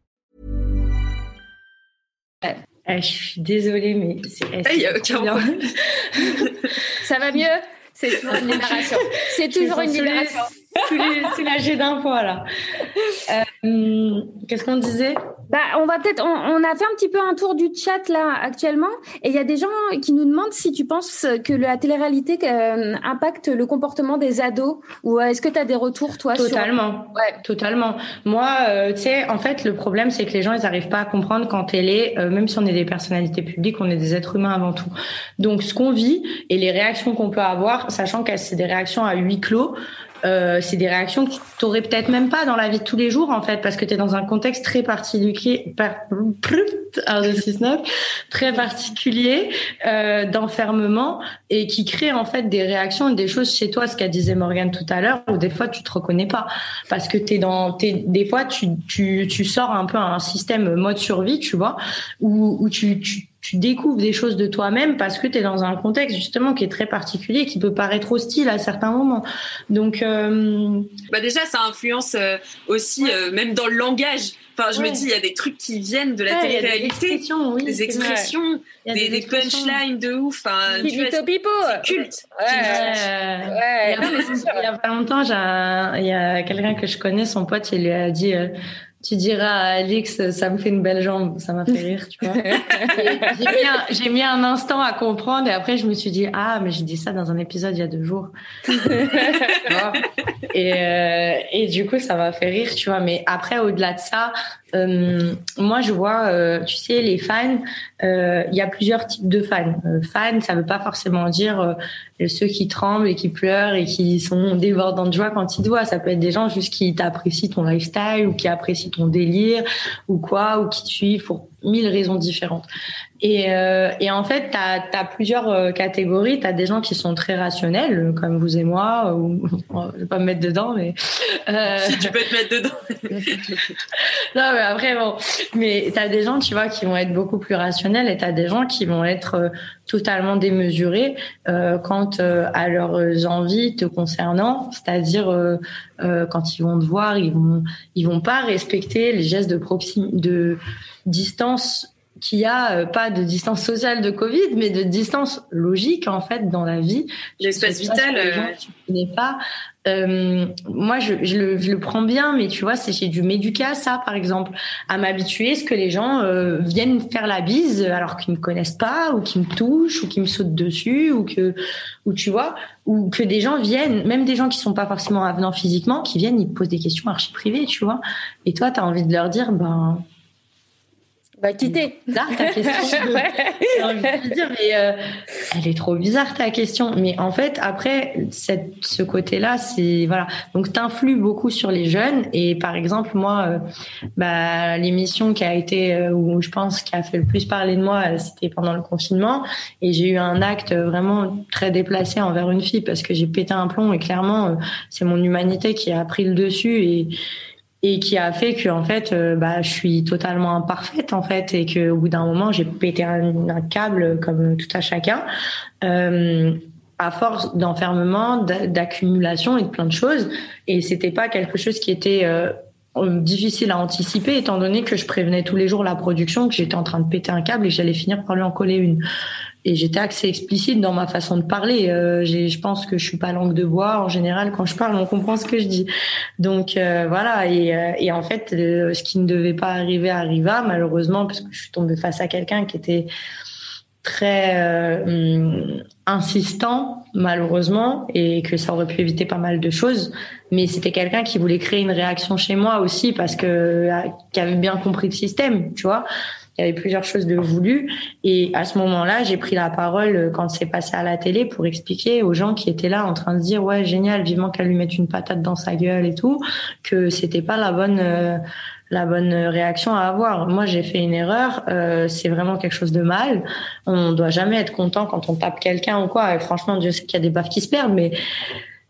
Eh, je suis désolée, mais c'est... Il a aucun [LAUGHS] Ça va mieux? C'est toujours une libération. C'est toujours une libération. Soulagée d'un poids, là. Euh, Qu'est-ce qu'on disait? Bah, on va peut-être, on, a fait un petit peu un tour du chat là actuellement, et il y a des gens qui nous demandent si tu penses que la télé-réalité euh, impacte le comportement des ados, ou euh, est-ce que tu as des retours toi Totalement, ouais, totalement. Moi, euh, tu sais, en fait, le problème c'est que les gens ils n'arrivent pas à comprendre qu'en télé, même si on est des personnalités publiques, on est des êtres humains avant tout. Donc, ce qu'on vit et les réactions qu'on peut avoir, sachant que c'est des réactions à huis clos. Euh, c'est des réactions que tu n'aurais peut-être même pas dans la vie de tous les jours en fait parce que tu es dans un contexte très particulier très particulier euh, d'enfermement et qui crée en fait des réactions et des choses chez toi ce qu'a disait Morgane tout à l'heure où des fois tu te reconnais pas. Parce que tu es dans t'es, des fois tu, tu, tu sors un peu un système mode survie tu vois où, où tu, tu tu découvres des choses de toi-même parce que tu es dans un contexte justement qui est très particulier, qui peut paraître hostile à certains moments. Donc, euh... bah déjà, ça influence euh, aussi, euh, même dans le langage. Enfin, je me dis, il y a des trucs qui viennent de la ouais, télé-réalité. Des expressions, oui, des, expressions des, des, des, punchlines de ouf. Enfin, tu vois, pipo. culte. Ouais. ouais. Il y a pas longtemps, il y a quelqu'un que je connais, son pote, il lui a dit euh, tu diras à Alix, ça me fait une belle jambe, ça m'a fait rire, tu vois. [LAUGHS] j'ai mis, mis, un instant à comprendre et après je me suis dit ah mais j'ai dit ça dans un épisode il y a deux jours. [LAUGHS] et, euh, et du coup ça m'a fait rire, tu vois. Mais après au-delà de ça, euh, moi, je vois, euh, tu sais, les fans, euh, il y a plusieurs types de fans. Euh, fans, ça veut pas forcément dire euh, ceux qui tremblent et qui pleurent et qui sont débordants de joie quand ils te voient. Ça peut être des gens juste qui t'apprécient ton lifestyle ou qui apprécient ton délire ou quoi, ou qui te suivent pour mille raisons différentes. Et, euh, et en fait, tu as, plusieurs euh, catégories. Tu as des gens qui sont très rationnels, comme vous et moi. Ou, [LAUGHS] je vais pas me mettre dedans, mais... Euh... [LAUGHS] tu peux te mettre dedans. [LAUGHS] non, mais après, bon. Mais tu as des gens, tu vois, qui vont être beaucoup plus rationnels et tu as des gens qui vont être euh, totalement démesurés euh, quant euh, à leurs envies te concernant. C'est-à-dire, quand ils vont te voir, ils vont, ils vont pas respecter les gestes de proximité, de distance qu'il y a euh, pas de distance sociale de Covid, mais de distance logique en fait dans la vie. L'espace vital. Les gens, euh, tu connais pas. Euh, moi, je, je, le, je, le, prends bien, mais tu vois, c'est j'ai dû m'éduquer à ça, par exemple, à m'habituer à ce que les gens euh, viennent faire la bise alors qu'ils me connaissent pas, ou qu'ils me touchent, ou qu'ils me sautent dessus, ou que, ou tu vois, ou que des gens viennent, même des gens qui sont pas forcément avenants physiquement, qui viennent, ils te posent des questions archi privées, tu vois. Et toi, tu as envie de leur dire, ben bah, quitter. Bizarre ta question. [LAUGHS] dire, mais euh, elle est trop bizarre ta question. Mais en fait, après, cette, ce côté-là, c'est voilà. Donc, t'influes beaucoup sur les jeunes. Et par exemple, moi, euh, bah, l'émission qui a été euh, où je pense qui a fait le plus parler de moi, c'était pendant le confinement. Et j'ai eu un acte vraiment très déplacé envers une fille parce que j'ai pété un plomb. Et clairement, c'est mon humanité qui a pris le dessus et et qui a fait que en fait euh, bah je suis totalement imparfaite en fait et que au bout d'un moment j'ai pété un, un, câble comme tout à chacun euh, à force d'enfermement d'accumulation et de plein de choses. Et c'était pas quelque chose qui était euh, difficile à anticiper étant donné que je prévenais tous les jours la production que j'étais en train de péter un câble et que j'allais finir par lui en coller une et j'étais assez explicite dans ma façon de parler. Euh, je pense que je suis pas langue de bois. En général, quand je parle, on comprend ce que je dis. Donc euh, voilà. Et, euh, et, en fait, ce qui ne devait pas arriver arriva malheureusement parce que je suis tombée face à quelqu'un qui était très euh, insistant malheureusement et que ça aurait pu éviter pas mal de choses mais c'était quelqu'un qui voulait créer une réaction chez moi aussi parce que qui avait bien compris le système tu vois il y avait plusieurs choses de voulu. Et à ce moment-là, j'ai pris la parole euh, quand c'est passé à la télé pour expliquer aux gens qui étaient là en train de dire ouais génial, vivement qu'elle lui mette une patate dans sa gueule et tout, que c'était pas la bonne euh, la bonne réaction à avoir. Moi, j'ai fait une erreur. Euh, c'est vraiment quelque chose de mal. On doit jamais être content quand on tape quelqu'un ou quoi. Et franchement, Dieu sait qu'il y a des baffes qui se perdent, mais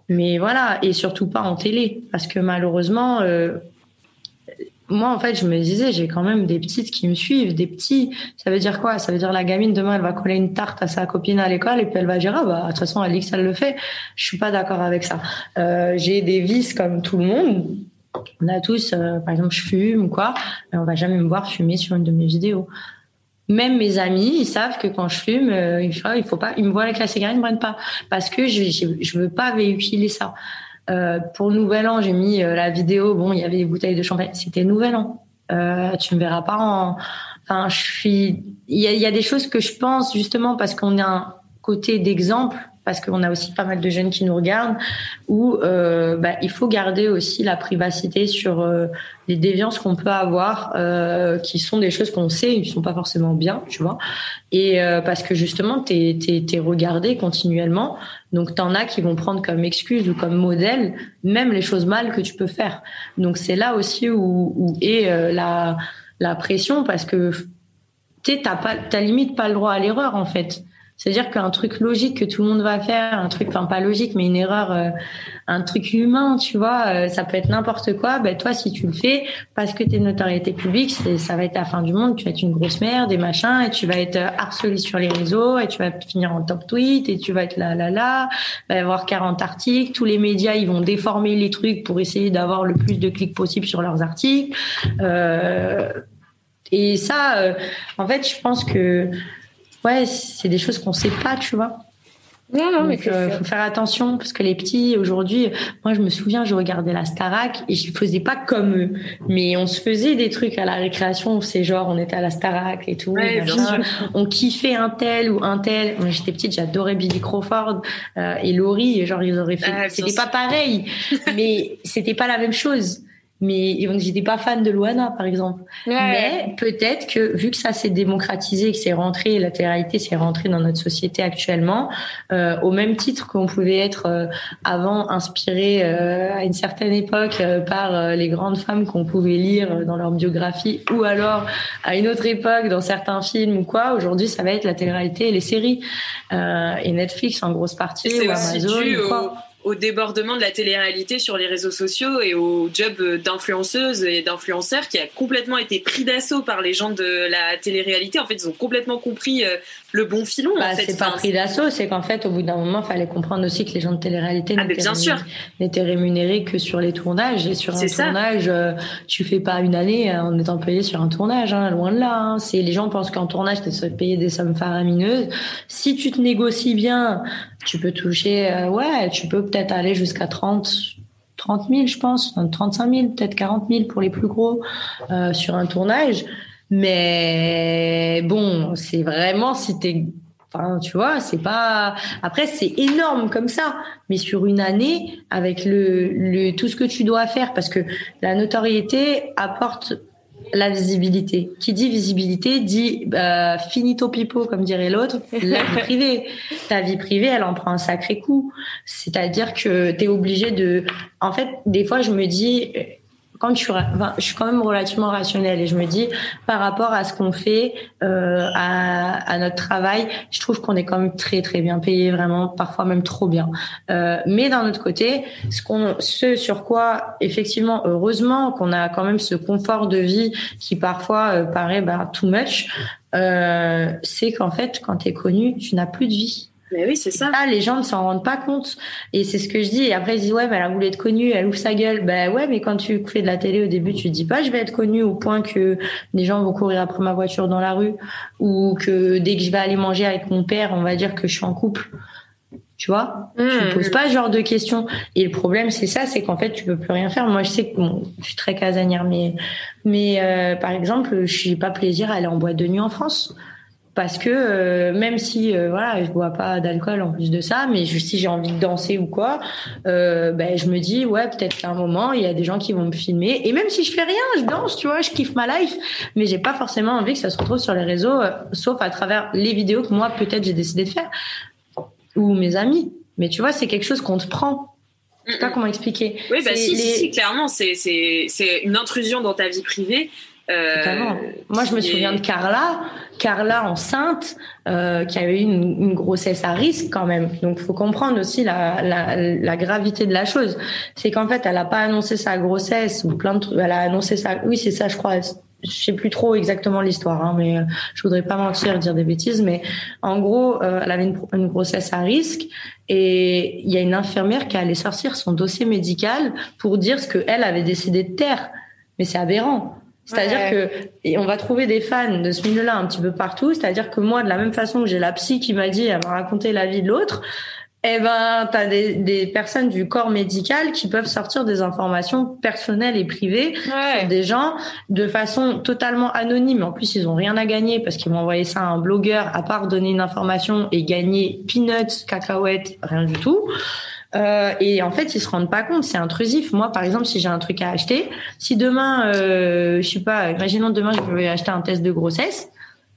mais voilà. Et surtout pas en télé, parce que malheureusement. Moi, en fait, je me disais, j'ai quand même des petites qui me suivent, des petits. Ça veut dire quoi? Ça veut dire la gamine demain, elle va coller une tarte à sa copine à l'école et puis elle va dire ah bah de toute façon Alix elle le fait. Je suis pas d'accord avec ça. Euh, j'ai des vices comme tout le monde. On a tous, euh, par exemple, je fume ou quoi, mais on va jamais me voir fumer sur une de mes vidéos. Même mes amis, ils savent que quand je fume, euh, il, faut, pas, ils me voient avec la cigarette, ils me prennent pas parce que je, je, je veux pas véhiculer ça. Euh, pour Nouvel An, j'ai mis euh, la vidéo. Bon, il y avait des bouteilles de champagne. C'était Nouvel An. Euh, tu me verras pas en. Enfin, je suis. Il y y a, des choses que je pense justement parce qu'on a un côté d'exemple parce qu'on a aussi pas mal de jeunes qui nous regardent, où euh, bah, il faut garder aussi la privacité sur euh, les déviances qu'on peut avoir, euh, qui sont des choses qu'on sait, qui sont pas forcément bien, tu vois. Et euh, parce que justement, tu es, regardé continuellement, donc tu en as qui vont prendre comme excuse ou comme modèle même les choses mal que tu peux faire. Donc c'est là aussi où, où est euh, la, la pression, parce que tu n'as limite pas le droit à l'erreur en fait C'est-à-dire qu'un truc logique que tout le monde va faire, un truc, enfin pas logique, mais une erreur, euh, un truc humain, tu vois, euh, ça peut être n'importe quoi. Ben toi, si tu le fais parce que t'es notoriété publique, ça va être la fin du monde. Tu vas être une grosse merde, des machins, et tu vas être harcelé sur les réseaux, et tu vas finir en top tweet, et tu vas être là, là, là. Va y avoir 40 articles. Tous les médias, ils vont déformer les trucs pour essayer d'avoir le plus de clics possible sur leurs articles. Euh, et ça, en fait, je pense que ouais, c'est des choses qu'on sait pas, tu vois. Non, non, mais il euh, faut faire attention parce que les petits aujourd'hui, moi je me souviens, je regardais la Starac et je faisais pas comme eux, mais on se faisait des trucs à la récréation, c'est genre on était à la Starac et tout, on kiffait un tel ou un tel. Moi j'étais petite, j'adorais Billy Crawford euh, et Laurie, genre ils auraient fait, c'était pas pareil, mais c'était pas la même chose mais j'étais pas fan de Luana par exemple. Mais peut-être que vu que ça s'est démocratisé, que c'est rentré, la télé-réalité s'est rentrée dans notre société actuellement, euh, au même titre qu'on pouvait être euh, avant inspiré euh, à une certaine époque euh, par les grandes femmes qu'on pouvait lire dans leur biographie, ou alors à une autre époque dans certains films ou quoi. Aujourd'hui, ça va être la télé-réalité et les séries et Netflix en grosse partie ou Amazon. Ou quoi au débordement de la télé-réalité sur les réseaux sociaux et au job d'influenceuse et d'influenceurs qui a complètement été pris d'assaut par les gens de la télé-réalité. En fait, ils ont complètement compris euh, le bon filon. Bah, c'est pas pris d'assaut, c'est qu'en fait, au bout d'un moment, il fallait comprendre aussi que les gens de télé-réalité ah, n'étaient rémunérés que sur les tournages. Et sur un tournage, euh, tu fais pas une année en étant payé sur un tournage, hein, loin de là. Hein. C'est les gens pensent qu'en tournage, tu es payé des sommes faramineuses. Si tu te négocies bien, tu peux toucher, euh, ouais, tu peux peut-être aller jusqu'à 30, 30 000, je pense, 35 000, peut-être 40 000 pour les plus gros euh, sur un tournage. Mais bon, c'est vraiment si t'es, enfin, tu vois, c'est pas. Après, c'est énorme comme ça, mais sur une année, avec le, le tout ce que tu dois faire, parce que la notoriété apporte la visibilité. Qui dit visibilité dit euh, finito pipo, comme dirait l'autre, la vie [LAUGHS] privée. Ta vie privée, elle en prend un sacré coup. C'est-à-dire que tu es obligé de... En fait, des fois, je me dis, quand je suis, je suis quand même relativement rationnelle et je me dis par rapport à ce qu'on fait, euh, à, à, notre travail, je trouve qu'on est quand même très très bien payé, vraiment parfois même trop bien. Euh, mais d'un autre côté, ce qu'on, ce sur quoi effectivement, heureusement, qu'on a quand même ce confort de vie qui parfois euh, paraît bah, too much, euh, c'est qu'en fait, quand tu es connu, tu n'as plus de vie. Mais oui, c'est ça. les gens ne s'en rendent pas compte. Et c'est ce que je dis. Et après, ils disent, ouais, mais elle a voulu être connue, elle ouvre sa gueule. Ben ouais, mais quand tu fais de la télé au début, tu te dis pas, je vais être connue au point que les gens vont courir après ma voiture dans la rue. Ou que dès que je vais aller manger avec mon père, on va dire que je suis en couple. Tu vois? Je ne mmh. pose pas ce genre de questions. Et le problème, c'est ça, c'est qu'en fait, tu peux plus rien faire. Moi, je sais que bon, je suis très casanière, mais, mais euh, par exemple, je suis pas plaisir à aller en boîte de nuit en France parce que euh, même si euh, voilà je bois pas d'alcool en plus de ça mais si j'ai envie de danser ou quoi euh, ben je me dis ouais peut-être qu'à un moment il y a des gens qui vont me filmer. Et même si je fais rien je danse tu vois je kiffe ma life. Mais j'ai pas forcément envie que ça se retrouve sur les réseaux sauf à travers les vidéos que moi peut-être j'ai décidé de faire. Ou mes amis. Mais tu vois c'est quelque chose qu'on te prend. Je sais pas comment expliquer. Oui, bah si, si, clairement, c'est une intrusion dans ta vie privée euh, Moi, je me souviens de Carla, Carla enceinte, euh, qui avait eu une, grossesse à risque quand même. Donc, faut comprendre aussi la, la, la gravité de la chose. C'est qu'en fait, elle a pas annoncé sa grossesse ou plein de trucs. Elle a annoncé sa. Oui, c'est ça, je crois. Je sais plus trop exactement l'histoire, hein, mais euh, je voudrais pas mentir, dire des bêtises. Mais en gros, euh, elle avait une, une, grossesse à risque et il y a une infirmière qui allait sortir son dossier médical pour dire ce que elle avait décidé de taire. Mais c'est aberrant. C'est-à-dire que et on va trouver des fans de ce milieu-là un petit peu partout. C'est-à-dire que moi, de la même façon que j'ai la psy qui m'a dit, elle m'a raconté la vie de l'autre, eh ben, t'as des, des personnes du corps médical qui peuvent sortir des informations personnelles et privées sur des gens de façon totalement anonyme. En plus, ils ont rien à gagner parce qu'ils vont envoyer ça à un blogueur à part donner une information et gagner peanuts, cacahuètes, rien du tout. Euh, et en fait, ils se rendent pas compte, c'est intrusif. Moi, par exemple, si j'ai un truc à acheter, si demain, euh, je sais pas, imaginons demain, je vais acheter un test de grossesse,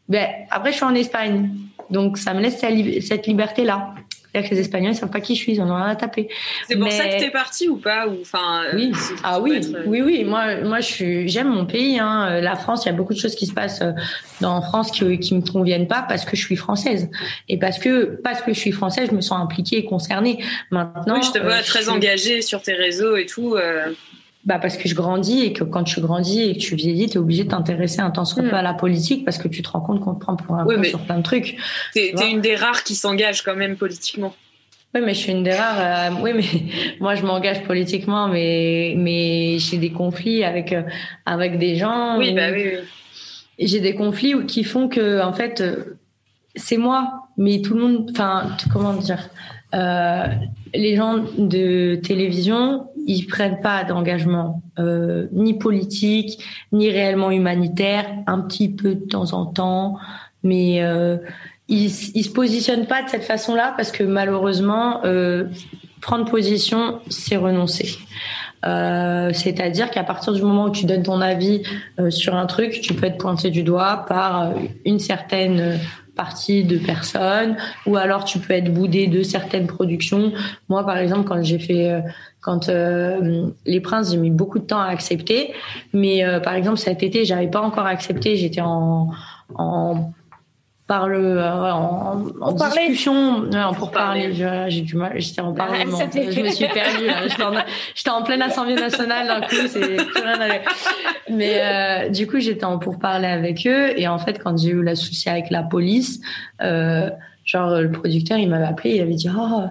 ben après, je suis en Espagne, donc ça me laisse cette liberté-là. C'est-à-dire que les Espagnols ils savent pas qui je suis, ils en ont rien à taper. C'est pour ça que t'es partie ou pas ou enfin Oui. Ah oui, oui oui, moi moi je suis j'aime mon pays hein. La France, il y a beaucoup de choses qui se passent dans France qui qui me conviennent pas parce que je suis française et parce que parce que je suis française, je me sens impliquée et concernée. Maintenant, oui, je te vois très engagée sur tes réseaux et tout. Bah parce que je grandis et que quand tu grandis et que tu vieillis, tu es obligé de t'intéresser un temps soit peu mm. à la politique parce que tu te rends compte qu'on te prend pour un peu sur plein de trucs. T'es es une des rares qui s'engage quand même politiquement. Oui, mais je suis une des rares. Euh, oui, mais [LAUGHS] moi, je m'engage politiquement, mais mais j'ai des conflits avec euh, avec des gens. Oui, bah oui. oui. J'ai des conflits qui font que en fait, euh, c'est moi, mais tout le monde. Enfin, comment dire euh, les gens de télévision, ils prennent pas d'engagement euh, ni politique, ni réellement humanitaire, un petit peu de temps en temps, mais euh, ils, ils se positionnent pas de cette façon-là parce que malheureusement, euh, prendre position, c'est renoncer. Euh, c'est-à-dire qu'à partir du moment où tu donnes ton avis euh, sur un truc, tu peux être pointé du doigt par une certaine partie de personnes ou alors tu peux être boudé de certaines productions. Moi, par exemple, quand j'ai fait, euh, quand euh, les princes, j'ai mis beaucoup de temps à accepter. Mais euh, par exemple, cet été, j'avais pas encore accepté. J'étais en, en par le euh, en, en discussion non, pour, parler, j'ai du mal j'étais en parlement je me suis perdue j'étais en, en, pleine assemblée nationale d'un coup c'est rien mais euh, du coup j'étais en pour parler avec eux et en fait quand j'ai eu la souci avec la police euh, genre le producteur il m'avait appelé il avait dit oh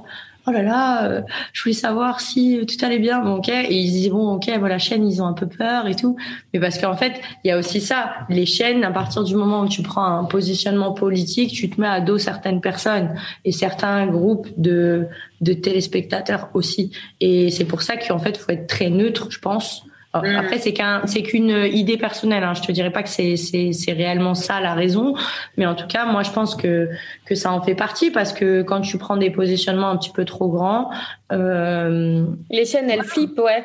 oh là là, euh, je voulais savoir si tout allait bien. Bon, ok. Et ils disaient bon, ok, voilà, chaîne, ils ont un peu peur et tout. Mais parce qu'en fait, il y a aussi ça. Les chaînes, à partir du moment où tu prends un positionnement politique, tu te mets à dos certaines personnes et certains groupes de de téléspectateurs aussi. Et c'est pour ça qu'en fait, faut être très neutre, je pense Mm. Après, c'est qu'un, c'est qu'une idée personnelle. Hein. Je te dirais pas que c'est, c'est, c'est réellement ça la raison, mais en tout cas, moi, je pense que que ça en fait partie parce que quand tu prends des positionnements un petit peu trop grands, euh... les chaînes elles flippent, ouais.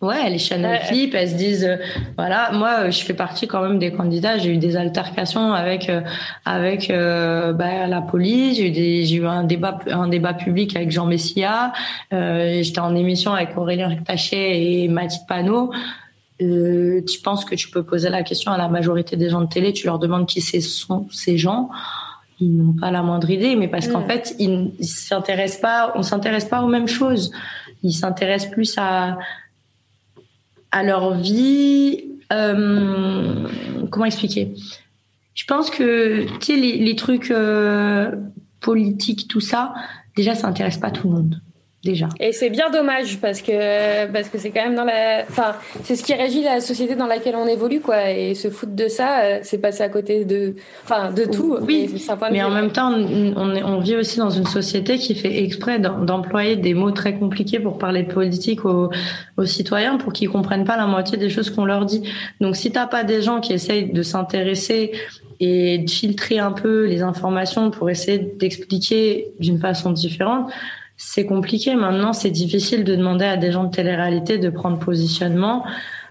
Ouais, les chaînes ouais. flippent, elles se disent, euh, voilà, moi, euh, je fais partie quand même des candidats. J'ai eu des altercations avec euh, avec bah, la police. J'ai eu des, j'ai eu un débat un débat public avec Jean Messia. J'étais en émission avec Aurélien Tachet et Mathilde Panot. tu penses que tu peux poser la question à la majorité des gens de télé, tu leur demandes qui sont ces gens ils n'ont pas la moindre idée, mais parce qu'en mm. fait, ils, ils s'intéressent pas, on s'intéresse pas aux mêmes choses. Ils s'intéressent plus à, à leur vie. Euh, comment expliquer? Je pense que tu sais les, trucs euh, politiques, tout ça, déjà ça intéresse pas tout le monde déjà. Et c'est bien dommage parce que parce que c'est quand même dans la, enfin c'est ce qui régit la société dans laquelle on évolue quoi. Et se foutre de ça, euh, c'est passer à côté de, enfin de tout. Oui. Mais, en même temps, on, est, on vit aussi dans une société qui fait exprès d'employer des mots très compliqués pour parler de politique aux, aux citoyens pour qu'ils comprennent pas la moitié des choses qu'on leur dit. Donc si t'as pas des gens qui essayent de s'intéresser et de filtrer un peu les informations pour essayer d'expliquer d'une façon différente c'est compliqué. Maintenant, c'est difficile de demander à des gens de télé-réalité de prendre positionnement,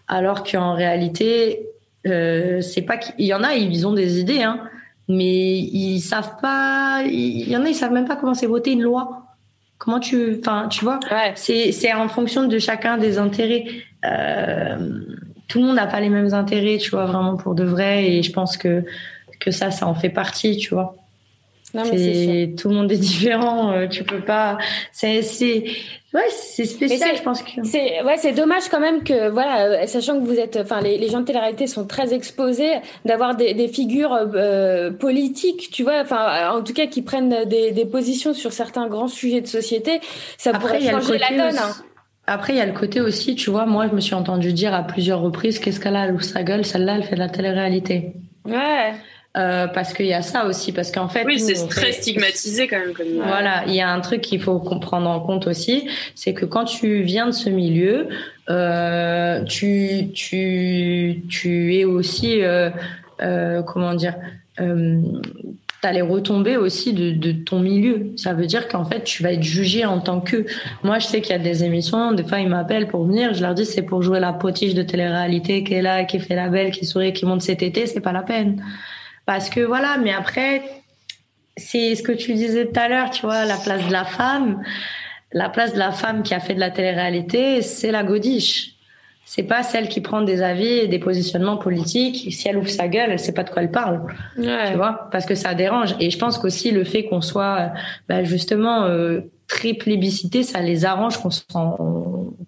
alors qu'en réalité, euh, c'est pas qu'il y en a, ils ont des idées, hein, mais ils savent pas. Il y en a, ils savent même pas comment c'est voter une loi. Comment tu, enfin, tu vois, c'est c'est en fonction de chacun des intérêts. Euh, tout le monde n'a pas les mêmes intérêts, tu vois, vraiment pour de vrai. Et je pense que que ça, ça en fait partie, tu vois. Non, mais tout le monde est différent. Euh, tu peux pas. C'est c'est ouais, c'est spécial. Je pense que c'est ouais, c'est dommage quand même que voilà, euh, sachant que vous êtes, enfin les, les gens de télé-réalité sont très exposés, d'avoir des, des figures euh, politiques, tu vois, enfin en tout cas qui prennent des, des positions sur certains grands sujets de société, ça pourrait changer la donne. Hein. Après, il y a le côté aussi, tu vois, moi, je me suis entendu dire à plusieurs reprises, qu'est-ce qu'elle a, sa gueule, celle-là, elle fait de la télé-réalité. Ouais. Euh, parce qu'il y a ça aussi, parce qu'en fait, oui, c'est très stigmatisé quand même. Comme... Voilà, il y a un truc qu'il faut comprendre en compte aussi, c'est que quand tu viens de ce milieu, euh, tu tu tu es aussi euh, euh comment dire, euh, t'as les retombées aussi de, de, ton milieu. Ça veut dire qu'en fait, tu vas être jugé en tant que. Moi, je sais qu'il y a des émissions, des fois, ils m'appellent pour venir. Je leur dis, c'est pour jouer la potiche de télé-réalité qui est là, qui fait la belle, qui sourit, qui monte cet été, c'est pas la peine. Parce que voilà, mais après, c'est ce que tu disais tout à l'heure, tu vois, la place de la femme. La place de la femme qui a fait de la télé-réalité, c'est la godiche. C'est pas celle qui prend des avis et des positionnements politiques. Si elle ouvre sa gueule, elle sait pas de quoi elle parle. Tu vois, parce que ça dérange. Et je pense qu'aussi le fait qu'on soit, bah, justement, euh, très plébiscité, ça les arrange qu'on s'en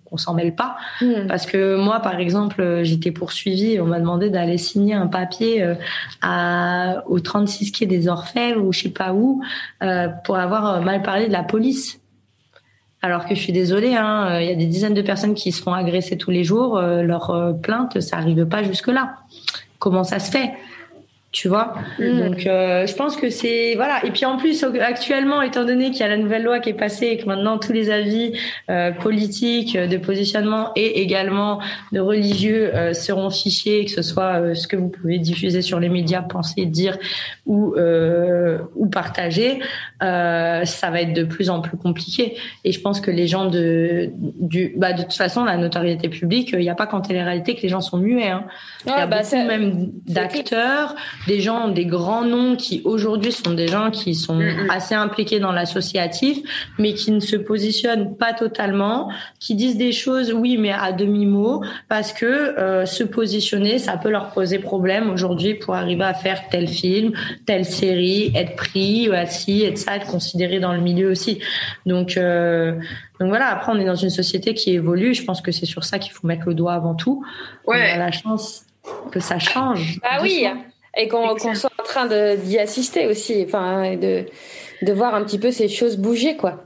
qu'on s'en mêle pas. Hmm. Parce que moi, par exemple, j'étais poursuivie, on m'a demandé d'aller signer un papier euh, à, au 36 quai des Orfèvres ou je sais pas où, euh, pour avoir mal parlé de la police. Alors que je suis désolée, hein, euh, il y a des dizaines de personnes qui se font agresser tous les jours. Euh, leur euh, plainte, ça arrive pas jusque là. Comment ça se fait? Tu vois mm. donc euh, je pense que c'est voilà et puis en plus actuellement étant donné qu'il y a la nouvelle loi qui est passée et que maintenant tous les avis euh, politiques de positionnement et également de religieux euh, seront fichés que ce soit ce que vous pouvez diffuser sur les médias penser dire ou ou partager ça va être de plus en plus compliqué et je pense que les gens de du bah de toute façon la notoriété publique il n'y a pas qu'en télé-réalité que les gens sont muets hein. il y a bah, beaucoup même d'acteurs des gens, des grands noms qui aujourd'hui sont des gens qui sont mm, mm. assez impliqués dans l'associatif, mais qui ne se positionnent pas totalement, qui disent des choses, oui, mais à demi-mot, parce que euh, se positionner, ça peut leur poser problème aujourd'hui pour arriver à faire tel film, telle série, être pris, être ci, être ça, être considéré dans le milieu aussi. Donc, euh, donc voilà, après, on est dans une société qui évolue. Je pense que c'est sur ça qu'il faut mettre le doigt avant tout. Ouais. On a la chance que ça change. Ah oui, et qu'on soit en train d'y assister aussi, enfin, de, de voir un petit peu ces choses bouger, quoi.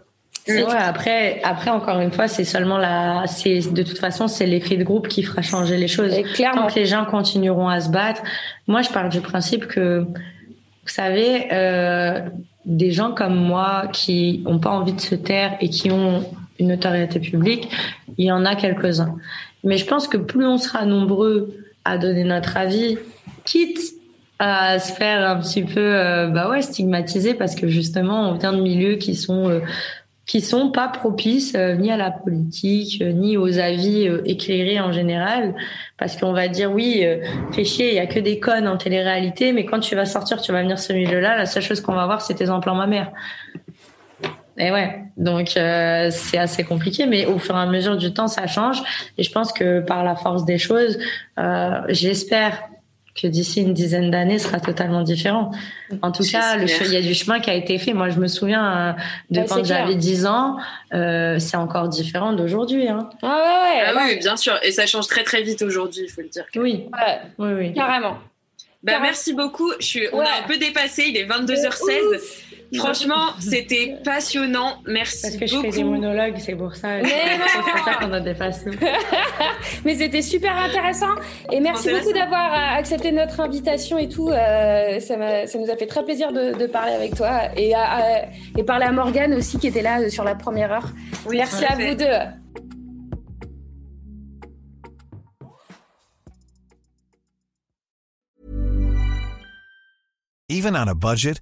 Ouais, après, après encore une fois, c'est seulement la, c'est de toute façon, c'est l'effet de groupe qui fera changer les choses. clairement. Tant que les gens continueront à se battre. Moi, je pars du principe que, vous savez, euh, des gens comme moi qui ont pas envie de se taire et qui ont une notoriété publique, il y en a quelques-uns. Mais je pense que plus on sera nombreux à donner notre avis, quitte à se faire un petit peu euh, bah ouais stigmatiser parce que justement on vient de milieux qui sont euh, qui sont pas propices euh, ni à la politique ni aux avis éclairés en général parce qu'on va dire oui fais chier il y a que des connes en télé-réalité mais quand tu vas sortir tu vas venir ce milieu-là la seule chose qu'on va voir c'est tes emplois ma et ouais, donc c'est assez compliqué, mais au fur et à mesure du temps, ça change. Et je pense que par la force des choses, euh, j'espère que d'ici une dizaine d'années sera totalement différent. En tout cas, il y a du chemin qui a été fait. Moi, je me souviens euh, de quand j'avais 10 ans, euh, c'est encore différent d'aujourd'hui. Hein. Ah, ouais, ouais, ah oui, bien sûr. Et ça change très très vite aujourd'hui, il faut le dire. Oui. oui, oui. Carrément. Bah, merci beaucoup. Je suis, on a un peu dépassé, il est 22h16. Franchement, c'était passionnant. Merci Parce que je fais des monologues, c'est pour ça. C'est pour ça qu'on a dépassé. [LAUGHS] Mais c'était super intéressant. Et merci beaucoup d'avoir euh, accepté notre invitation et tout. Euh, ça, ça, nous a fait très plaisir de, parler avec toi. Et, et parler à Morgane aussi, qui était là euh, sur la première heure. merci à vous deux. Even on a budget.